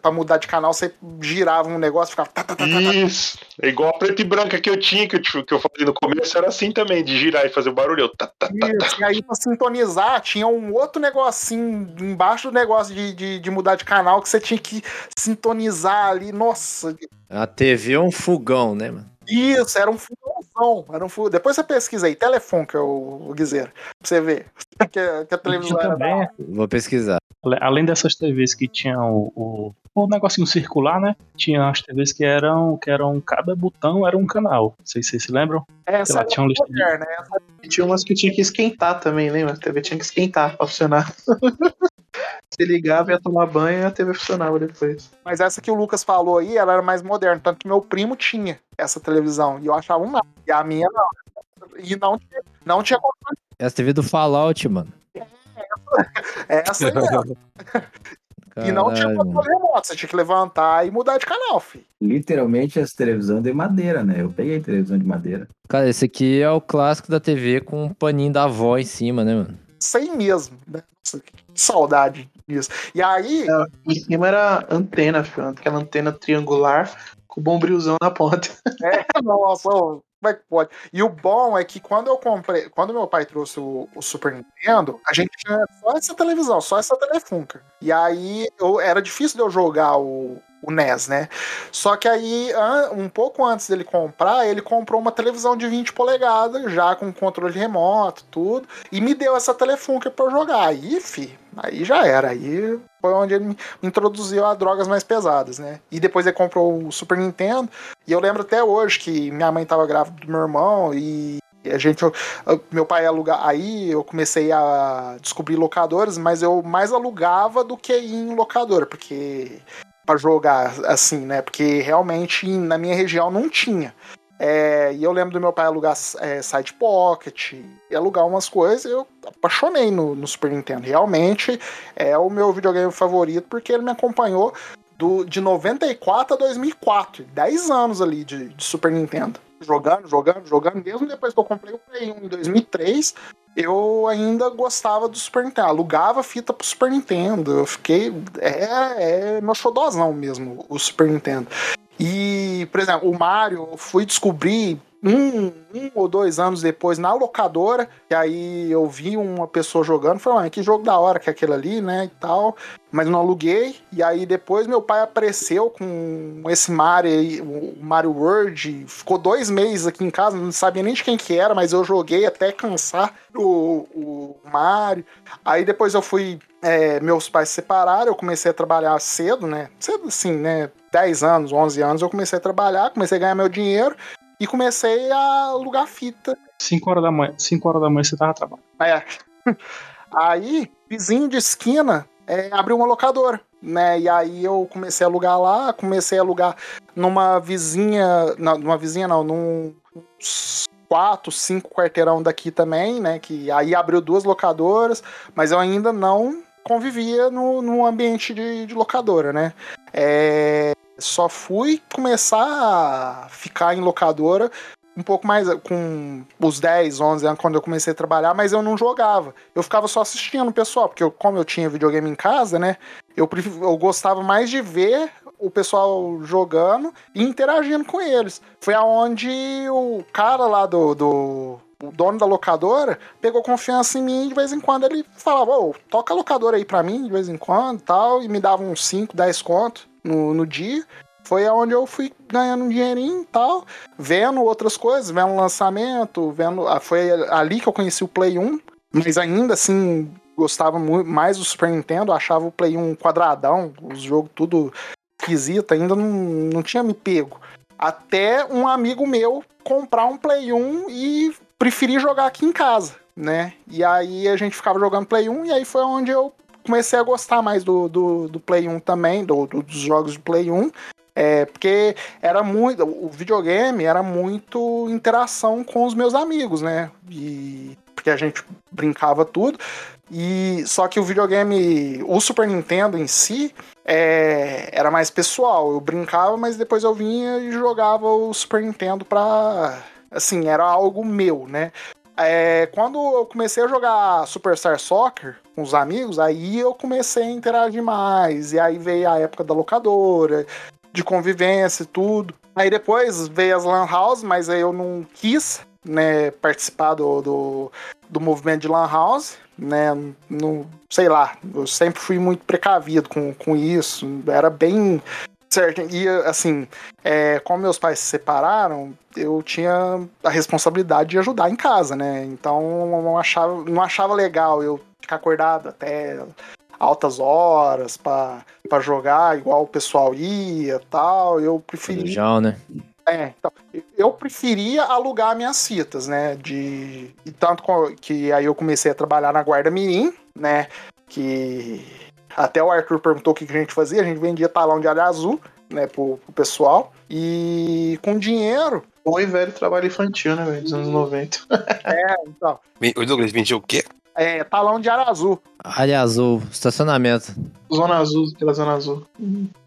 pra mudar de canal, você girava um negócio e ficava. Tá, tá, tá, tá, tá. Isso. É igual a preta e branca que eu tinha, que eu, que eu falei no começo, era assim também, de girar e fazer o barulho. Eu, tá, tá, tá, tá. Isso, e aí pra sintonizar, tinha um outro negocinho embaixo do negócio de, de, de mudar de canal que você tinha que sintonizar ali. Nossa, A TV é um fogão, né, mano? Isso, era um fogãozão. Era um fu- Depois você pesquisa aí, Telefunca, o, o Guizeiro, pra você ver. [laughs] que, a- que a E televisão tinha era também, Vou pesquisar. além dessas TVs que tinham o, o, o negocinho circular, né? Tinha as TVs que eram, que eram cada botão era um canal. Não sei se vocês se lembram. Essa lá, tinha um né? Essa tinha umas que tinha que esquentar também, lembra? A TV tinha que esquentar pra funcionar. [laughs] Você ligava, ia tomar banho e a TV funcionava depois. Mas essa que o Lucas falou aí, ela era mais moderna. Tanto que meu primo tinha essa televisão. E eu achava um nada. E a minha não. E não tinha, não tinha controle. Essa TV do Fallout, mano. Essa aí mesmo. E não tinha controle remoto. Você tinha que levantar e mudar de canal, filho. Literalmente as televisões de madeira, né? Eu peguei televisão de madeira. Cara, esse aqui é o clássico da TV com um paninho da avó em cima, né, mano? Isso aí mesmo. Né? Nossa, que saudade disso. E aí, Em cima era antena, filho. Aquela antena triangular com o bombrilzão na ponta. [laughs] É, nossa, como é que pode? E o bom é que quando eu comprei, quando meu pai trouxe o, o Super Nintendo, a gente tinha só essa televisão, só essa telefunca. E aí eu, era difícil de eu jogar o, o NES, né? Só que aí, um pouco antes dele comprar, ele comprou uma televisão de 20 polegadas, já com controle remoto, tudo, e me deu essa telefunca pra eu jogar. Aí, fi, aí já era. Aí foi onde ele me introduziu a drogas mais pesadas, né? E depois ele comprou o Super Nintendo. E eu lembro até hoje que minha mãe tava grávida do meu irmão e a gente, eu- eu- meu pai ia alugar. Aí eu comecei a descobrir locadores, mas eu mais alugava do que ir em locadora, porque para jogar assim, né? Porque realmente na minha região não tinha. É, e eu lembro do meu pai alugar é, Side Pocket alugar umas coisas. Eu apaixonei no, no Super Nintendo. Realmente é o meu videogame favorito porque ele me acompanhou do, de 94 a 2004. 10 anos ali de, de Super Nintendo. Jogando, jogando, jogando. Mesmo depois que eu comprei o Play 1 em 2003, eu ainda gostava do Super Nintendo. Alugava fita pro Super Nintendo. Eu fiquei. É, é meu xodózão mesmo, o Super Nintendo. E, por exemplo, o Mario, eu fui descobrir um, um ou dois anos depois na locadora, e aí eu vi uma pessoa jogando, falei, que jogo da hora que é aquele ali, né, e tal, mas não aluguei, e aí depois meu pai apareceu com esse Mario aí, o Mario World, ficou dois meses aqui em casa, não sabia nem de quem que era, mas eu joguei até cansar o, o Mario. Aí depois eu fui. é, meus pais se separaram, eu comecei a trabalhar cedo, né? Cedo assim, né? 10 anos, 11 anos, eu comecei a trabalhar, comecei a ganhar meu dinheiro e comecei a alugar fita 5 horas da manhã, 5 horas da manhã você tava trabalhando. É. [laughs] Aí, vizinho de esquina é, abriu uma locadora, né? E aí eu comecei a alugar lá, comecei a alugar numa vizinha. Não, numa vizinha não, num quatro, cinco quarteirão daqui também, né? Que aí abriu duas locadoras, mas eu ainda não convivia no, no ambiente de, de locadora, né? É, só fui começar a ficar em locadora um pouco mais com os 10, 11 anos quando eu comecei a trabalhar, mas eu não jogava. Eu ficava só assistindo o pessoal, porque eu, como eu tinha videogame em casa, né? Eu, eu gostava mais de ver o pessoal jogando e interagindo com eles. Foi aonde o cara lá do, do o dono da locadora pegou confiança em mim e de vez em quando ele falava, ô, toca a locadora aí pra mim de vez em quando tal, e me dava uns 5, 10 conto no, no dia. Foi aonde eu fui ganhando um dinheirinho e tal, vendo outras coisas, vendo lançamento, vendo. ah, Foi ali que eu conheci o Play 1, mas ainda assim gostava muito mais do Super Nintendo, achava o Play 1 quadradão, os jogos tudo esquisito, ainda não, não tinha me pego. Até um amigo meu comprar um Play 1 e preferir jogar aqui em casa, né? E aí a gente ficava jogando Play 1 e aí foi onde eu comecei a gostar mais do, do, do Play 1 também, do, do- dos jogos de Play 1. É, porque era muito. O videogame era muito interação com os meus amigos, né? E porque a gente brincava tudo. E só que o videogame, o Super Nintendo em si, é, era mais pessoal. Eu brincava, mas depois eu vinha e jogava o Super Nintendo pra. Assim, era algo meu, né? É, quando eu comecei a jogar Superstar Soccer com os amigos, aí eu comecei a interagir mais. E aí veio a época da locadora, de convivência e tudo. Aí depois veio as Lan House, mas aí eu não quis né, participar do, do, do movimento de Lan House, né? Não, sei lá, eu sempre fui muito precavido com, com isso. Era bem certo. E assim, é, como meus pais se separaram, eu tinha a responsabilidade de ajudar em casa, né? Então eu não achava, não achava legal eu ficar acordado até altas horas pra pra jogar, igual o pessoal ia tal. Eu preferia. Feijão, né? É, então, eu preferia alugar minhas fitas, né? De. E tanto que aí eu comecei a trabalhar na Guarda Mirim, né? Que até o Arthur perguntou o que que a gente fazia, a gente vendia talão de alho azul, né, pro, pro pessoal. E com dinheiro, Oi, velho trabalho infantil, né, velho? Dos anos 90. [laughs] então, Bem, O Douglas vendia o quê? é, talão de alho azul. Área azul, estacionamento. Zona Azul, pela Zona Azul.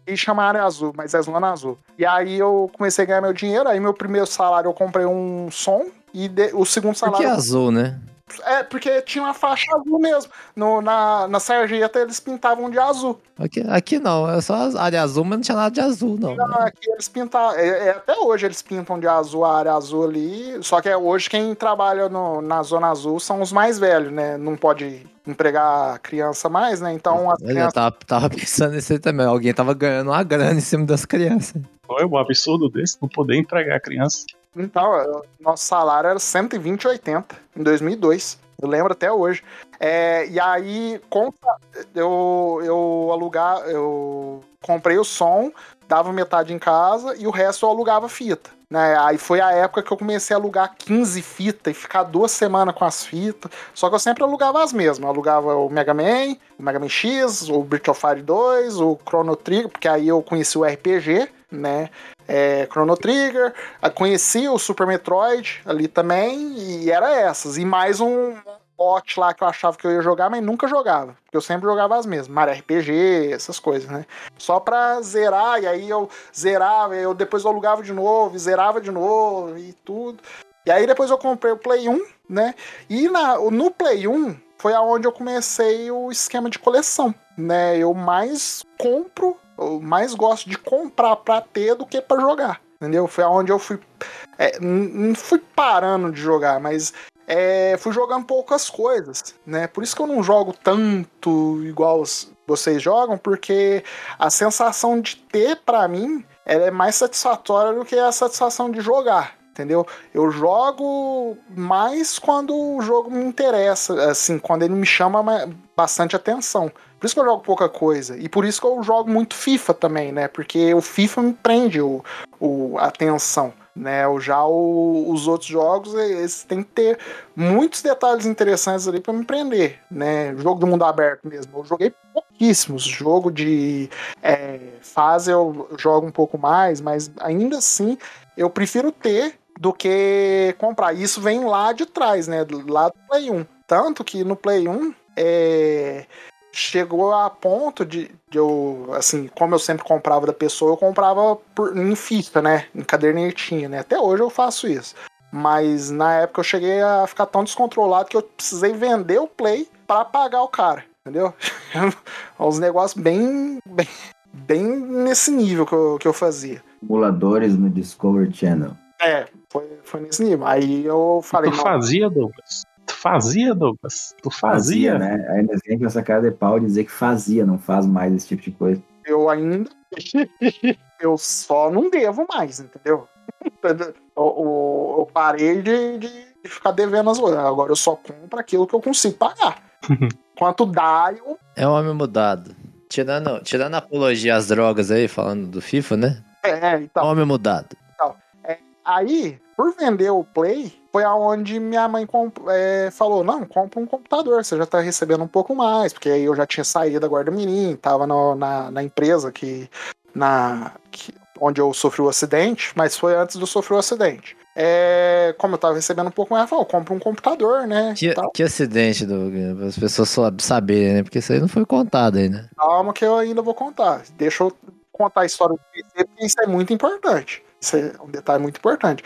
E chama área azul, mas é zona azul. E aí eu comecei a ganhar meu dinheiro, aí meu primeiro salário eu comprei um som. E de- o segundo Por que salário azul, né? É, porque tinha uma faixa azul mesmo. No, na, na sarjeta eles pintavam de azul. Aqui, aqui não, é só a área azul, mas não tinha nada de azul, não. Não, aqui eles pintavam. É, é, até hoje eles pintam de azul a área azul ali. Só que é hoje quem trabalha no- na zona azul são os mais velhos, né? Não pode empregar criança mais, né? Então as Eu crianças. tava, tava pensando nisso aí também. Alguém tava ganhando uma grana em cima das crianças. Foi um absurdo desse, não poder entregar a criança. Então, nosso salário era 120,80 em 2002. Eu lembro até hoje. É, e aí, conta, eu, eu alugar, eu comprei o som, dava metade em casa e o resto eu alugava fita. Né? Aí foi a época que eu comecei a alugar 15 fitas e ficar duas semanas com as fitas. Só que eu sempre alugava as mesmas. Eu alugava o Mega Man, o Mega Man X, o Breath of Fire 2, o Chrono Trigger, porque aí eu conheci o RPG, né? É, Chrono Trigger, conheci o Super Metroid ali também, e era essas. E mais um bot lá que eu achava que eu ia jogar, mas nunca jogava. Porque eu sempre jogava as mesmas. Mario RPG, essas coisas, né? Só pra zerar, e aí eu zerava, eu depois eu alugava de novo, zerava de novo, e tudo. E aí depois eu comprei o Play 1, né? E na, no Play 1 foi aonde eu comecei o esquema de coleção, né? Eu mais compro, eu mais gosto de comprar pra ter do que pra jogar, entendeu? Foi aonde eu fui. é, não fui parando de jogar, mas é, fui jogando poucas coisas, né? Por isso que eu não jogo tanto igual vocês jogam, porque a sensação de ter pra mim ela é mais satisfatória do que a satisfação de jogar. entendeu? Eu jogo mais quando o jogo me interessa, assim, quando ele me chama ma- bastante atenção. Por isso que eu jogo pouca coisa. E por isso que eu jogo muito FIFA também, né? Porque o FIFA me prende o, o, a atenção. Né, O- já o- os outros jogos, eles têm que ter muitos detalhes interessantes ali para me prender, né? Jogo do mundo aberto mesmo. Eu joguei pouquíssimos. Jogo de é, fase eu jogo um pouco mais, mas ainda assim eu prefiro ter do que comprar. Isso vem lá de trás, né? Lá do Play 1. Tanto que no Play 1 é, chegou a ponto de, de eu, assim, como eu sempre comprava da pessoa, eu comprava por, em fita, né? Em cadernetinha, né? Até hoje eu faço isso. Mas na época eu cheguei a ficar tão descontrolado que eu precisei vender o Play para pagar o cara, entendeu? [laughs] Uns negócios bem, bem, bem nesse nível que eu, que eu fazia. Emuladores no Discovery Channel. É, foi, foi nesse nível. Aí eu falei, Tu fazia, Douglas? Fazia, Douglas? Tu fazia? Fazia, né? Ainda vem com essa cara de pau dizer que fazia, não faz mais esse tipo de coisa. eu ainda. [laughs] eu só não devo mais, entendeu? [laughs] Eu, eu- parei de, de- ficar devendo as coisas. Agora eu só compro aquilo que eu consigo pagar. [laughs] Quanto dá, eu. É um homem mudado. Tirando, tirando a apologia às drogas aí, falando do FIFA, né? É, É então. um homem mudado. Aí, por vender o Play, foi aonde minha mãe é, falou: não, compra um computador, você já tá recebendo um pouco mais, porque aí eu já tinha saído da Guarda Mirim, tava no- na, na empresa que. Na, que- onde eu sofri o acidente, mas foi antes de eu sofrer o acidente. É, como eu tava recebendo um pouco mais, ela falou: compra um computador, né? Que, que acidente? Para as pessoas só saberem, né? Porque isso aí não foi contado aí, né? Calma que eu ainda vou contar. Deixa eu contar a história do PC, porque isso é muito importante. Isso é um detalhe muito importante.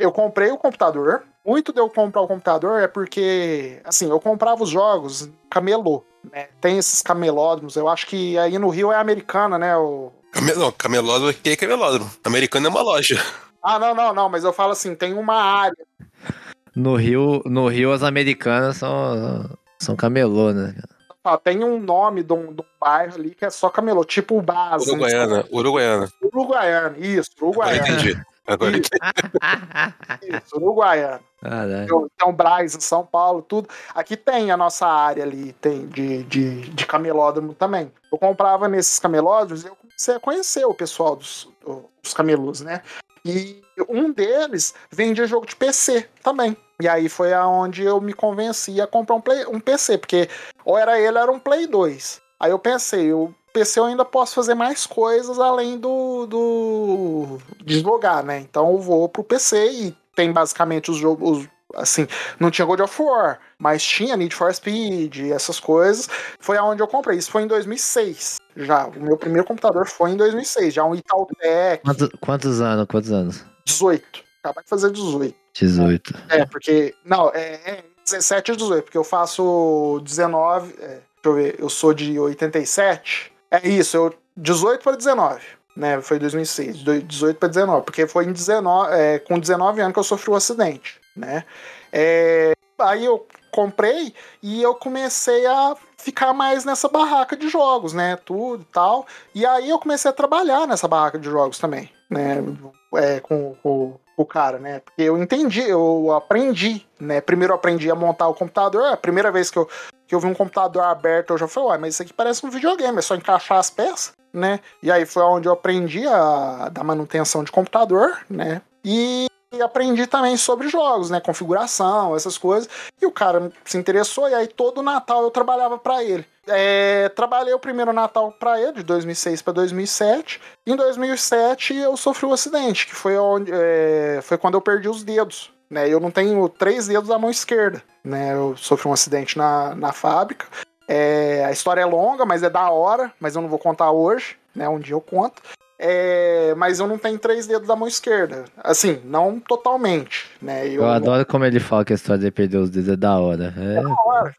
Eu comprei o computador. Muito de eu comprar o computador é porque, assim, eu comprava os jogos camelô, né? Tem esses camelódromos. Eu acho que aí no Rio é americana, né? O... Came- Não, camelódromo aqui é camelódromo. Americano é uma loja. Ah, não, não, não. Mas eu falo assim, tem uma área. No Rio, no Rio as americanas são, são camelô, né? ó, tem um nome de um, de um bairro ali que é só camelô, tipo o Base. Uruguaiana, Uruguaiana. Uruguaiana, isso, Agora Uruguaiana. entendi. Agora [laughs] Isso, isso, Uruguaiana. Caralho. Tem o- tem o Braz em São Paulo, tudo. Aqui tem a nossa área ali, tem de, de, de camelódromo também. Eu comprava nesses camelódromos e eu comecei a conhecer o pessoal dos, dos camelôs, né? E um deles vendia jogo de PC também. E aí foi aonde eu me convenci a comprar um, play, um PC, porque ou era ele, ou era um Play 2. Aí eu pensei, o PC eu ainda posso fazer mais coisas além do, do de jogar, né? Então eu vou pro PC e tem basicamente os jogos, assim, não tinha God of War, mas tinha Need for Speed, essas coisas. Foi aonde eu comprei. Isso foi em 2006. Já, o meu primeiro computador foi em 2006, já um Itautec Quantos, quantos anos? Quantos anos? 18. Acabei de fazer 18. 18. É, porque. Não, é, é 17 e 18, porque eu faço 19. é, deixa eu ver, eu sou de 87. É isso, eu 18 para 19. Né, foi 2006, do- 18 para 19, porque foi em 19, é, com 19 anos que eu sofri o acidente, né? É, aí eu comprei e eu comecei a ficar mais nessa barraca de jogos, né? Tudo e tal. E aí eu comecei a trabalhar nessa barraca de jogos também, né? É, com- com o cara, né? Porque eu entendi, eu aprendi, né? Primeiro eu aprendi a montar o computador. A primeira vez que eu, que eu vi um computador aberto, eu já falei, uai, mas isso aqui parece um videogame, é só encaixar as peças, né? E aí foi onde eu aprendi a dar manutenção de computador, né? E e aprendi também sobre jogos, né? Configuração, essas coisas. E o cara se interessou, e aí todo Natal eu trabalhava para ele. É, trabalhei o primeiro Natal para ele, de 2006 para 2007. Em 2007 eu sofri um acidente, que foi, onde, é, foi quando eu perdi os dedos. Né? Eu não tenho três dedos da mão esquerda. Né? Eu sofri um acidente na, na fábrica. É, a história é longa, mas é da hora, mas eu não vou contar hoje. Né? Um dia eu conto. É, mas eu não tenho três dedos da mão esquerda. Assim, não totalmente, né? Eu adoro como ele fala que a história de perder os dedos é da hora. É, Da hora.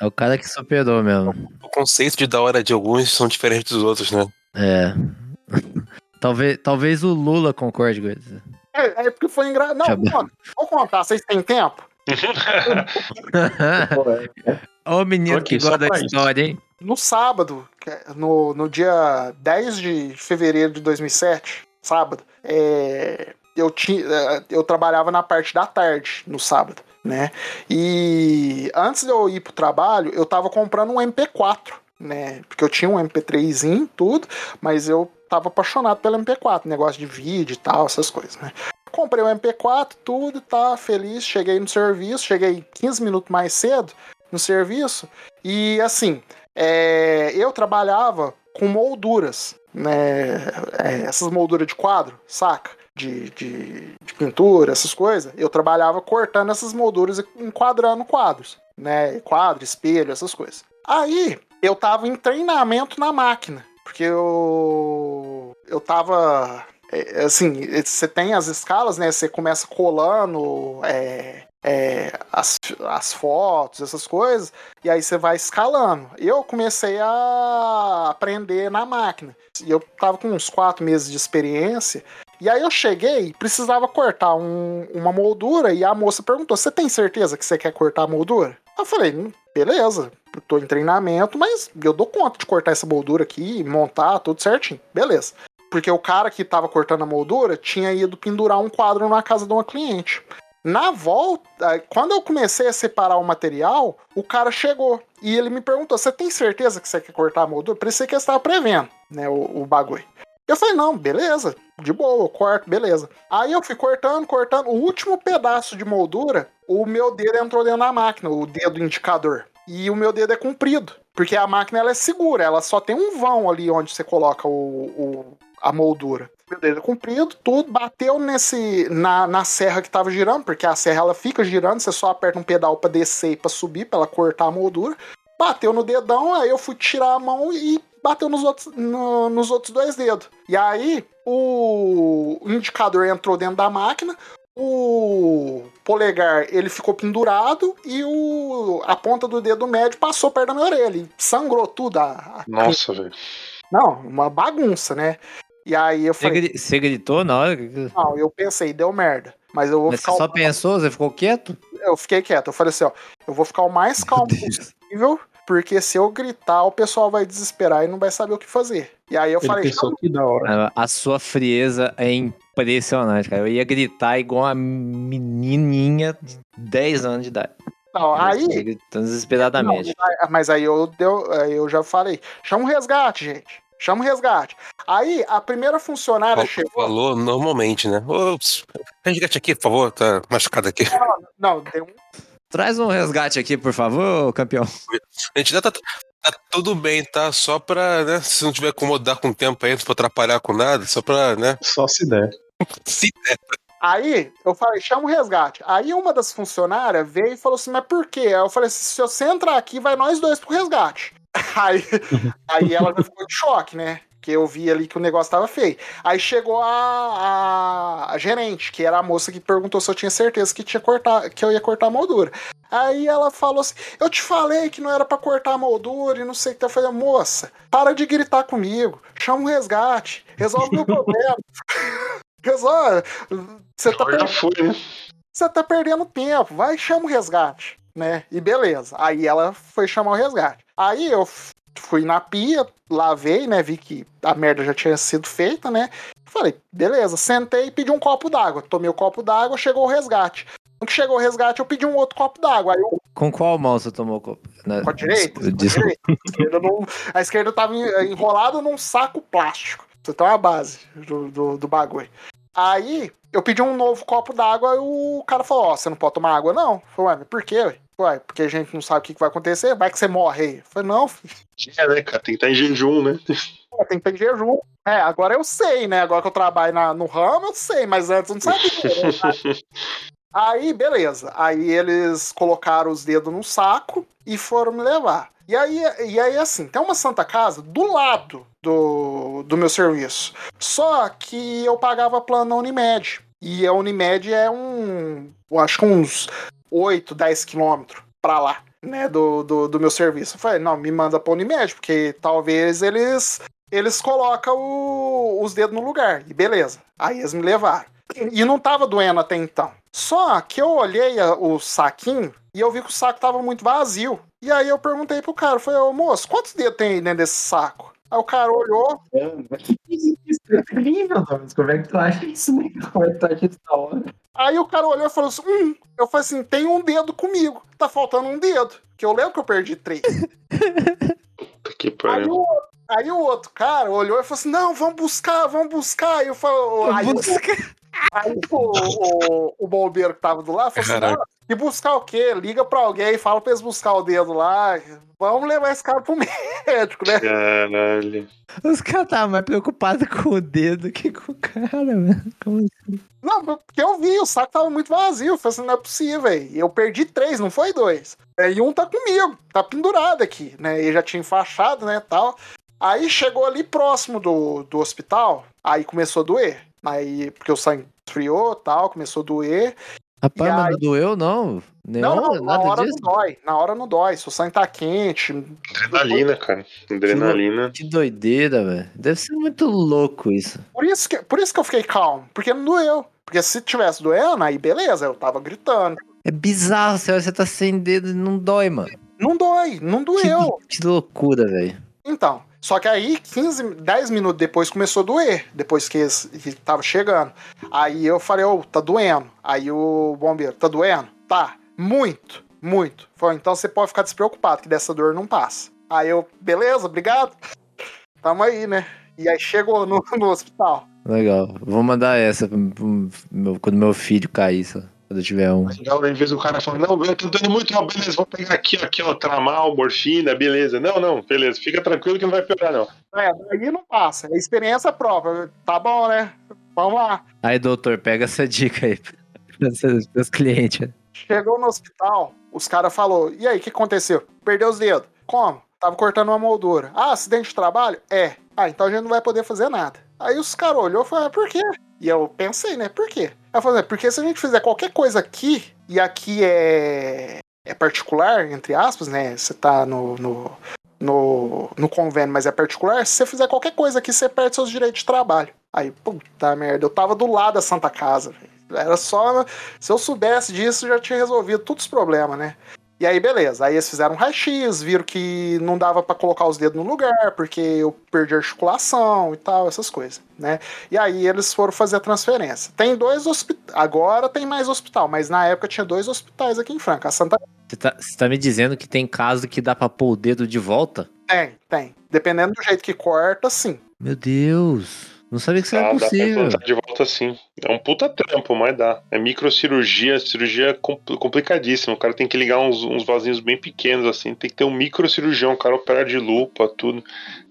é o cara que superou mesmo. O conceito de da hora de alguns são diferentes dos outros, né? É. [laughs] Talvez, talvez o Lula concorde com isso. É, é porque foi engraçado. Não, Deixa eu- conta. vou contar, vocês têm tempo? [laughs] [laughs] Ô menino Tô aqui, que gosta da história, hein? No sábado, é no, no dia 10 de fevereiro de 2007, sábado, é, eu, tinha, eh, eu trabalhava na parte da tarde, no sábado, né? E antes de eu ir pro trabalho, eu tava comprando um MP4, né? Porque eu tinha um MP3zinho, tudo, mas eu tava apaixonado pelo MP4, negócio de vídeo e tal, essas coisas, né? Comprei o MP4, tudo, tá feliz, cheguei no serviço, cheguei 15 minutos mais cedo no serviço, e assim, é, eu trabalhava com molduras, né? É, essas molduras de quadro, saca? De, de, de, pintura, essas coisas. Eu trabalhava cortando essas molduras e enquadrando quadros, né? Quadro, espelho, essas coisas. Aí eu tava em treinamento na máquina, porque eu eu tava é, assim, você tem as escalas, né? Você começa colando é, é, as, as fotos, essas coisas, e aí você vai escalando. Eu comecei a aprender na máquina. E eu tava com uns quatro meses de experiência. E aí eu cheguei, precisava cortar um, uma moldura, e a moça perguntou: Você tem certeza que você quer cortar a moldura? Eu falei, hum, beleza, tô em treinamento, mas eu dou conta de cortar essa moldura aqui, montar tudo certinho. Beleza. Porque o cara que tava cortando a moldura tinha ido pendurar um quadro na casa de uma cliente. Na volta, quando eu comecei a separar o material, o cara chegou e ele me perguntou: Você tem certeza que você quer cortar a moldura? Parecia que ele estava prevendo né, o, o bagulho. Eu falei: Não, beleza, de boa, eu corto, beleza. Aí eu fui cortando, cortando. O último pedaço de moldura, o meu dedo entrou dentro da máquina, o dedo indicador. E o meu dedo é comprido, porque a máquina ela é segura, ela só tem um vão ali onde você coloca o, o a moldura dedo comprido, tudo bateu nesse na, na serra que tava girando, porque a serra ela fica girando, você só aperta um pedal para descer e para subir, para ela cortar a moldura. Bateu no dedão, aí eu fui tirar a mão e bateu nos outros, no, nos outros dois dedos. E aí o indicador entrou dentro da máquina, o polegar ele ficou pendurado e o, a ponta do dedo médio passou perto da minha orelha. Sangrou tudo. A, a... Nossa, velho. Não, uma bagunça, né? E aí eu falei. Você gritou na hora? Não, eu pensei, deu merda. Mas eu vou Mas ficar. Você só o... pensou? Você ficou quieto? Eu fiquei quieto. Eu falei assim, ó, eu vou ficar o mais calmo possível, porque se eu gritar, o pessoal vai desesperar e não vai saber o que fazer. E aí eu Ele falei. pensou que da hora. A sua frieza é impressionante, cara. Eu ia gritar igual uma menininha de 10 anos de idade. Não, aí. Gritando desesperadamente. Não, mas aí eu, deu, eu já falei: chama um resgate, gente. Chama o resgate. Aí a primeira funcionária Fal- chegou. Falou normalmente, né? Ops, resgate aqui, por favor, tá machucado aqui. Não, não, deu um. Traz um resgate aqui, por favor, campeão. A gente tá, tá, tá tudo bem, tá? Só pra, né? Se não tiver acomodar com o tempo aí, não for atrapalhar com nada, só pra, né? Só se der. Se der. Aí eu falei, chama o resgate. Aí uma das funcionárias veio e falou assim: Mas por quê? Aí eu falei assim: se você entrar aqui, vai nós dois pro resgate. [laughs] Aí, aí ela já ficou de choque, né? Que eu vi ali que o negócio tava feio. Aí chegou a, a, a gerente, que era a moça que perguntou se eu tinha certeza que, tinha cortar, que eu ia cortar a moldura. Aí ela falou assim: Eu te falei que não era pra cortar a moldura e não sei o que. Eu falei: Moça, para de gritar comigo. Chama o resgate. Resolve meu [laughs] problema. [laughs] Resolve. Você tá, Agora já per... foi, né? você tá perdendo tempo. Vai, chama o resgate. Né? E beleza. Aí ela foi chamar o resgate. Aí eu fui na pia, lavei, né? Vi que a merda já tinha sido feita, né? Falei, beleza, sentei e pedi um copo d'água. Tomei o copo d'água, chegou o resgate. Que chegou o resgate, eu pedi um outro copo d'água. Eu Com qual mão você tomou? co- né? com a direita, com a direita. A esquerda, não- a esquerda tava en- enrolada num saco plástico. Você tem uma base do, do, do bagulho. Aí eu pedi um novo copo d'água e o cara falou: Ó, você não pode tomar água, não? Eu falei, ué, mas por quê? ué? Ué, porque a gente não sabe o que que vai acontecer, vai que você morre aí. Eu falei, não, filho, É, né, cara? Tem que estar em jejum, né? tem que ter jejum. É, agora eu sei, né? Agora que eu trabalho na- no ramo, eu sei, mas antes eu não sabia. né? [laughs] Aí, beleza. Aí eles colocaram os dedos no saco e foram me levar. E aí, e aí assim, tem uma Santa Casa do lado do, do meu serviço. Só que eu pagava plano na Unimed. E a Unimed é um. Eu acho que uns 8, 10 quilômetros pra lá, né? Do, do, do meu serviço. Eu falei, não, me manda pra Unimed, porque talvez eles. Eles colocam o- os dedos no lugar. E beleza. Aí eles me levaram. E não tava doendo até então. Só que eu olhei a- o saquinho e eu vi que o saco tava muito vazio. E aí eu perguntei pro cara, falei, ô moço, quantos dedos tem aí dentro desse saco? Aí o cara olhou, Isso é terrível, Thomas. Como é que tu acha isso, né? Como é que tu acha isso da hora? Aí o cara olhou e falou assim: hum, eu falei assim, tem um dedo comigo. Tá faltando um dedo. Que eu lembro que eu perdi três. Que Aí pariu. o, outro- aí o outro cara olhou e falou assim: não, vamos buscar, vamos buscar. Aí eu falei, aí, o- aí o, o, o bombeiro que tava do lado falou assim: Caraca. não, e buscar o quê? Liga pra alguém, fala pra eles buscar o dedo lá. Vamos levar esse cara pro [laughs] médico, né? Caralho. Os caras estavam mais preocupados com o dedo que com o cara, velho. Como assim? Não, porque eu vi, o saco tava muito vazio. Eu falei assim, não é possível, velho. E eu perdi três, não foi dois. É, E um tá comigo, tá pendurado aqui, né? E já tinha enfaixado, né, tal. Aí chegou ali próximo do, do hospital, aí começou a doer. Aí, porque o sangue esfriou, tal, começou a doer. Rapaz, E mas aí- não doeu, não. Não, não, na hora disso. não dói. Na hora não dói. Se o sangue tá quente. Adrenalina, cara. Adrenalina. Que doideira, velho. Deve ser muito louco isso. Por isso, que, por isso que eu fiquei calmo, porque não doeu. Porque se tivesse doendo, aí beleza, eu tava gritando. É bizarro, você, você tá sem dedo e não dói, mano. Não dói, não Que, doeu. que loucura, velho. Então, só que aí, 15, 10 minutos depois começou a doer, depois que, que tava chegando. Aí eu falei, ô, tá doendo. Aí o bombeiro, tá doendo? Tá, muito, muito. Falei, então você pode ficar despreocupado, que dessa dor não passa. Aí eu, beleza, obrigado. Tamo aí, né? E aí chegou no, no hospital. Legal. Vou mandar essa meu- quando meu filho cair, só, quando tiver um. Legal, em vez do cara falar, não, eu tô dando muito, ó, beleza, vou pegar aqui, ó, aqui, ó, tramal, morfina, beleza. Não, não, beleza, fica tranquilo que não vai piorar, não. É, daí não passa. É experiência própria. Tá bom, né? Vamos lá. Aí, doutor, pega essa dica aí [laughs] para seus, seus clientes. Chegou no hospital, os caras falou: e aí, o que aconteceu? Perdeu os dedos. Como? Tava cortando uma moldura. Ah, acidente de trabalho? É. Ah, então a gente não vai poder fazer nada. Aí os caras olhou e falaram, por quê? E eu pensei, né? Por quê? Ela falou, "É, porque se a gente fizer qualquer coisa aqui, e aqui é, é particular, entre aspas, né? Você tá no, no, no, no convênio, mas é particular, se você fizer qualquer coisa aqui, você perde seus direitos de trabalho. Aí, puta merda, eu tava do lado da Santa Casa, velho. Era só. Se eu soubesse disso, já tinha resolvido todos os problemas, né? E aí, beleza. Aí eles fizeram um raio-x, viram que não dava pra colocar os dedos no lugar, porque eu perdi a articulação e tal, essas coisas, né? E aí eles foram fazer a transferência. Tem dois hospitais. Agora tem mais hospital, mas na época tinha dois hospitais aqui em Franca. A Santa Você tá, você tá me dizendo que tem caso que dá pra pôr o dedo de volta? tem, tem. Dependendo do jeito que corta, sim. Meu Deus. Não sabia que isso Dá, era dá pra possível. implantar de volta sim. É um puta trampo, mas dá. É microcirurgia, cirurgia compl- complicadíssima. O cara tem que ligar uns, uns vasinhos bem pequenos, assim. Tem que ter um microcirurgião, o cara opera de lupa, tudo.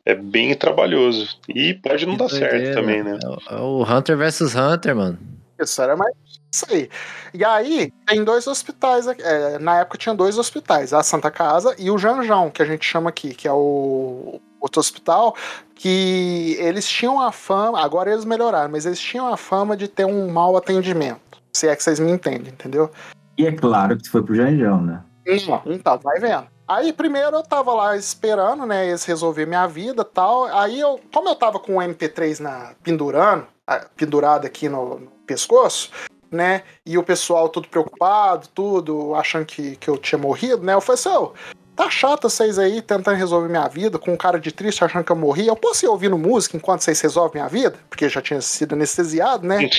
É bem trabalhoso. E pode não Que dar certo doideira. também, né? É o- É o Hunter versus Hunter, mano. Isso era mais isso aí. E aí, tem dois hospitais aqui. é, na época tinha dois hospitais, a Santa Casa e o Janjão, que a gente chama aqui, que é o outro hospital, que eles tinham a fama, agora eles melhoraram, mas eles tinham a fama de ter um mau atendimento. Se é que vocês me entendem, entendeu? E é claro que foi pro Janjão, né? Não, então, vai vendo. Aí primeiro eu tava lá esperando, né, eles resolver minha vida tal. Aí eu, como eu tava com o MP3 na, pendurando, pendurado aqui no, no pescoço, né, e o pessoal tudo preocupado, tudo, achando que, que eu tinha morrido, né, eu falei assim, ô, tá chato vocês aí tentando resolver minha vida, com um cara de triste achando que eu morri. Eu posso ir ouvindo música enquanto vocês resolvem minha vida? Porque eu já tinha sido anestesiado, né? [laughs]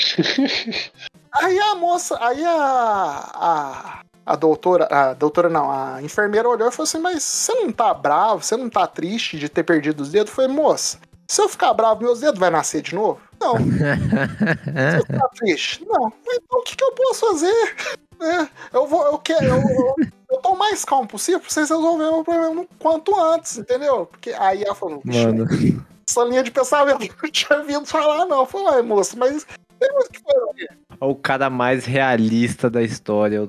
Aí a moça, aí a, a, a doutora, a doutora não, a enfermeira olhou e falou assim, mas você não tá bravo, você não tá triste de ter perdido os dedos? Eu falei, moça, se eu ficar bravo, meus dedos vai nascer de novo? Não. [laughs] Se eu ficar triste? Não. Então o que, que eu posso fazer? [laughs] É, eu vou, eu quero, eu, eu tô o mais calmo possível pra vocês resolverem o meu problema o quanto antes, entendeu? Porque aí ela falou, "Vixe, Mano. [laughs] essa linha de pensamento eu não tinha vindo falar, não. Eu falei, ué, moça, mas tem muito o que fazer. O cara mais realista da história, o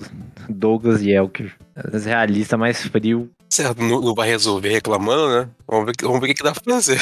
Douglas Yelker. Realista mais frio. Certo, não, não vai resolver reclamando, né? Vamos ver, vamos ver o que, dá pra fazer.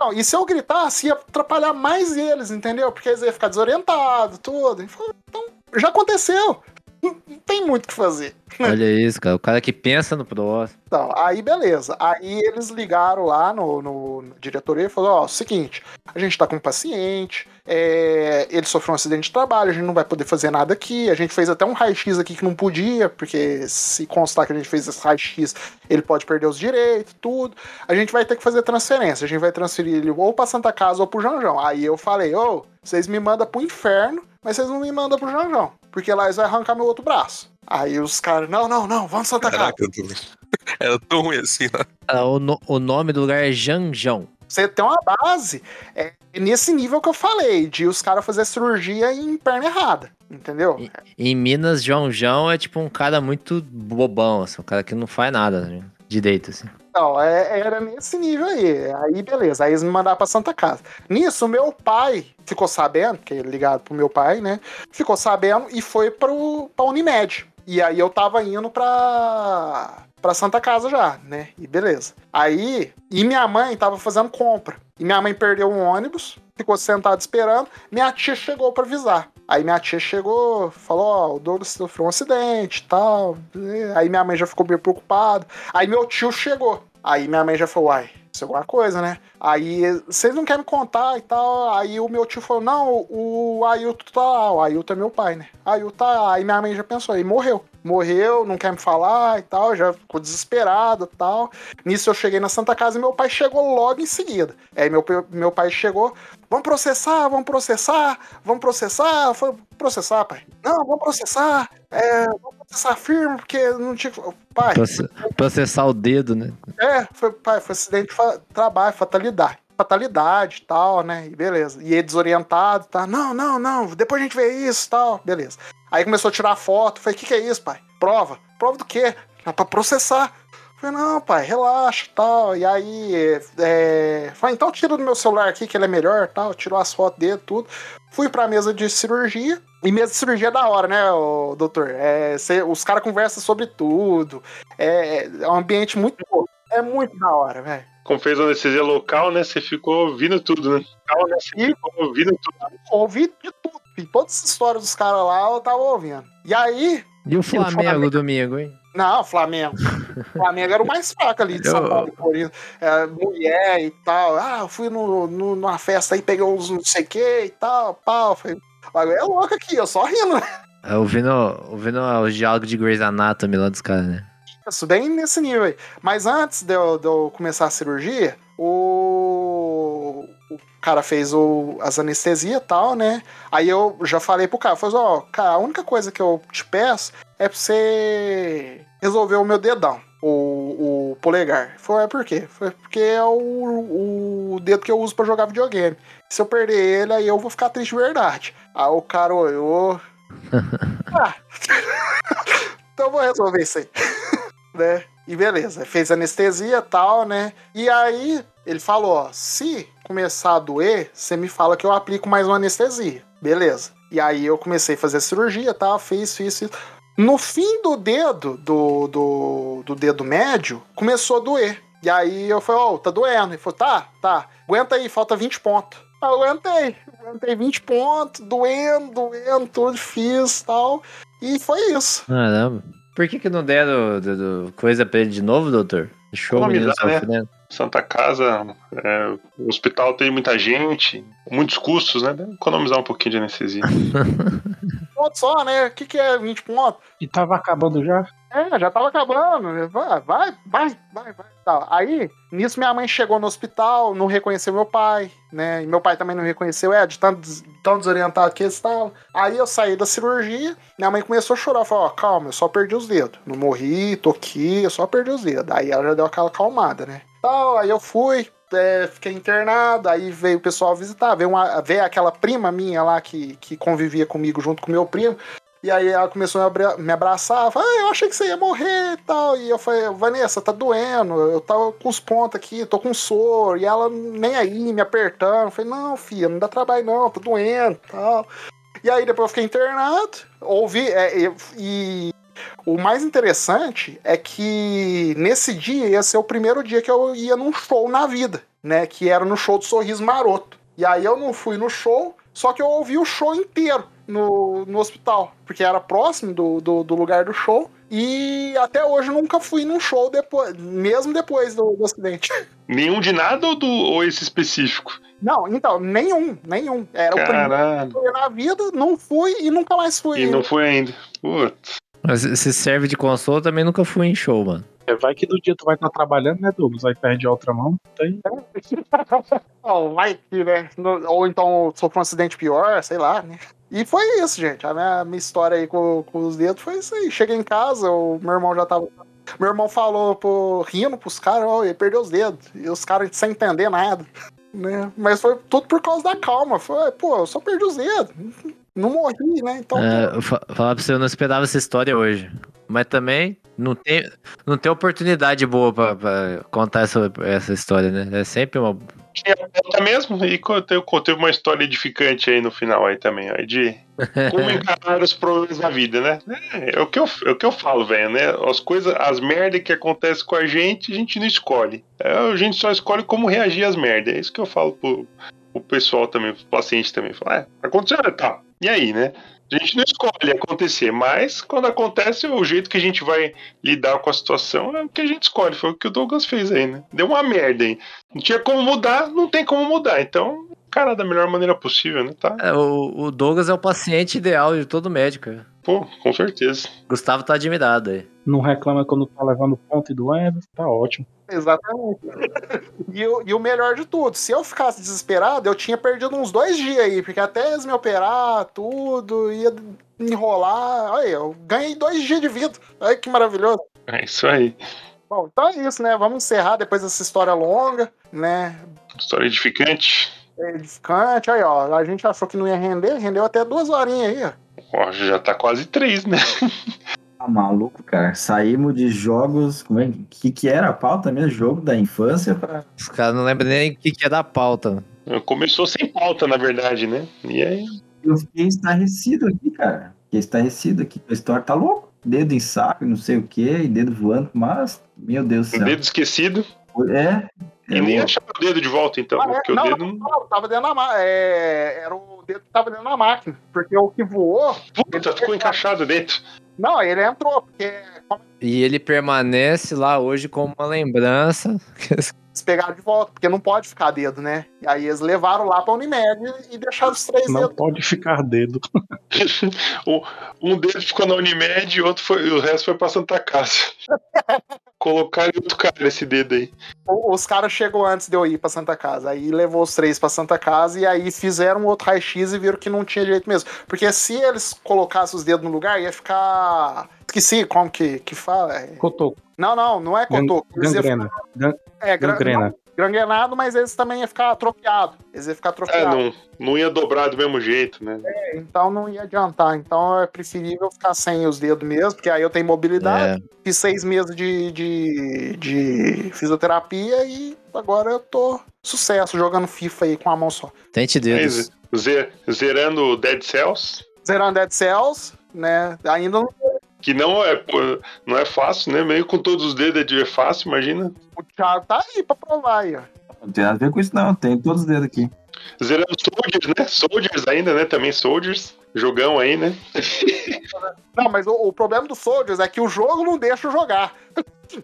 Não, e se eu gritasse, ia atrapalhar mais eles, entendeu? Porque eles iam ficar desorientados, tudo. Então, já aconteceu. Não tem muito o que fazer. Olha isso, cara. O cara que pensa no próximo. Então, aí beleza. Aí eles ligaram lá no, no, no diretoria e falaram: ó, seguinte, a gente tá com um paciente, é, ele sofreu um acidente de trabalho, a gente não vai poder fazer nada aqui. A gente fez até um raio-x aqui que não podia, porque se constar que a gente fez esse raio-x, ele pode perder os direitos, tudo. A gente vai ter que fazer transferência. A gente vai transferir ele ou pra Santa Casa ou pro Janjão. Aí eu falei: ô, vocês me mandam pro inferno, mas vocês não me mandam pro Janjão, porque lá eles vão arrancar meu outro braço. Aí os caras, não, não, não, vamos Santa Casa. Caraca, [laughs] era tão ruim assim, né? Ah, o, no- o nome do lugar é Janjão. Você tem uma base é nesse nível que eu falei, de os caras fazer cirurgia em perna errada, entendeu? Em Minas, João João é tipo um cara muito bobão, assim, um cara que não faz nada né, direito, assim. Não, é- era nesse nível aí. Aí beleza, aí eles me mandaram pra Santa Casa. Nisso, meu pai ficou sabendo, que é ligado pro meu pai, né? Ficou sabendo e foi pro, pra Unimed. E aí eu tava indo pra, pra Santa Casa já, né? E beleza. Aí, e minha mãe tava fazendo compra. E minha mãe perdeu um ônibus, ficou sentada esperando. Minha tia chegou pra avisar. Aí minha tia chegou, falou: Ó, o Douglas sofreu um acidente tal. Aí minha mãe já ficou bem preocupada. Aí meu tio chegou. Aí minha mãe já falou: Uai, alguma coisa, né? Aí vocês não querem me contar e tal. Aí o meu tio falou: Não, o Ailton tá lá. O Ailton é meu pai, né? Ailton tá lá. Aí minha mãe já pensou: Aí morreu. Morreu, não quer me falar e tal. Já ficou desesperado e tal. Nisso eu cheguei na Santa Casa e meu pai chegou logo em seguida. Aí meu, meu pai chegou: Vamos processar, vamos processar, vamos processar. Falei: Processar, pai? Não, vamos processar. É, vamos processar firme, porque não tinha. Pai, Proce- processar o dedo, né? é, foi, pai, foi acidente de fa- trabalho, fatalidade. Fatalidade e tal, né? E beleza. E ele desorientado, tá? Não, não, não, depois a gente vê isso e tal. Beleza. Aí começou a tirar foto. Falei, o que, que é isso, pai? Prova. Prova do quê? É pra processar. Falei, não, pai, relaxa e tal. E aí, é... falei, então tira do meu celular aqui que ele é melhor tal. Tirou as fotos dele, tudo. Fui pra mesa de cirurgia. E mesa de cirurgia é da hora, né, ô, doutor? É, cê- os caras conversam sobre tudo. É, é um ambiente muito bom. É muito da hora, velho. Como fez anestesia local, né? Você ficou ouvindo tudo, né? Local, né? Você ficou ouvindo tudo. Ouvi de tudo. E todas as histórias dos caras lá eu tava ouvindo. E aí. E o Flamengo, Flamengo? domingo, hein? Não, Flamengo. Flamengo era o mais fraco ali de São Paulo e Corinthians. É, mulher e tal. Ah, eu fui no, no- numa festa aí, peguei uns não sei o que e tal. Pau. Falei, Agora é louco aqui, eu só rindo? É, Ouvindo, ouvindo os diálogos de Grey's Anatomy lá dos caras, né? Isso bem nesse nível aí. Mas antes de eu, de eu começar a cirurgia, o, o cara fez o, as anestesias e tal, né? Aí eu já falei pro cara, falei, ó, cara, a única coisa que eu te peço é pra você resolver o meu dedão, o, o polegar. Foi, é por quê? Foi porque é o, o dedo que eu uso pra jogar videogame. Se eu perder ele, aí eu vou ficar triste de verdade. Aí o cara olhou. [laughs] ah. [laughs] então eu vou resolver isso aí [laughs] né? E beleza, fez anestesia e tal, né? E aí ele falou: ó, se começar a doer, você me fala que eu aplico mais uma anestesia. Beleza. E aí eu comecei a fazer a cirurgia tal, fiz, fiz, fiz. No fim do dedo, do, do, do dedo médio, começou a doer. E aí eu falei, ó, tá doendo. Ele falou, tá, tá, aguenta aí, falta 20 pontos. Aguentei, aguentei 20 pontos, doendo, doendo, tudo, fiz tal. E foi isso. Caramba. Por que que não deram do- do- coisa pra ele de novo, doutor? Deixou o menino né? Santa Casa, é, o hospital tem muita gente, muitos custos, né? Deve economizar um pouquinho de anestesia. [laughs] pontos só, né? O que, que é 20 pontos? E tava acabando já? É, já tava acabando. Vai, vai, vai, vai, vai. Tá. Aí, nisso, minha mãe chegou no hospital, não reconheceu meu pai, né? E meu pai também não reconheceu, é, de tão, des- tão desorientado que eles estavam. Aí eu saí da cirurgia, minha mãe começou a chorar. Falou: Ó, calma, eu só perdi os dedos. Não morri, tô aqui, eu só perdi os dedos. Aí ela já deu aquela calmada, né? Tal, aí eu fui, é, fiquei internado, aí veio o pessoal visitar, veio, uma, veio aquela prima minha lá que, que convivia comigo junto com meu primo. E aí ela começou a me abra- me abraçar, falou, ah, eu achei que você ia morrer e tal. E eu falei, Vanessa, tá doendo, eu tava com os pontos aqui, tô com soro. E ela nem aí, me apertando. Eu falei, não, filha, não dá trabalho não, tô doendo e tal. E aí depois eu fiquei internado, ouvi, é, e o mais interessante é que nesse dia ia ser o primeiro dia que eu ia num show na vida, né? Que era no show do Sorriso Maroto. E aí eu não fui no show, só que eu ouvi o show inteiro. no, no hospital, porque era próximo do, do, do lugar do show. E até hoje eu nunca fui num show depois, mesmo depois do, do acidente. Nenhum de nada ou, do, ou esse específico? Não, então, nenhum, nenhum. Era o primeiro Caralho. que eu fui na vida, não fui e nunca mais fui. E não foi ainda. Putz. Mas se serve de console, eu também nunca fui em show, mano. É, vai que do dia tu vai estar trabalhando, né, Douglas? Aí perde a outra mão. Tem... [laughs] Não, vai que, né? No- Ou então sofreu um acidente pior, sei lá, né? E foi isso, gente. A minha, minha história aí com, com os dedos foi isso aí. Cheguei em casa, o meu irmão já tava. Meu irmão falou, pô, rindo pros caras, ó, ele perdeu os dedos. E os caras sem entender nada. Né? Mas foi tudo por causa da calma. Foi, pô, eu só perdi os dedos. Não morri, né? Então. É, eu fa- falar pra você, eu não esperava essa história hoje. Mas também não tem, não tem oportunidade boa pra, pra contar essa, essa história, né? É sempre uma. Tinha pauta mesmo, e contei uma história edificante aí no final aí também, aí de como [laughs] encarar os problemas da vida, né? É, é o que eu, é o que eu falo, velho, né? As coisas, as merdas que acontecem com a gente, a gente não escolhe. É, a gente só escolhe como reagir às merdas. É isso que eu falo pro, pro pessoal também, pro paciente também. Fala, é, aconteceu, tá. E aí, né? A gente não escolhe acontecer, mas quando acontece, o jeito que a gente vai lidar com a situação é o que a gente escolhe. Foi o que o Douglas fez aí, né? Deu uma merda aí. Não tinha como mudar, não tem como mudar. Então, cara, da melhor maneira possível, né? Tá? É, o, o Douglas é o paciente ideal de todo médico. Pô, com certeza. Gustavo tá admirado aí. Não reclama quando tá levando ponto e doendo, tá ótimo. Exatamente. e, o- e o melhor de tudo, se eu ficasse desesperado, eu tinha perdido uns dois dias aí, porque até eles me operar, tudo, ia enrolar. Olha, eu ganhei dois dias de vida. Olha que maravilhoso. É isso aí. Bom, então é isso, né? Vamos encerrar depois dessa história longa, né? História edificante. Edificante. Aí, ó, a gente achou que não ia render, rendeu até duas horinhas aí, ó. Ó, já tá quase três, né? [laughs] Tá maluco, cara. Saímos de jogos. Como é que, que era a pauta mesmo? Jogo da infância pra. Os caras não lembram nem o que, que é da pauta. Começou sem pauta, na verdade, né? E aí, Eu fiquei estarrecido aqui, cara. Fiquei estarrecido aqui. A história tá louco. Dedo em saco, não sei o que, e dedo voando, mas, meu Deus do céu. dedo esquecido. É. E é nem achava o dedo de volta, então. Ah, é? porque não, o dedo não, não. não, tava dentro da máquina. era o dedo que tava dentro da máquina. Porque o que voou. Puta, ficou encaixado dentro. Não, ele entrou, porque E ele permanece lá hoje como uma lembrança. [laughs] eles pegaram de volta, porque não pode ficar dedo, né? E aí eles levaram lá pra Unimed e deixaram os três Não dedos. pode ficar dedo. [laughs] Um dedo ficou na Unimed e outro foi, o resto foi pra Santa Casa. [laughs] Colocaram em outro cara esse dedo aí. O- Os caras chegou antes de eu ir pra Santa Casa. Aí levou os três pra Santa Casa e aí fizeram um outro raio-x e viram que não tinha jeito mesmo. Porque se eles colocassem os dedos no lugar, ia ficar. Esqueci como que, que fala. É- Cotoco. Não, não, não é cotoco. Eles iam Gangrena. Gan- ficar- É, gran- Gangrena. gangrenado, mas eles também iam ficar atrofiados. Eles iam ficar É, atrofiados. não, não ia dobrar do mesmo jeito, né? Então não ia adiantar. Então é preferível ficar sem os dedos mesmo, porque aí eu tenho mobilidade. É, Fiz seis meses de, de, de fisioterapia e agora eu tô sucesso jogando FIFA aí com a mão só. tente dedos. Zerando o Dead Cells, Zerando Dead Cells, né? Ainda não. Que não é, não é fácil, né? Meio com todos os dedos é fácil, imagina. O Thiago tá aí pra provar aí, ó. Não tem nada a ver com isso, não. Tem todos os dedos aqui. Zerando Soldiers, né? Soldiers ainda, né? Também Soldiers. Jogão aí, né? Não, mas o, o problema do Soldiers é que o jogo não deixa eu jogar.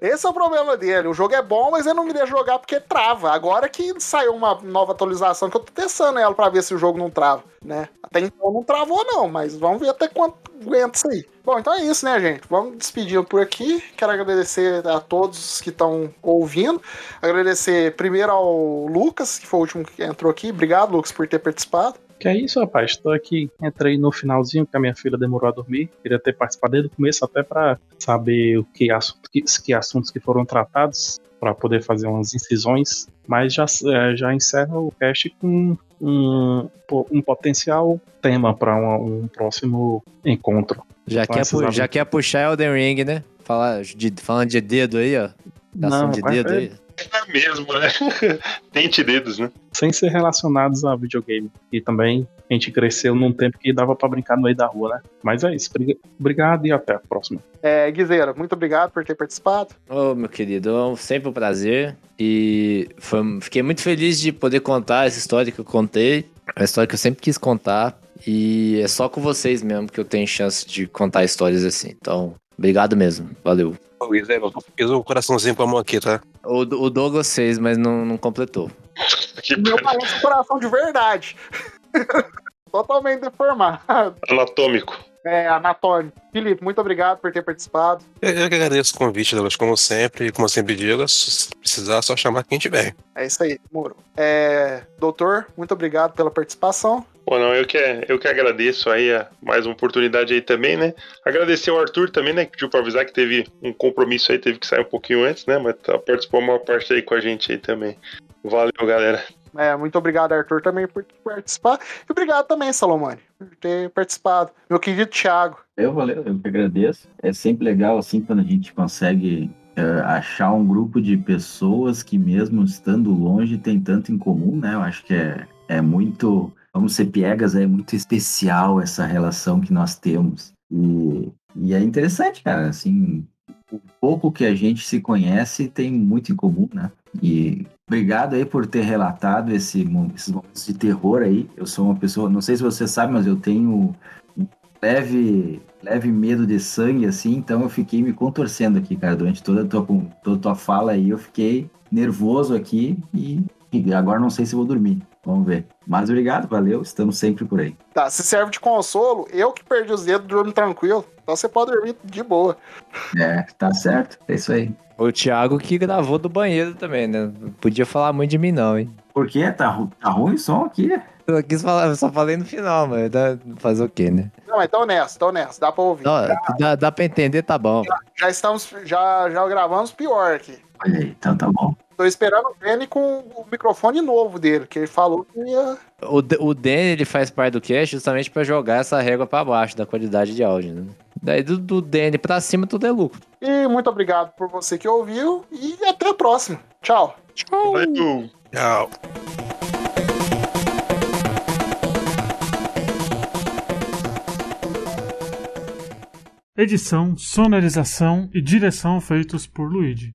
Esse é o problema dele. O jogo é bom, mas ele não me deixa jogar porque trava. Agora que saiu uma nova atualização que eu tô testando ela pra ver se o jogo não trava, né? Até então não travou, não, mas vamos ver até quanto aguenta isso aí. Bom, então é isso, né, gente? Vamos despedindo por aqui. Quero agradecer a todos que estão ouvindo. Agradecer primeiro ao Lucas, que foi o último que entrou aqui. Obrigado, Lucas, por ter participado. Que é isso, rapaz? Tô aqui, entrei no finalzinho que a minha filha demorou a dormir. Queria ter participado desde o começo até pra saber o que, assunto, que, que assuntos que foram tratados, pra poder fazer umas incisões. Mas já, é, já encerra o cast com um, um potencial tema para um próximo encontro. Já, Com quer, pu- já quer puxar Elden Ring, né? Falar de, falando de dedo aí, ó. Ação de dedo é aí. É mesmo, né? [laughs] Tente dedos, né? sem ser relacionados a videogame. E também a gente cresceu num tempo que dava pra brincar no meio da rua, né? Mas é isso. Briga- Obrigado e até a próxima. É, Guizeira, muito obrigado por ter participado. Ô, meu querido, é sempre um prazer. E foi- fiquei muito feliz de poder contar essa história que eu contei. É uma história que eu sempre quis contar. E é só com vocês mesmo que eu tenho chance de contar histórias assim. Então, obrigado mesmo. Valeu. Ô, Luiz, aí, eu fiz um coraçãozinho com a mão aqui, tá? O, o Douglas fez, mas não, não completou. [laughs] Que meu parece um coração de verdade. [laughs] Totalmente deformado. anatômico. É. Felipe, muito obrigado por ter participado. Eu, eu que agradeço o convite, Douglas, como sempre, e como eu sempre digo, se precisar, é só chamar quem tiver. É isso aí, Moro. É, doutor, muito obrigado pela participação. Bom, não, eu que, eu que agradeço aí a mais uma oportunidade aí também, né? Agradecer ao Arthur também, né? Que pediu pra avisar que teve um compromisso aí, teve que sair um pouquinho antes, né? Mas tá, participou a maior parte aí com a gente aí também. Valeu, galera. É, muito obrigado, Arthur, também por participar. E obrigado também, Salomone, por ter participado. Meu querido Thiago. Eu valeu, eu que agradeço. É sempre legal assim quando a gente consegue é, achar um grupo de pessoas que mesmo estando longe tem tanto em comum, né? Eu acho que é, é muito, vamos ser piegas, é muito especial essa relação que nós temos. E, e é interessante, cara, assim, o pouco que a gente se conhece tem muito em comum, né? E obrigado aí por ter relatado esse, esses momentos de terror aí. Eu sou uma pessoa, não sei se você sabe, mas eu tenho um leve, leve medo de sangue, assim, então eu fiquei me contorcendo aqui, cara, durante toda a tua, toda a tua fala aí, eu fiquei nervoso aqui e, e agora não sei se vou dormir. Vamos ver. Mas obrigado, valeu, estamos sempre por aí. Tá, se serve de consolo, eu que perdi os dedos durmo tranquilo. Então você pode dormir de boa. É, tá certo, é isso aí. O Thiago que gravou do banheiro também, né? Não podia falar muito de mim, não, hein? Por quê? Tá, ru- tá ruim o som aqui? Eu quis falar, eu só falei no final, mas dá, fazer o quê, né? Não, então nessa, então nessa, dá pra ouvir. Não, dá, dá pra entender, tá bom. Já estamos, já, já gravamos pior aqui. Olha aí, então tá bom. Tô esperando o Danny com o microfone novo dele, que ele falou que ia. O, D- o Danny, ele faz parte do cast justamente pra jogar essa régua pra baixo da qualidade de áudio, né? Daí do, do Danny pra cima tudo é lucro. E muito obrigado por você que ouviu e até a próxima. Tchau. Valeu. Tchau. Edição, sonorização e direção feitos por Luigi.